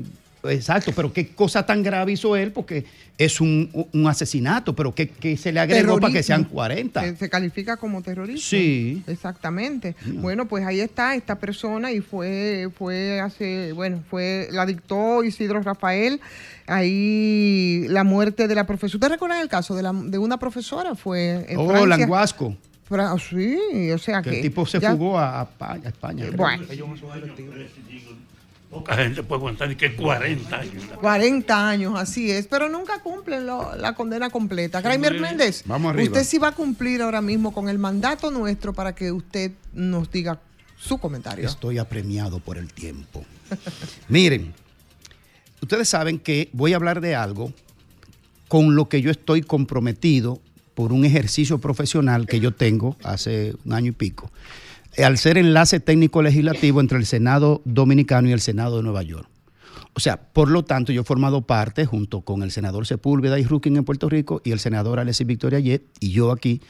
O: Exacto, pero qué cosa tan grave hizo él, porque es un, un asesinato, pero ¿qué, qué se le agregó para que sean
B: Terrorismo.
O: 40?
B: Eh, Se califica como terrorismo.
O: Sí.
B: Exactamente. Bueno, pues ahí está esta persona y fue, fue hace, bueno, fue, la dictó Isidro Rafael. Ahí la muerte de la profesora. ¿Ustedes recuerdan el caso de, la, de una profesora? Fue en
O: Oh,
B: Francia.
O: Languasco.
B: Fra- sí, o sea
O: Que
B: que.
O: el tipo se
B: ya-
O: fugó a, a España. a España, creo.
E: Poca gente puede aguantar ni que 40 años.
B: 40 años, así es, pero nunca cumplen lo- la condena completa. Graimer Méndez,
O: Vamos arriba.
B: usted sí va a cumplir ahora mismo con el mandato nuestro para que usted nos diga su comentario.
O: Estoy apremiado por el tiempo. Miren, ustedes saben que voy a hablar de algo con lo que yo estoy comprometido por un ejercicio profesional que yo tengo hace un año y pico, al ser enlace técnico legislativo entre el Senado Dominicano y el Senado de Nueva York. O sea, por lo tanto, yo he formado parte, junto con el senador Sepúlveda y Rukin en Puerto Rico y el senador Alexis Victoria Yet y yo aquí,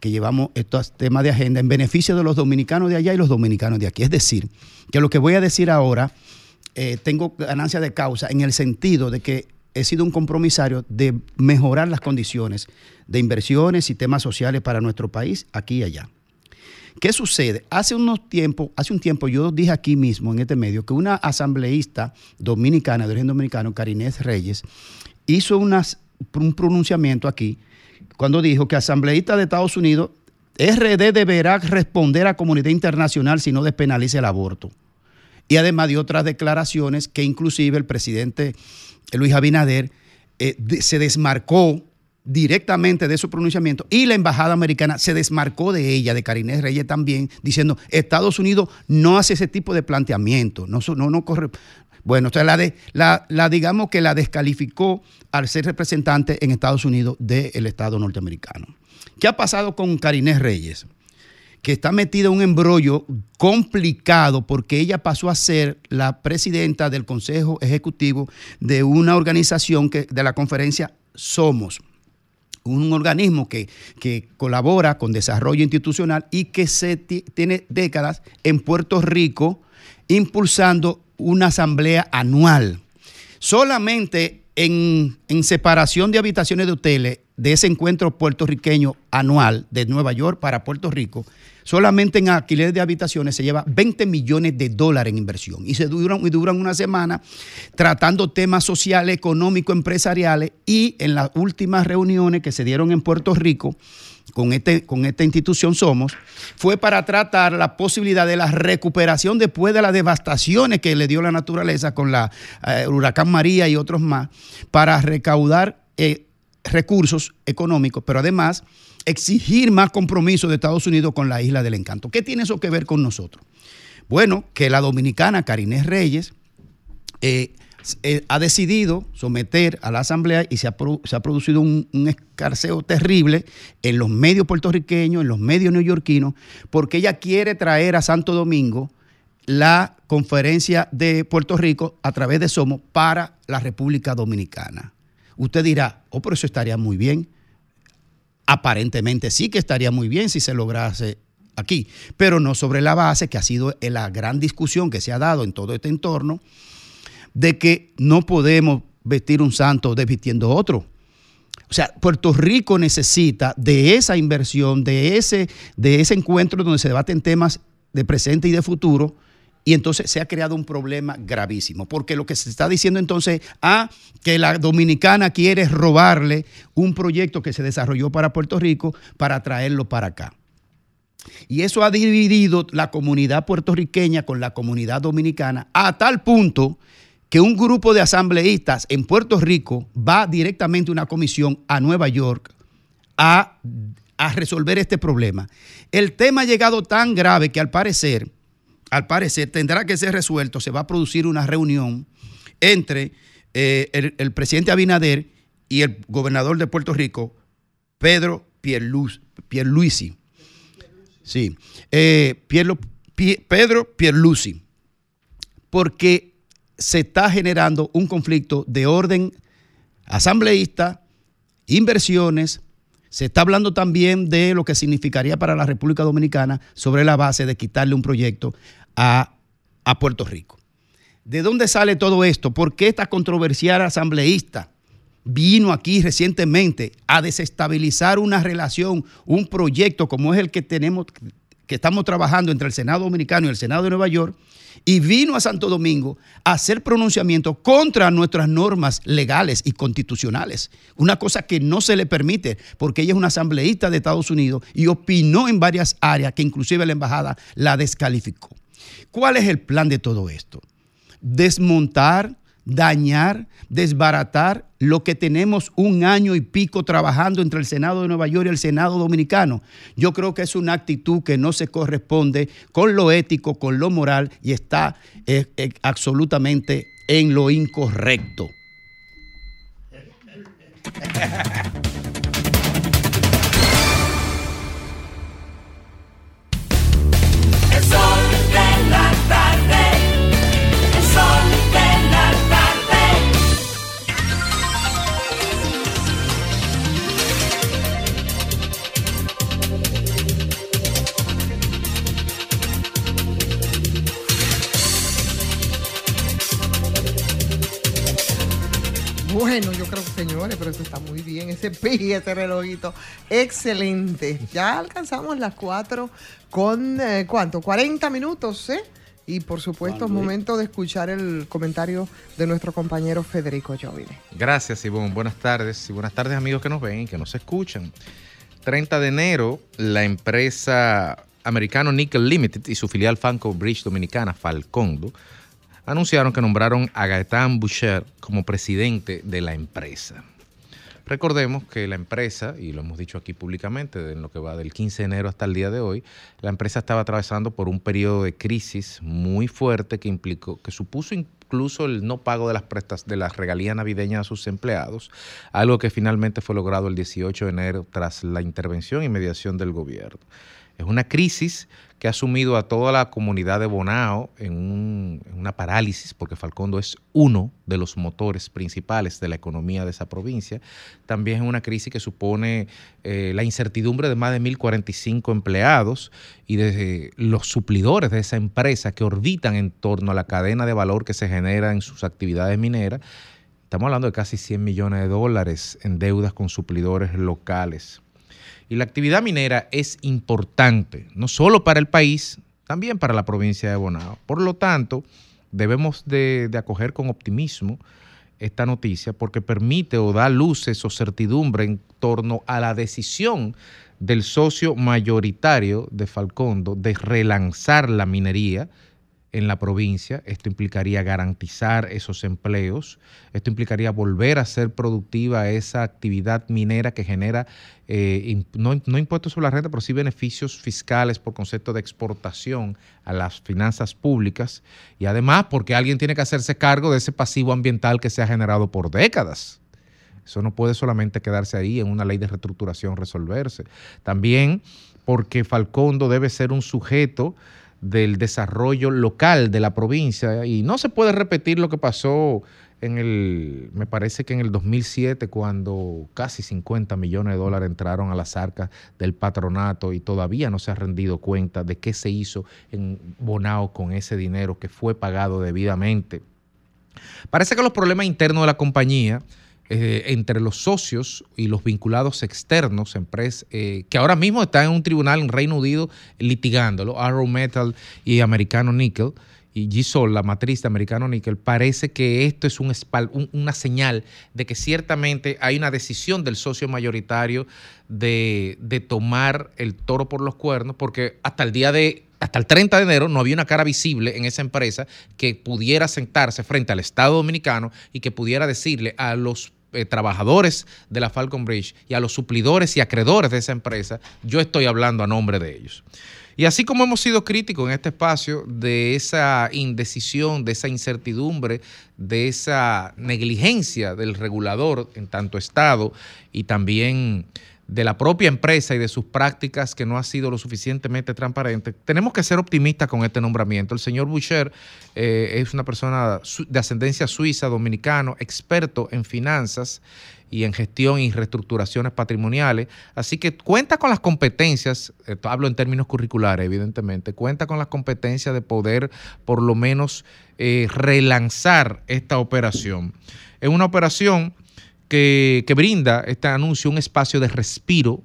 O: que llevamos estos temas de agenda en beneficio de los dominicanos de allá y los dominicanos de aquí. Es decir, que lo que voy a decir ahora, eh, tengo ganancia de causa en el sentido de que he sido un compromisario de mejorar las condiciones de inversiones y temas sociales para nuestro país, aquí y allá. ¿Qué sucede? Hace unos tiempo, hace un tiempo yo dije aquí mismo en este medio que una asambleísta dominicana de origen dominicano, Carinés Reyes, hizo un pronunciamiento aquí cuando dijo que asambleísta de Estados Unidos, RD deberá responder a comunidad internacional si no despenaliza el aborto. Y además de otras declaraciones que inclusive el presidente Luis Abinader eh, se desmarcó directamente de su pronunciamiento y la embajada americana se desmarcó de ella, de Carinés Reyes también, diciendo Estados Unidos no hace ese tipo de planteamiento, no, no, no corre. Bueno, o sea, la, la, digamos que la descalificó al ser representante en Estados Unidos del Estado norteamericano. ¿Qué ha pasado con Carinés Reyes? que está metida en un embrollo complicado porque ella pasó a ser la presidenta del Consejo Ejecutivo de una organización que, de la conferencia Somos, un organismo que, que colabora con desarrollo institucional y que se ti- tiene décadas en Puerto Rico impulsando una asamblea anual. Solamente en, en separación de habitaciones de hoteles de ese encuentro puertorriqueño anual de Nueva York para Puerto Rico, solamente en alquiler de habitaciones se lleva 20 millones de dólares en inversión. Y se duran, duran una semana tratando temas sociales, económicos, empresariales. Y en las últimas reuniones que se dieron en Puerto Rico con, este, con esta institución Somos, fue para tratar la posibilidad de la recuperación después de las devastaciones que le dio la naturaleza con la eh, huracán María y otros más, para recaudar eh, recursos económicos, pero además exigir más compromiso de Estados Unidos con la isla del encanto. ¿Qué tiene eso que ver con nosotros? Bueno, que la dominicana Carinés Reyes eh, eh, ha decidido someter a la Asamblea y se ha, producido un, un escarceo terrible en los medios puertorriqueños, en los medios neoyorquinos, porque ella quiere traer a Santo Domingo la conferencia de Puerto Rico a través de Somos para la República Dominicana. Usted dirá, oh, pero eso estaría muy bien. Aparentemente sí que estaría muy bien si se lograse aquí, pero no sobre la base que ha sido la gran discusión que se ha dado en todo este entorno de que no podemos vestir un santo desvistiendo otro. O sea, Puerto Rico necesita de esa inversión, de ese, de ese encuentro donde se debaten temas de presente y de futuro, y entonces se ha creado un problema gravísimo, porque lo que se está diciendo entonces, ah, que la dominicana quiere robarle un proyecto que se desarrolló para Puerto Rico para traerlo para acá. Y eso ha dividido la comunidad puertorriqueña con la comunidad dominicana a tal punto que un grupo de asambleístas en Puerto Rico va directamente a una comisión a Nueva York a, a resolver este problema. El tema ha llegado tan grave que al parecer, al parecer tendrá que ser resuelto. Se va a producir una reunión entre eh, el, presidente Abinader y el gobernador de Puerto Rico, Pedro Pierluisi. Sí, eh, Pedro Pierluisi, porque se está generando un conflicto de orden asambleísta, inversiones, se está hablando también de lo que significaría para la República Dominicana sobre la base de quitarle un proyecto a, Puerto Rico. ¿De dónde sale todo esto? ¿Por qué esta controversial asambleísta vino aquí recientemente a desestabilizar una relación, un proyecto como es el que tenemos, que estamos trabajando entre el Senado Dominicano y el Senado de Nueva York, y vino a Santo Domingo a hacer pronunciamientos contra nuestras normas legales y constitucionales. Una cosa que no se le permite, porque ella es una asambleísta de Estados Unidos y opinó en varias áreas que inclusive la embajada la descalificó. ¿Cuál es el plan de todo esto? Desmontar, dañar, desbaratar lo que tenemos un año y pico trabajando entre el Senado de Nueva York y el Senado dominicano. Yo creo que es una actitud que no se corresponde con lo ético, con lo moral y está eh, eh, absolutamente en lo incorrecto.
B: Bueno, yo creo que señores, pero eso está muy bien. Ese pi, ese relojito. Excelente. Ya alcanzamos las 4 con, eh, ¿cuánto? 40 minutos, ¿eh? Y por supuesto, es momento de escuchar el comentario de nuestro compañero Federico Jovine.
D: Gracias, Ivonne. Buenas tardes. Y buenas tardes, amigos que nos ven y que nos escuchan. 30 de enero, la empresa americano Nickel Limited y su filial Fanco Bridge Dominicana, Falcondo, anunciaron que nombraron a Gaetán Boucher como presidente de la empresa. Recordemos que la empresa, y lo hemos dicho aquí públicamente, en lo que va del 15 de enero hasta el día de hoy, la empresa estaba atravesando por un periodo de crisis muy fuerte que implicó, que supuso incluso el no pago de las prestas, de las regalías navideñas a sus empleados, algo que finalmente fue logrado el 18 de enero tras la intervención y mediación del gobierno. Es una crisis que ha sumido a toda la comunidad de Bonao en, un- en una parálisis, porque Falcondo es uno de los motores principales de la economía de esa provincia. También es una crisis que supone eh, la incertidumbre de más de 1.045 empleados y de los suplidores de esa empresa que orbitan en torno a la cadena de valor que se genera en sus actividades mineras Estamos hablando de casi 100 millones de dólares en deudas con suplidores locales. Y la actividad minera es importante, no solo para el país, también para la provincia de Bonao. Por lo tanto, debemos de, de acoger con optimismo esta noticia porque permite o da luces o certidumbre en torno a la decisión del socio mayoritario de Falcondo de relanzar la minería en la provincia. Esto implicaría garantizar esos empleos. Esto implicaría volver a ser productiva esa actividad minera que genera eh, no, no impuestos sobre la renta, pero sí beneficios fiscales por concepto de exportación a las finanzas públicas. Y además porque alguien tiene que hacerse cargo de ese pasivo ambiental que se ha generado por décadas. Eso no puede solamente quedarse ahí en una ley de reestructuración resolverse. También porque Falcondo debe ser un sujeto del desarrollo local de la provincia y no se puede repetir lo que pasó en el, me parece que en el 2007 cuando casi 50 millones de dólares entraron a las arcas del patronato y todavía no se ha rendido cuenta de qué se hizo en Bonao con ese dinero que fue pagado debidamente. Parece que los problemas internos de la compañía, eh, entre los socios y los vinculados externos, empresas eh, que ahora mismo están en un tribunal en Reino Unido litigándolo, Arrow Metal y Americano Nickel, y Gisol, la matriz de Americano Nickel, parece que esto es un un- una señal de que ciertamente hay una decisión del socio mayoritario de, de tomar el toro por los cuernos, porque hasta el día de hasta el 30 de enero no había una cara visible en esa empresa que pudiera sentarse frente al Estado dominicano y que pudiera decirle a los eh, trabajadores de la Falcon Bridge y a los suplidores y acreedores de esa empresa, yo estoy hablando a nombre de ellos. Y así como hemos sido críticos en este espacio de esa indecisión, de esa incertidumbre, de esa negligencia del regulador en tanto Estado y también de la propia empresa y de sus prácticas que no ha sido lo suficientemente transparente, tenemos que ser optimistas con este nombramiento. El señor Boucher eh, es una persona de ascendencia suiza, dominicano, experto en finanzas y en gestión y reestructuraciones patrimoniales. Así que cuenta con las competencias, eh, hablo en términos curriculares, evidentemente, cuenta con las competencias de poder por lo menos eh, relanzar esta operación. Es una operación que, brinda este anuncio un espacio de respiro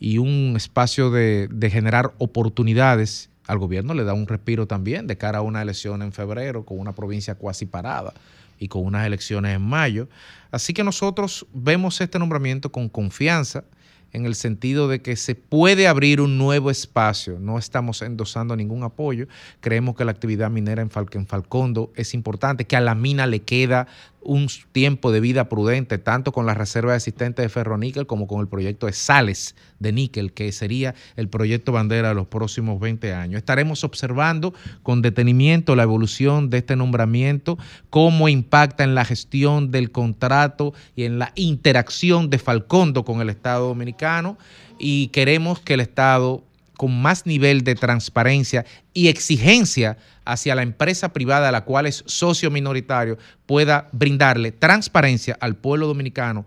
D: y un espacio de, de generar oportunidades. Al gobierno le da un respiro también de cara a una elección en febrero con una provincia cuasi parada y con unas elecciones en mayo. Así que nosotros vemos este nombramiento con confianza en el sentido de que se puede abrir un nuevo espacio. No estamos endosando ningún apoyo. Creemos que la actividad minera en Falcondo es importante, que a la mina le queda un tiempo de vida prudente, tanto con la reserva existente de ferroníquel como con el proyecto de sales de níquel, que sería el proyecto bandera de los próximos 20 años. Estaremos observando con detenimiento la evolución de este nombramiento, cómo impacta en la gestión del contrato y en la interacción de Falcondo con el Estado dominicano y queremos que el Estado con más nivel de transparencia y exigencia hacia la empresa privada a la cual es socio minoritario pueda brindarle transparencia al pueblo dominicano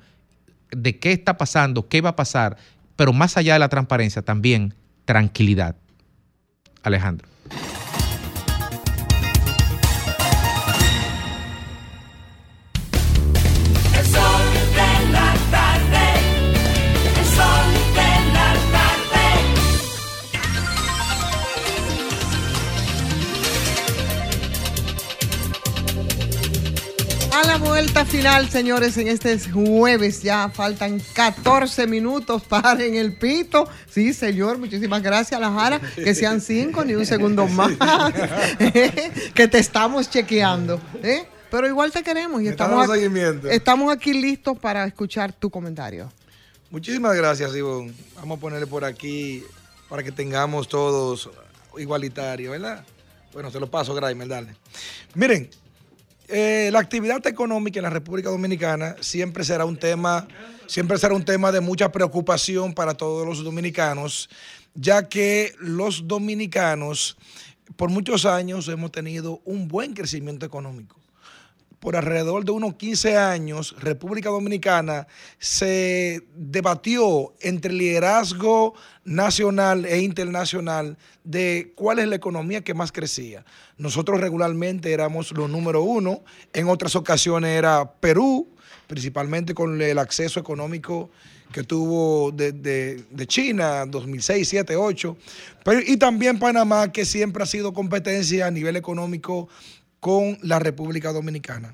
D: de qué está pasando, qué va a pasar, pero más allá de la transparencia también tranquilidad. Alejandro.
B: Vuelta final, señores, en este jueves ya faltan 14 minutos para en el pito. Sí, señor, muchísimas gracias, La Jara. Que sean cinco, ni un segundo más. que te estamos chequeando. ¿eh? Pero igual te queremos y aquí, estamos aquí listos para escuchar tu comentario.
C: Muchísimas gracias, Ivonne. Vamos a ponerle por aquí para que tengamos todos igualitario, ¿verdad? Bueno, se lo paso, Graimer, dale. Miren, eh, la actividad económica en la República Dominicana siempre será un tema, siempre será un tema de mucha preocupación para todos los dominicanos, ya que los dominicanos por muchos años hemos tenido un buen crecimiento económico por alrededor de unos 15 años, República Dominicana se debatió entre liderazgo nacional e internacional de cuál es la economía que más crecía. Nosotros regularmente éramos los número uno, en otras ocasiones era Perú, principalmente con el acceso económico que tuvo de, de- China, 2006, 7, 8, pero, y también Panamá, que siempre ha sido competencia a nivel económico con la República Dominicana.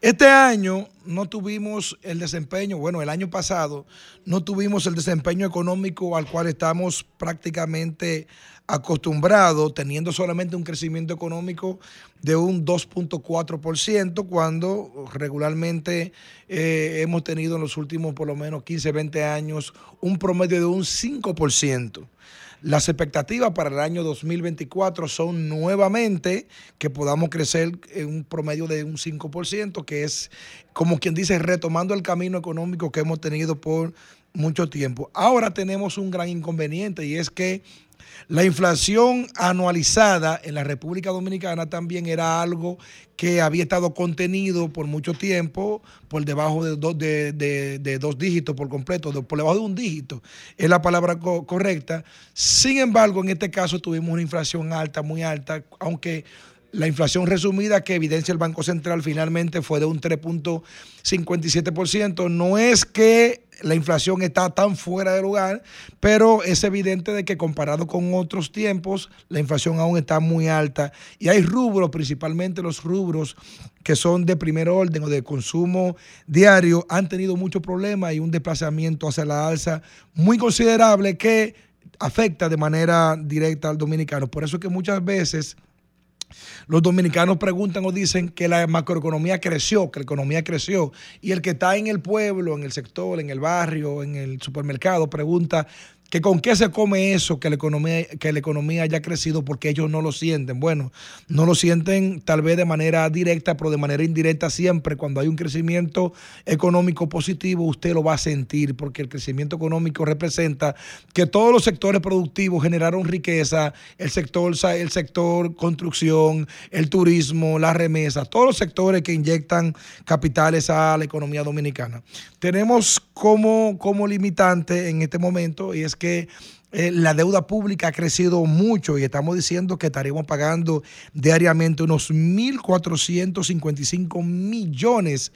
C: Este año no tuvimos el desempeño, bueno, el año pasado no tuvimos el desempeño económico al cual estamos prácticamente acostumbrados, teniendo solamente un crecimiento económico de un 2.4%, cuando regularmente eh, hemos tenido en los últimos por lo menos 15, 20 años un promedio de un 5%. Las expectativas para el año 2024 son nuevamente que podamos crecer en un promedio de un 5%, que es, como quien dice, retomando el camino económico que hemos tenido por mucho tiempo. Ahora tenemos un gran inconveniente y es que la inflación anualizada en la República Dominicana también era algo que había estado contenido por mucho tiempo, por debajo de dos, dígitos por completo, por debajo de un dígito, es la palabra co- correcta. Sin embargo, en este caso tuvimos una inflación alta, muy alta, aunque la inflación resumida que evidencia el Banco Central finalmente fue de un 3.57%. No es que la inflación está tan fuera de lugar, pero es evidente de que comparado con otros tiempos, la inflación aún está muy alta. Y hay rubros, principalmente los rubros que son de primer orden o de consumo diario, han tenido muchos problemas y un desplazamiento hacia la alza muy considerable que afecta de manera directa al dominicano. Por eso es que muchas veces los dominicanos preguntan o dicen que la macroeconomía creció, que la economía creció, y el que está en el pueblo, en el sector, en el barrio, en el supermercado, pregunta que con qué se come eso, que la economía, que la economía haya crecido, porque ellos no lo sienten. Bueno, no lo sienten tal vez de manera directa, pero de manera indirecta siempre. Cuando hay un crecimiento económico positivo, usted lo va a sentir, porque el crecimiento económico representa que todos los sectores productivos generaron riqueza, el sector, el sector construcción, el turismo, la remesa, todos los sectores que inyectan capitales a la economía dominicana. Tenemos como, como limitante en este momento y es que eh, la deuda pública ha crecido mucho y estamos diciendo que estaremos pagando diariamente unos 1.455 millones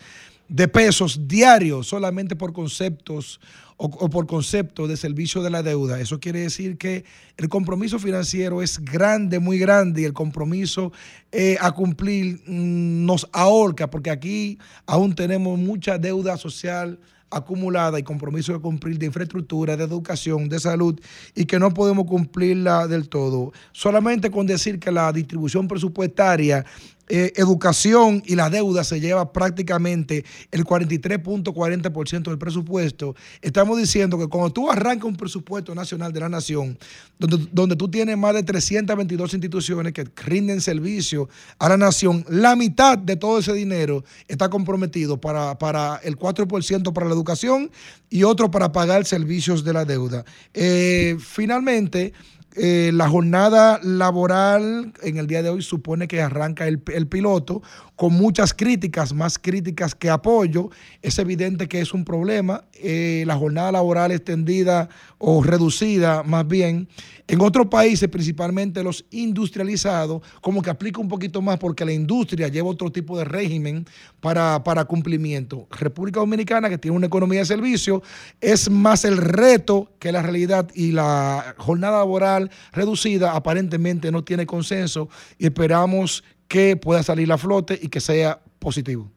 C: de pesos diarios solamente por conceptos o, o por concepto de servicio de la deuda. Eso quiere decir que el compromiso financiero es grande, muy grande, y el compromiso eh, a cumplir mm, nos ahorca, porque aquí aún tenemos mucha deuda social acumulada y compromiso de cumplir de infraestructura, de educación, de salud y que no podemos cumplirla del todo. Solamente con decir que la distribución presupuestaria, eh, educación y la deuda se lleva prácticamente el 43.40% del presupuesto, estamos diciendo que cuando tú arrancas un presupuesto nacional de la nación, donde, donde tú tienes más de 322 instituciones que rinden servicio a la nación, la mitad de todo ese dinero está comprometido para, para el 4% para la educación y otro para pagar servicios de la deuda. Eh, finalmente, eh, la jornada laboral en el día de hoy supone que arranca el, el piloto con muchas críticas, más críticas que apoyo. Es evidente que es un problema. Eh, la jornada laboral extendida o reducida más bien. En otros países, principalmente los industrializados, como que aplica un poquito más porque la industria lleva otro tipo de régimen para, para cumplimiento. República Dominicana, que tiene una economía de servicio, es más el reto que la realidad y la jornada laboral reducida aparentemente no tiene consenso y esperamos que pueda salir a flote y que sea positivo.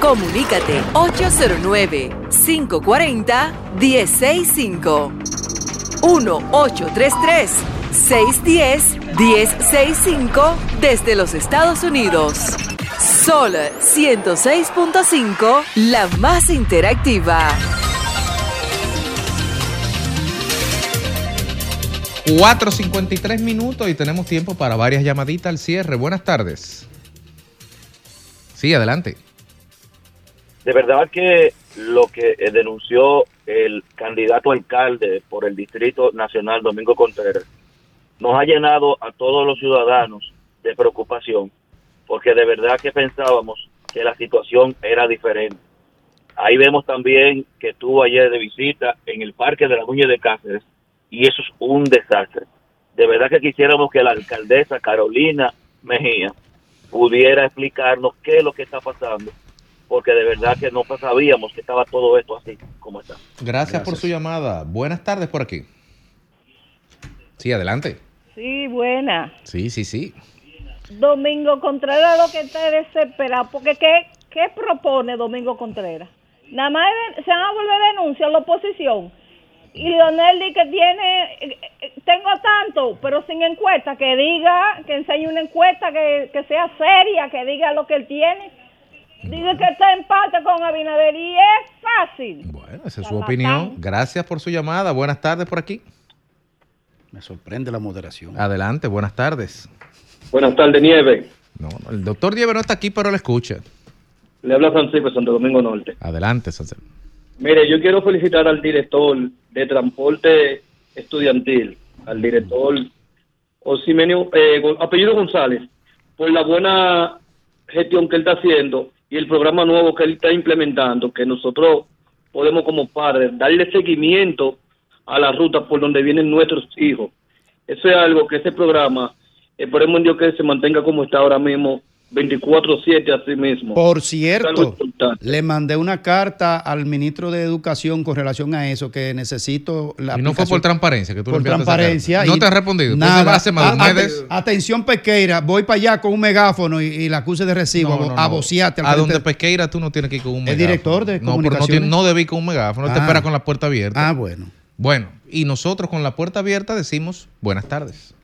Q: Comunícate 809-540-1065. 1-833-610-1065 desde los Estados Unidos. Sol 106.5, la más interactiva.
D: 4.53 minutos y tenemos tiempo para varias llamaditas al cierre. Buenas tardes. Sí, adelante.
R: De verdad que lo que eh, denunció el candidato alcalde por el Distrito Nacional, Domingo Contreras, nos ha llenado a todos los ciudadanos de preocupación, porque de verdad que pensábamos que la situación era diferente. Ahí vemos también que estuvo ayer de visita en el Parque de la Muñe de Cáceres y eso es un desastre. De verdad que quisiéramos que la alcaldesa Carolina Mejía pudiera explicarnos qué es lo que está pasando, porque de verdad que no sabíamos que estaba todo esto así como está.
D: Gracias, por su llamada. Buenas tardes por aquí. Sí, adelante.
L: Sí, buena.
D: Sí, sí, sí.
L: Domingo Contreras lo que está desesperado, porque ¿qué, qué propone Domingo Contreras? Nada más se van a volver a denunciar la oposición. Y Leonel dice que tiene, eh, eh, tengo tanto, pero sin encuesta, que diga, que enseñe una encuesta que, que sea seria, que diga lo que él tiene. Dice que está en empate con Abinader y es fácil.
D: Bueno, esa es su opinión. Gracias por su llamada. Buenas tardes por aquí.
O: Me sorprende la moderación.
D: Adelante, buenas tardes.
S: Buenas tardes, Nieve.
D: No, no, el doctor Diego no está aquí, pero le escucha.
S: Le habla Francisco de Santo Domingo Norte.
D: Adelante, Sancel.
S: Mire, yo quiero felicitar al director de transporte estudiantil, al director Osimenio, eh, apellido González, por la buena gestión que él está haciendo y el programa nuevo que él está implementando, que nosotros podemos como padres darle seguimiento a la ruta por donde vienen nuestros hijos. Eso es algo que ese programa, esperemos en Dios que se mantenga como está ahora mismo, 24-7 así mismo.
O: Por cierto, le mandé una carta al ministro de Educación con relación a eso, que necesito la
D: Y no fue por transparencia que tú
O: por transparencia.
D: No te han respondido.
O: Nada.
D: hace más
O: A- a- Atención Pesqueira, voy para allá con un megáfono y, y la acuse de recibo
D: No, no,
O: a
D: no.
O: bocearte al
D: A donde Pesqueira tú no tienes que ir con un
O: El
D: megáfono.
O: director de
D: No, pero no,
O: comunicaciones.
D: tiene- no debí con un megáfono. Te
O: Ah.
D: espera con la puerta abierta.
O: Ah, bueno.
D: Bueno, y nosotros con la puerta abierta decimos buenas tardes.